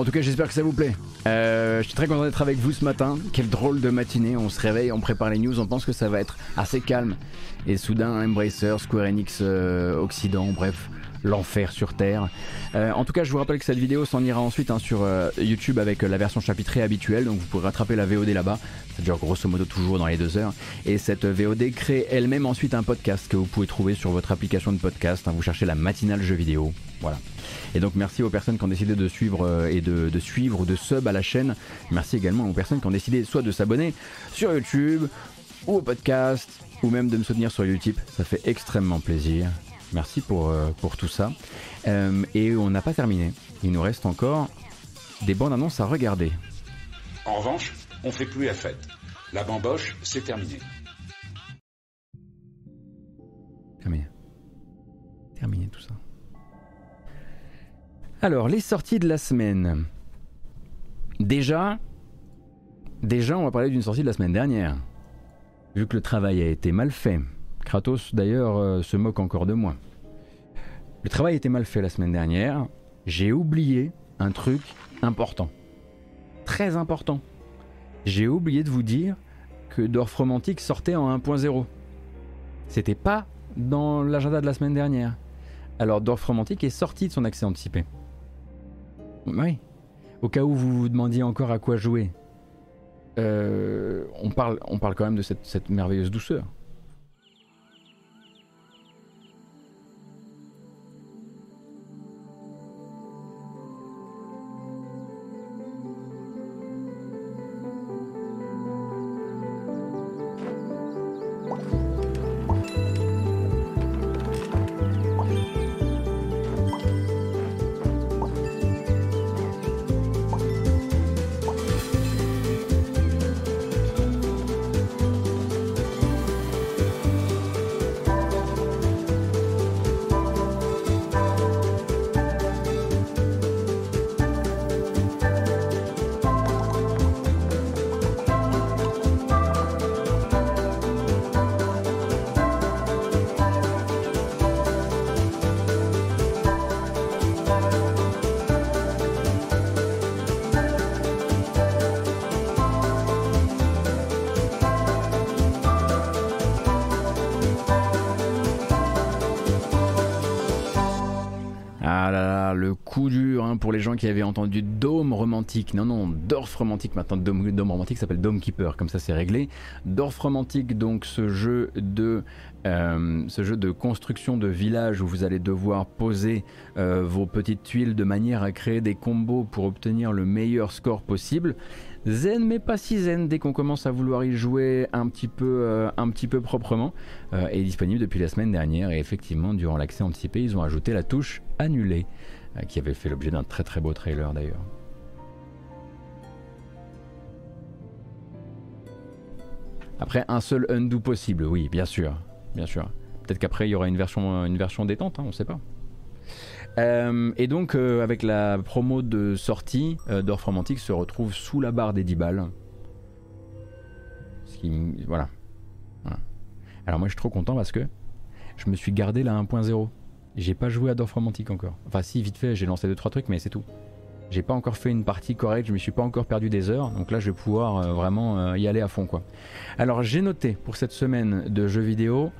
En tout cas, j'espère que ça vous plaît. Euh, je suis très content d'être avec vous ce matin. Quelle drôle de matinée. On se réveille, on prépare les news, on pense que ça va être assez calme. Et soudain, Embracer, Square Enix euh, Occident, bref, l'enfer sur Terre. Euh, en tout cas, je vous rappelle que cette vidéo s'en ira ensuite hein, sur YouTube avec la version chapitrée habituelle. Donc vous pourrez rattraper la VOD là-bas. Ça dure grosso modo toujours dans les deux heures. Et cette VOD crée elle-même ensuite un podcast que vous pouvez trouver sur votre application de podcast. Hein. vous cherchez la matinale jeu vidéo. Voilà. Et donc merci aux personnes qui ont décidé de suivre euh, et de, suivre ou de sub à la chaîne. Merci également aux personnes qui ont décidé soit de s'abonner sur YouTube ou au podcast ou même de me soutenir sur YouTube. Ça fait extrêmement plaisir. Merci pour, euh, pour tout ça. Euh, et on n'a pas terminé. Il nous reste encore des bandes annonces à regarder. En revanche, on fait plus la fête. La bamboche, c'est terminé. Terminé. Terminé tout ça. Alors, les sorties de la semaine. Déjà, déjà, on va parler d'une sortie de la semaine dernière. Vu que le travail a été mal fait. Kratos, d'ailleurs, euh, se moque encore de moi. Le travail a été mal fait la semaine dernière. J'ai oublié un truc important. Très important. J'ai oublié de vous dire que Dorf Romantique sortait en 1.0. C'était pas dans l'agenda de la semaine dernière. Alors Dorf Romantique est sorti de son accès anticipé. Oui. Au cas où vous vous demandiez encore à quoi jouer, euh, on, parle, on parle quand même de cette merveilleuse douceur. Qui avaient entendu Dome romantique. Non, non, Dorf romantique. Maintenant, Dome, romantique s'appelle Dome Keeper. Comme ça, c'est réglé. Dorf romantique, donc ce jeu de euh, ce jeu de construction de village où vous allez devoir poser euh, vos petites tuiles de manière à créer des combos pour obtenir le meilleur score possible. Zen mais pas si zen dès qu'on commence à vouloir y jouer un petit peu, euh, un petit peu proprement. est disponible depuis la semaine dernière et effectivement durant l'accès anticipé ils ont ajouté la touche annuler. Euh, qui avait fait l'objet d'un très très beau trailer d'ailleurs. Après, un seul undo possible, oui, bien sûr, bien sûr. Peut-être qu'après il y aura une version, une version détente, hein, on ne sait pas. Euh, et donc, euh, avec la promo de sortie, euh, Dorf Romantique se retrouve sous la barre des 10 balles. voilà. voilà. Alors, moi, je suis trop content parce que je me suis gardé la 1.0. J'ai pas joué à Dorf Romantique encore. Enfin, si, vite fait, j'ai lancé 2-3 trucs, mais c'est tout. J'ai pas encore fait une partie correcte, je me suis pas encore perdu des heures, donc là je vais pouvoir euh, vraiment euh, y aller à fond quoi. Alors j'ai noté pour cette semaine de jeux vidéo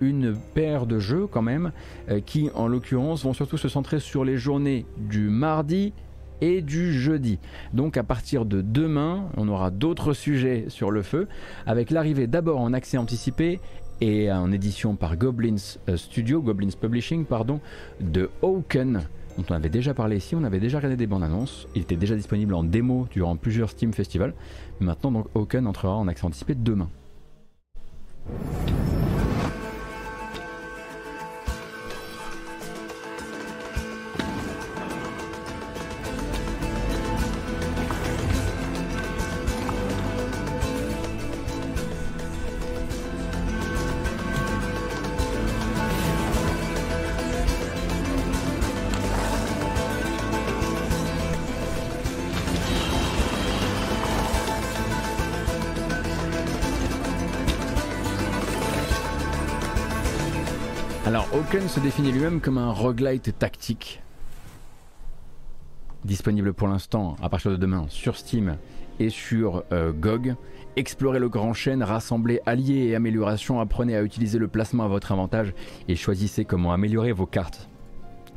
une paire de jeux quand même euh, qui en l'occurrence vont surtout se centrer sur les journées du mardi et du jeudi. Donc à partir de demain, on aura d'autres sujets sur le feu, avec l'arrivée d'abord en accès anticipé et en édition par Goblins euh, Studio, Goblins Publishing, de Hawken. dont on avait déjà parlé ici, on avait déjà regardé des bandes annonces, il était déjà disponible en démo durant plusieurs Steam Festivals, maintenant donc Hawken entrera en accès anticipé demain. Se définit lui-même comme un roguelite tactique. Disponible pour l'instant à partir de demain sur Steam et sur euh, GOG. Explorez le grand chêne, rassemblez alliés et améliorations, apprenez à utiliser le placement à votre avantage et choisissez comment améliorer vos cartes.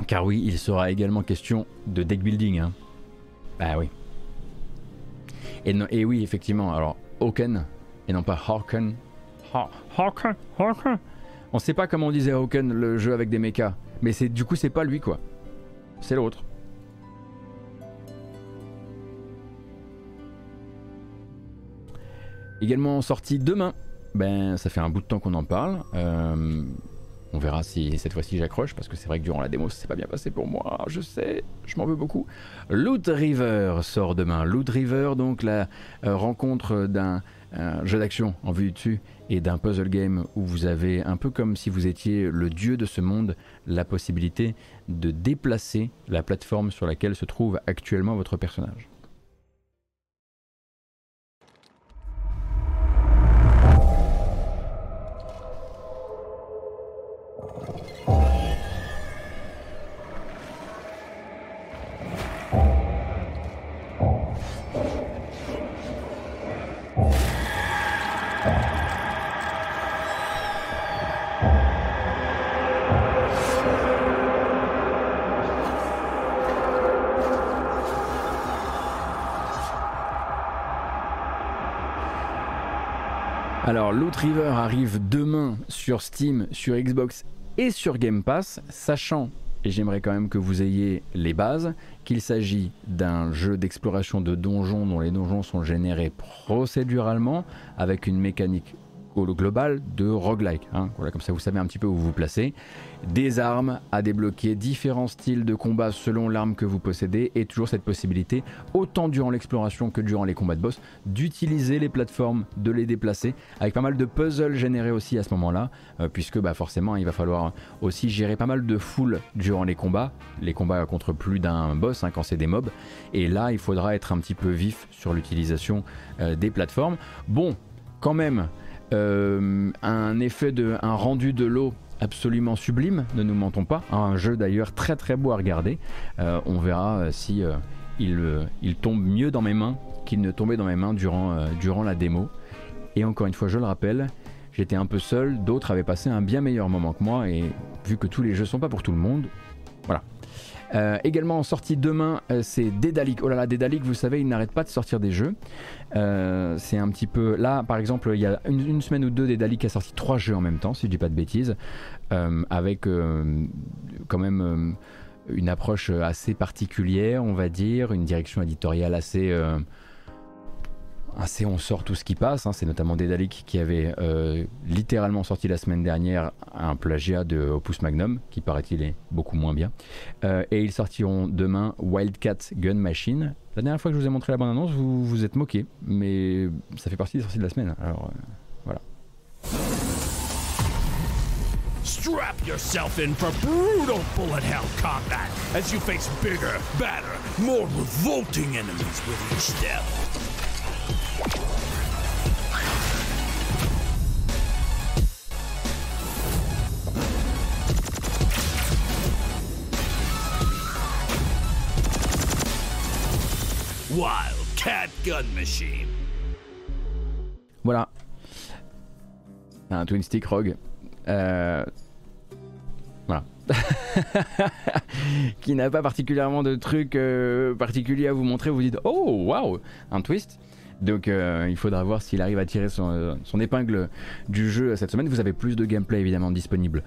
Car oui, il sera également question de deck building. Hein. Bah oui. Et, et oui, effectivement, alors Hawken et non pas Hawken. Hawken, Hawken. On sait pas comment on disait Hawken le jeu avec des mechas, mais c'est du coup c'est pas lui quoi. C'est l'autre. Également sorti demain. Ben ça fait un bout de temps qu'on en parle. Euh, on verra si cette fois-ci j'accroche parce que c'est vrai que durant la démo c'est pas bien passé pour moi. Je sais, je m'en veux beaucoup. Loot River sort demain. Loot River donc la euh, rencontre d'un jeu d'action en vue du dessus et d'un puzzle game où vous avez, un peu comme si vous étiez le dieu de ce monde, la possibilité de déplacer la plateforme sur laquelle se trouve actuellement votre personnage. Alors, Loot River arrive demain sur Steam, sur Xbox et sur Game Pass, sachant, et j'aimerais quand même que vous ayez les bases, qu'il s'agit d'un jeu d'exploration de donjons dont les donjons sont générés procéduralement avec une mécanique global de roguelike. Hein. Voilà, comme ça vous savez un petit peu où vous vous placez des armes à débloquer, différents styles de combat selon l'arme que vous possédez et toujours cette possibilité, autant durant l'exploration que durant les combats de boss, d'utiliser les plateformes, de les déplacer, avec pas mal de puzzles générés aussi à ce moment-là, euh, puisque bah, forcément il va falloir aussi gérer pas mal de foule durant les combats, les combats contre plus d'un boss hein, quand c'est des mobs, et là il faudra être un petit peu vif sur l'utilisation euh, des plateformes. Bon, quand même, euh, un effet de un rendu de l'eau absolument sublime, ne nous mentons pas. Un jeu d'ailleurs très très beau à regarder. Euh, on verra euh, si il, il, tombe mieux dans mes mains qu'il ne tombait dans mes mains durant, durant la démo. Et encore une fois, je le rappelle, j'étais un peu seul, d'autres avaient passé un bien meilleur moment que moi, et vu que tous les jeux sont pas pour tout le monde, voilà, euh, également en sortie demain, euh, c'est Dédalic. Oh là là, Dédalic, vous savez, il n'arrête pas de sortir des jeux. Euh, c'est un petit peu. Là, par exemple, il y a une, semaine ou deux, Dédalic a sorti trois jeux en même temps, si je dis pas de bêtises, avec quand même une approche assez particulière, on va dire, une direction éditoriale assez assez on sort tout ce qui passe. Hein. C'est notamment Dédalic qui avait euh, littéralement sorti la semaine dernière un plagiat de Opus Magnum, qui paraît-il est beaucoup moins bien. Euh, et ils sortiront demain Wildcat Gun Machine. La dernière fois que je vous ai montré la bande-annonce, vous vous êtes moqué, mais ça fait partie des sorties de la semaine. Alors euh, voilà. Strap yourself in for brutal bullet hell combat as you face bigger, badder, more revolting enemies with each step. Wildcat Gun Machine. Voilà. Un Twin Stick Rogue. Euh, voilà. qui n'a pas particulièrement de trucs euh, particuliers à vous montrer. Vous dites, oh, waouh, un twist. Donc euh, il faudra voir s'il arrive à tirer son, épingle du jeu cette semaine. Vous avez plus de gameplay évidemment disponible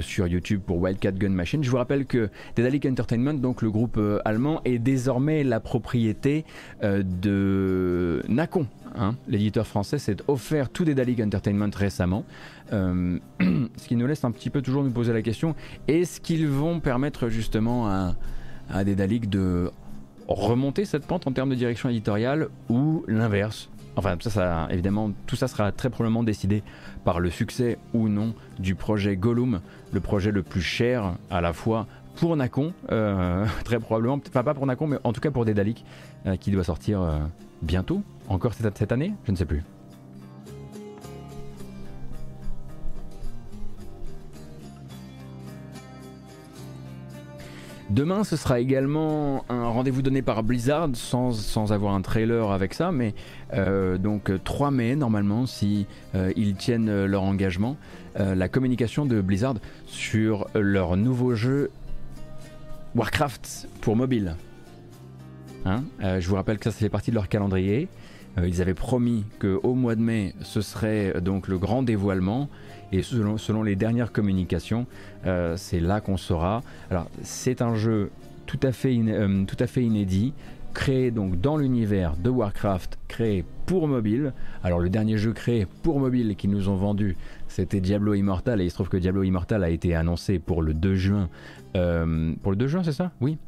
sur YouTube pour Wildcat Gun Machine. Je vous rappelle que Dedalic Entertainment, donc le groupe allemand, est désormais la propriété de Nacon. Hein. L'éditeur français s'est offert tout Dedalic Entertainment récemment. ce qui nous laisse un petit peu toujours nous poser la question est-ce qu'ils vont permettre justement à, à de remonter cette pente en termes de direction éditoriale ou l'inverse? Enfin, ça, ça, évidemment, tout ça sera très probablement décidé par le succès ou non du projet Gollum, le projet le plus cher à la fois pour Nacon, euh, très probablement, pas pour Nacon, mais en tout cas pour Dédalic, euh, qui doit sortir euh, bientôt, encore cette année, je ne sais plus. Demain, ce sera également un rendez-vous donné par Blizzard, sans, avoir un trailer avec ça, mais euh, donc 3 mai normalement, si euh, ils tiennent leur engagement, euh, la communication de Blizzard sur leur nouveau jeu Warcraft pour mobile. Hein je vous rappelle que ça, ça fait partie de leur calendrier. ils avaient promis qu'au mois de mai, ce serait donc le grand dévoilement. Et selon, les dernières communications, euh, c'est là qu'on saura. Alors, c'est un jeu tout à fait, euh, tout à fait inédit, créé donc dans l'univers de Warcraft, créé pour mobile. Alors, le dernier jeu créé pour mobile qu'ils nous ont vendu, c'était Diablo Immortal. Et il se trouve que Diablo Immortal a été annoncé pour le 2 juin. Euh, pour le 2 juin, c'est ça? Oui.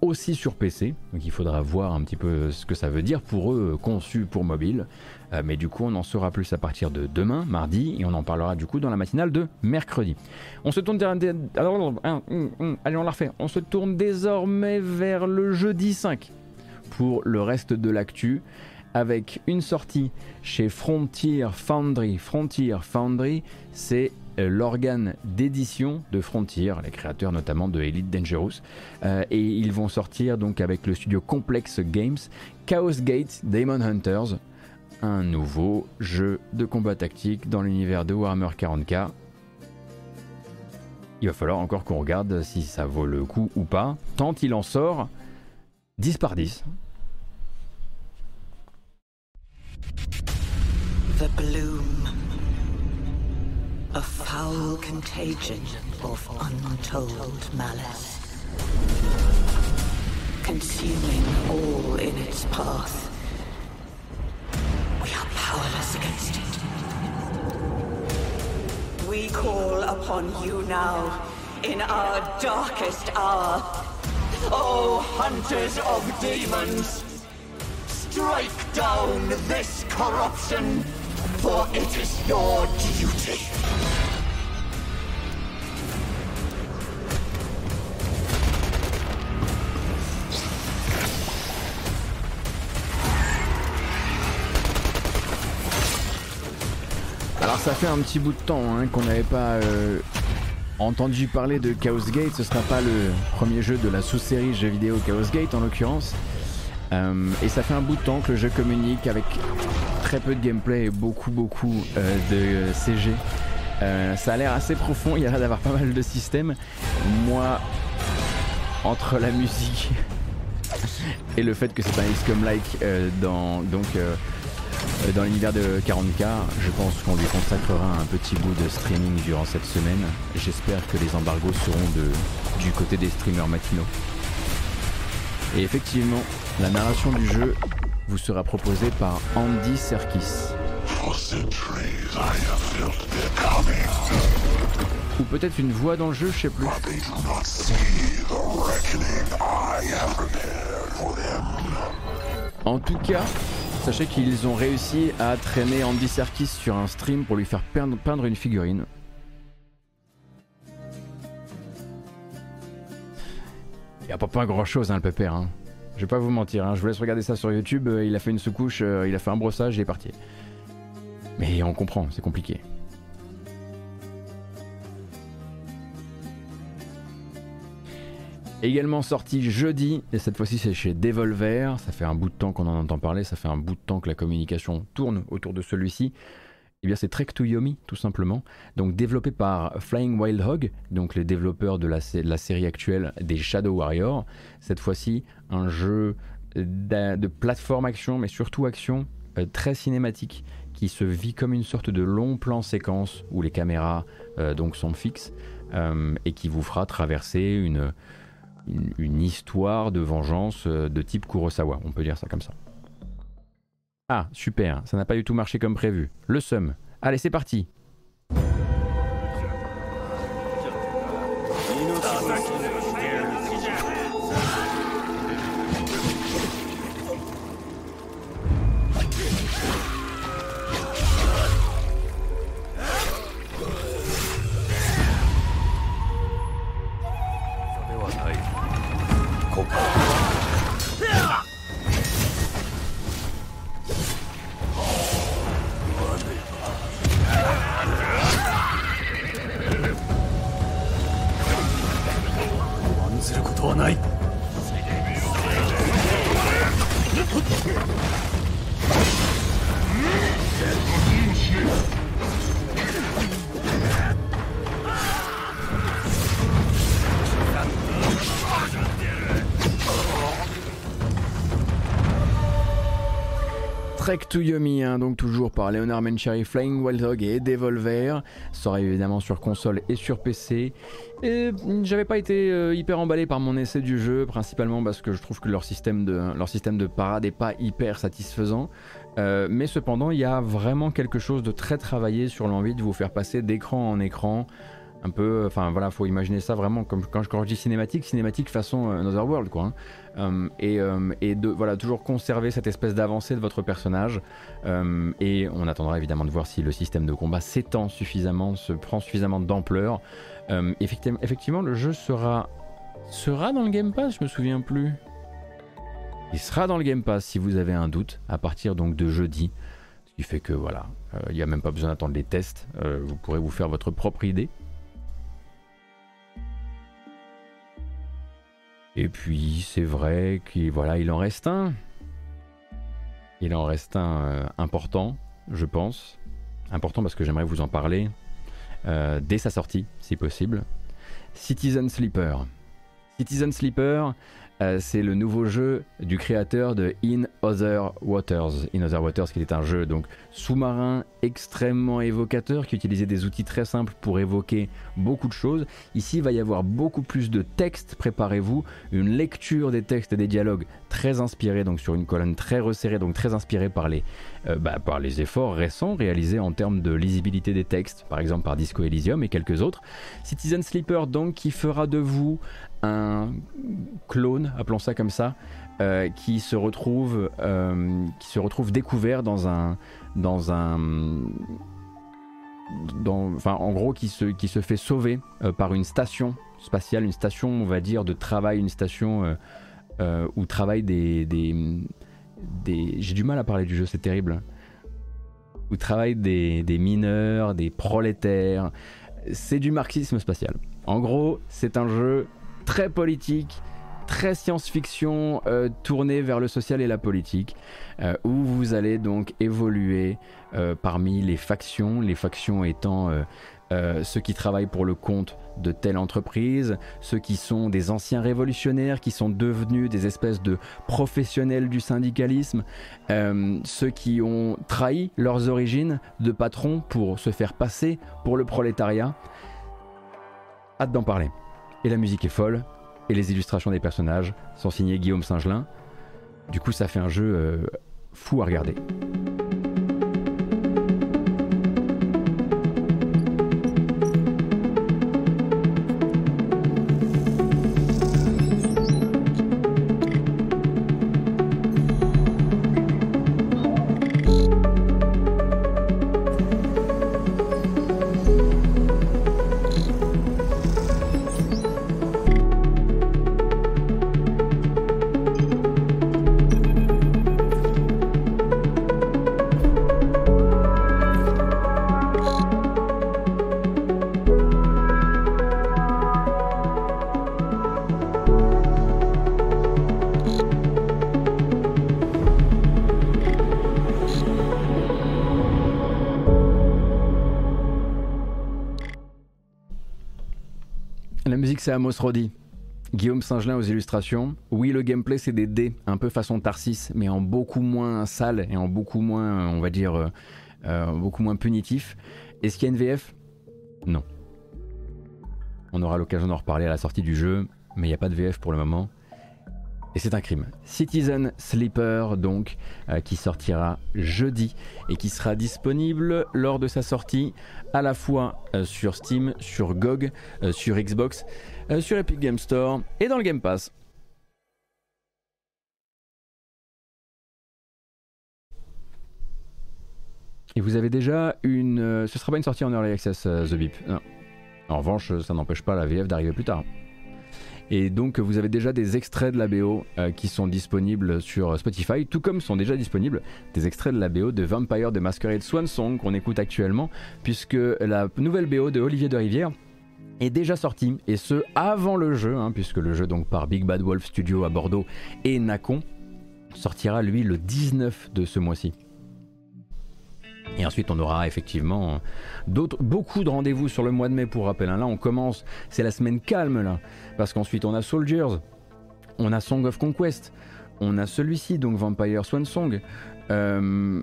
aussi sur PC, donc il faudra voir un petit peu ce que ça veut dire pour eux, conçu pour mobile. Euh, mais du coup, on en saura plus à partir de demain, mardi, et on en parlera du coup dans la matinale de mercredi. On se tourne allez, on se tourne désormais vers le jeudi 5 pour le reste de l'actu avec une sortie chez Frontier Foundry. Frontier Foundry, c'est euh, l'organe d'édition de Frontier, les créateurs notamment de Elite Dangerous. Euh, et ils vont sortir donc avec le studio Complex Games, Chaos Gate Demon Hunters, un nouveau jeu de combat tactique dans l'univers de Warhammer 40k. Il va falloir encore qu'on regarde si ça vaut le coup ou pas, tant il en sort 10 par 10. The bloom, a foul contagion of untold malice, consuming all in its path. We against it. We call upon you now in our darkest hour. Oh, hunters of demons, strike down this corruption, for it is your duty. Ça fait un petit bout de temps hein, qu'on n'avait pas euh, entendu parler de Chaos Gate. Ce sera pas le premier jeu de la sous-série jeux vidéo Chaos Gate en l'occurrence. Euh, et ça fait un bout de temps que le jeu communique avec très peu de gameplay et beaucoup beaucoup euh, de CG. ça a l'air assez profond, il y a l'air d'avoir pas mal de systèmes. Moi, entre la musique et le fait que c'est un XCOM-like dans donc dans l'univers de 40K, je pense qu'on lui consacrera un petit bout de streaming durant cette semaine. J'espère que les embargos seront de, du côté des streamers matinaux. Et effectivement, la narration du jeu vous sera proposée par Andy Serkis. Ou peut-être une voix dans le jeu, je sais plus. En tout cas, Sachez qu'ils ont réussi à traîner Andy Serkis sur un stream pour lui faire peindre, une figurine. Il a pas, pas grand chose, hein, le pépère. Hein. Je vais pas vous mentir, hein. je vous laisse regarder ça sur YouTube. Euh, il a fait une sous-couche, euh, il a fait un brossage, il est parti. Mais on comprend, c'est compliqué. Également sorti jeudi, et cette fois-ci c'est chez Devolver. Ça fait un bout de temps qu'on en entend parler, ça fait un bout de temps que la communication tourne autour de celui-ci. Eh bien c'est Trek to Yomi tout simplement. Donc développé par Flying Wild Hog, donc les développeurs de la, série actuelle des Shadow Warriors. Cette fois-ci un jeu de plateforme action, mais surtout action très cinématique qui se vit comme une sorte de long plan séquence où les caméras donc sont fixes et qui vous fera traverser une, une, histoire de vengeance de type Kurosawa, on peut dire ça comme ça. Ah, super, ça n'a pas du tout marché comme prévu. Le seum. Allez, c'est parti. To hein, donc toujours par Leonard Mencheri, Flying Wild Dog et Devolver. Sera évidemment sur console et sur PC. Et j'avais pas été euh, hyper emballé par mon essai du jeu, principalement parce que je trouve que leur système de, leur système de parade est pas hyper satisfaisant. Euh, mais cependant, il y a vraiment quelque chose de très travaillé sur l'envie de vous faire passer d'écran en écran un peu, enfin voilà, faut imaginer ça vraiment comme quand je, quand dis cinématique, cinématique façon euh, Another World quoi. Hein. Euh, et, euh, et, de voilà toujours conserver cette espèce d'avancée de votre personnage. et on attendra évidemment de voir si le système de combat s'étend suffisamment, se prend suffisamment d'ampleur. effectivement, effectivement, le jeu sera sera dans le Game Pass, je me souviens plus. Il sera dans le Game Pass si vous avez un doute à partir donc de jeudi. Ce qui fait que voilà, il n'y a même pas besoin d'attendre les tests. vous pourrez vous faire votre propre idée. Et puis c'est vrai qu'il voilà, il en reste un. Il en reste un euh, important, je pense. Important parce que j'aimerais vous en parler euh, dès sa sortie, si possible. Citizen Sleeper. Citizen Sleeper, euh, c'est le nouveau jeu du créateur de In Other Waters. In Other Waters, qui est un jeu donc sous-marin extrêmement évocateur, qui utilisait des outils très simples pour évoquer beaucoup de choses. Ici, il va y avoir beaucoup plus de textes. Préparez-vous, une lecture des textes et des dialogues très inspirés, donc sur une colonne très resserrée, donc très inspirée par les, euh, bah, par les efforts récents réalisés en termes de lisibilité des textes, par exemple par Disco Elysium et quelques autres. Citizen Sleeper, donc, qui fera de vous un clone, appelons ça comme ça, euh, qui se retrouve, euh, qui se retrouve découvert dans un, dans un, enfin, en gros, qui se, qui se fait sauver euh, par une station spatiale, une station, on va dire, de travail, une station où travaillent des, des, j'ai du mal à parler du jeu, c'est terrible, où travaillent des mineurs, des prolétaires. C'est du marxisme spatial. En gros, c'est un jeu très politique, très science-fiction, euh, tourné vers le social et la politique, euh, où vous allez donc évoluer euh, parmi les factions, les factions étant ceux qui travaillent pour le compte de telle entreprise, ceux qui sont des anciens révolutionnaires, qui sont devenus des espèces de professionnels du syndicalisme, ceux qui ont trahi leurs origines de patrons pour se faire passer pour le prolétariat. Hâte d'en parler et la musique est folle, et les illustrations des personnages sont signées Guillaume Singelin. Du coup, ça fait un jeu euh, fou à regarder. Amos Roddy. Guillaume Singelin aux illustrations. Oui, le gameplay c'est des dés, un peu façon Tarsis, mais en beaucoup moins sale et en beaucoup moins, on va dire, euh, euh, beaucoup moins punitif. Est-ce qu'il y a une VF Non. On aura l'occasion d'en reparler à la sortie du jeu, mais il n'y a pas de VF pour le moment. Et c'est un crime. Citizen Sleeper, donc, euh, qui sortira jeudi et qui sera disponible lors de sa sortie à la fois euh, sur Steam, sur GOG, euh, sur Xbox, sur Epic Game Store et dans le Game Pass. Et vous avez déjà une. ce sera pas une sortie en Early Access, The Beep. En revanche, ça n'empêche pas la VF d'arriver plus tard. Et donc vous avez déjà des extraits de la BO euh, qui sont disponibles sur Spotify, tout comme sont déjà disponibles des extraits de la BO de Vampire de Masquerade Swan Song qu'on écoute actuellement, puisque la nouvelle BO de Olivier de Rivière est déjà sortie, et ce avant le jeu, hein, puisque le jeu donc par Big Bad Wolf Studio à Bordeaux et Nacon sortira lui le 19 de ce mois-ci. Et ensuite, on aura effectivement d'autres, beaucoup de rendez-vous sur le mois de mai pour rappel. Hein. Là, on commence, c'est la semaine calme là, parce qu'ensuite on a Soldiers, on a Song of Conquest, on a celui-ci, donc Vampire Swan Song, euh,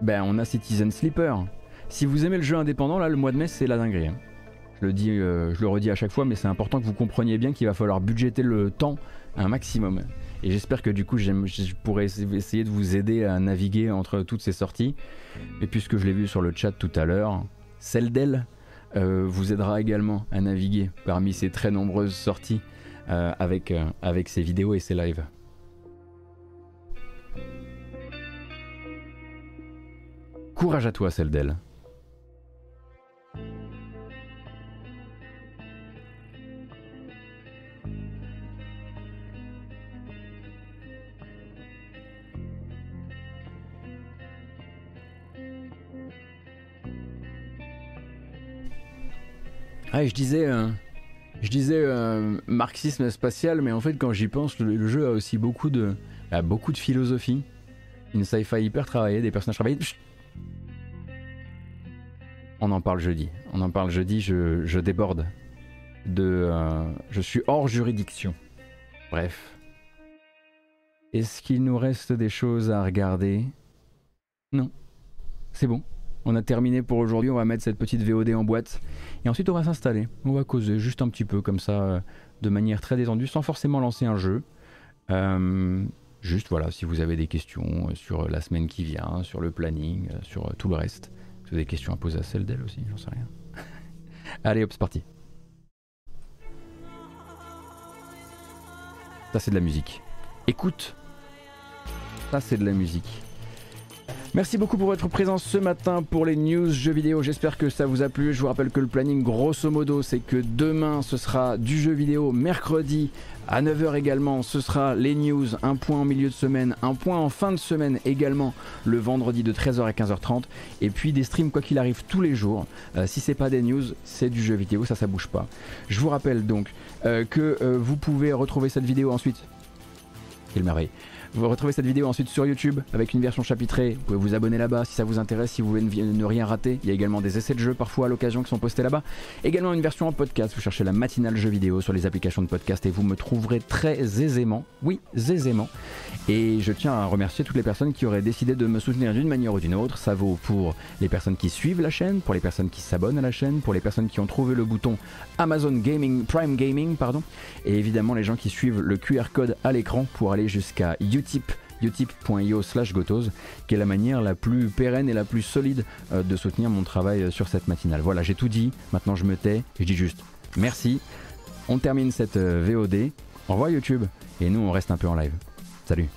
ben on a Citizen Sleeper. Si vous aimez le jeu indépendant, là, le mois de mai, c'est la dinguerie. Hein. Je le dis, euh, je le redis à chaque fois, mais c'est important que vous compreniez bien qu'il va falloir budgéter le temps un maximum. Et j'espère que du coup, je pourrai essayer de vous aider à naviguer entre toutes ces sorties. Et puisque je l'ai vu sur le chat tout à l'heure, celle d'elle euh, vous aidera également à naviguer parmi ces très nombreuses sorties euh, avec, avec ses vidéos et ses lives. Courage à toi, celle d'elle. Ah, je disais, euh, je disais euh, marxisme spatial, mais en fait, quand j'y pense, le, jeu a aussi beaucoup de, beaucoup de philosophie, une sci-fi hyper travaillée, des personnages travaillés. On en parle jeudi. On en parle jeudi. Je, déborde de, euh, je suis hors juridiction. Bref. Est-ce qu'il nous reste des choses à regarder? Non. C'est bon. On a terminé pour aujourd'hui, on va mettre cette petite VOD en boîte. Et ensuite on va s'installer, on va causer juste un petit peu comme ça, euh, de manière très détendue, sans forcément lancer un jeu. Euh, juste voilà, si vous avez des questions euh, sur la semaine qui vient, sur le planning, sur tout le reste. vous avez des questions à poser à celle d'elle aussi, j'en sais rien. Allez hop, c'est parti. Ça c'est de la musique. Écoute. Ça c'est de la musique. Merci beaucoup pour votre présence ce matin pour les news jeux vidéo. J'espère que ça vous a plu. Je vous rappelle que le planning, grosso modo, c'est que demain, ce sera du jeu vidéo. Mercredi, à 9h également, ce sera les news, un point en milieu de semaine, un point en fin de semaine également, le vendredi de 13h à 15h30. Et puis des streams, quoi qu'il arrive, tous les jours. Euh, si c'est pas des news, c'est du jeu vidéo, ça, ça bouge pas. Je vous rappelle donc euh, que euh, vous pouvez retrouver cette vidéo ensuite. Quelle merveille vous retrouvez cette vidéo ensuite sur YouTube avec une version chapitrée. Vous pouvez vous abonner là-bas si ça vous intéresse, si vous voulez ne rien rater. Il y a également des essais de jeux parfois à l'occasion qui sont postés là-bas. Également une version en podcast. Vous cherchez la matinale jeux vidéo sur les applications de podcast et vous me trouverez très aisément. Oui, aisément. Et je tiens à remercier toutes les personnes qui auraient décidé de me soutenir d'une manière ou d'une autre. Ça vaut pour les personnes qui suivent la chaîne, pour les personnes qui s'abonnent à la chaîne, pour les personnes qui ont trouvé le bouton Amazon Gaming, Prime Gaming, pardon, et évidemment les gens qui suivent le QR code à l'écran pour aller jusqu'à YouTube utip utip.io slash gotos, qui est la manière la plus pérenne et la plus solide euh, de soutenir mon travail euh, sur cette matinale. Voilà, j'ai tout dit, maintenant je me tais, je dis juste merci. On termine cette euh, VOD, au revoir YouTube, et nous on reste un peu en live. Salut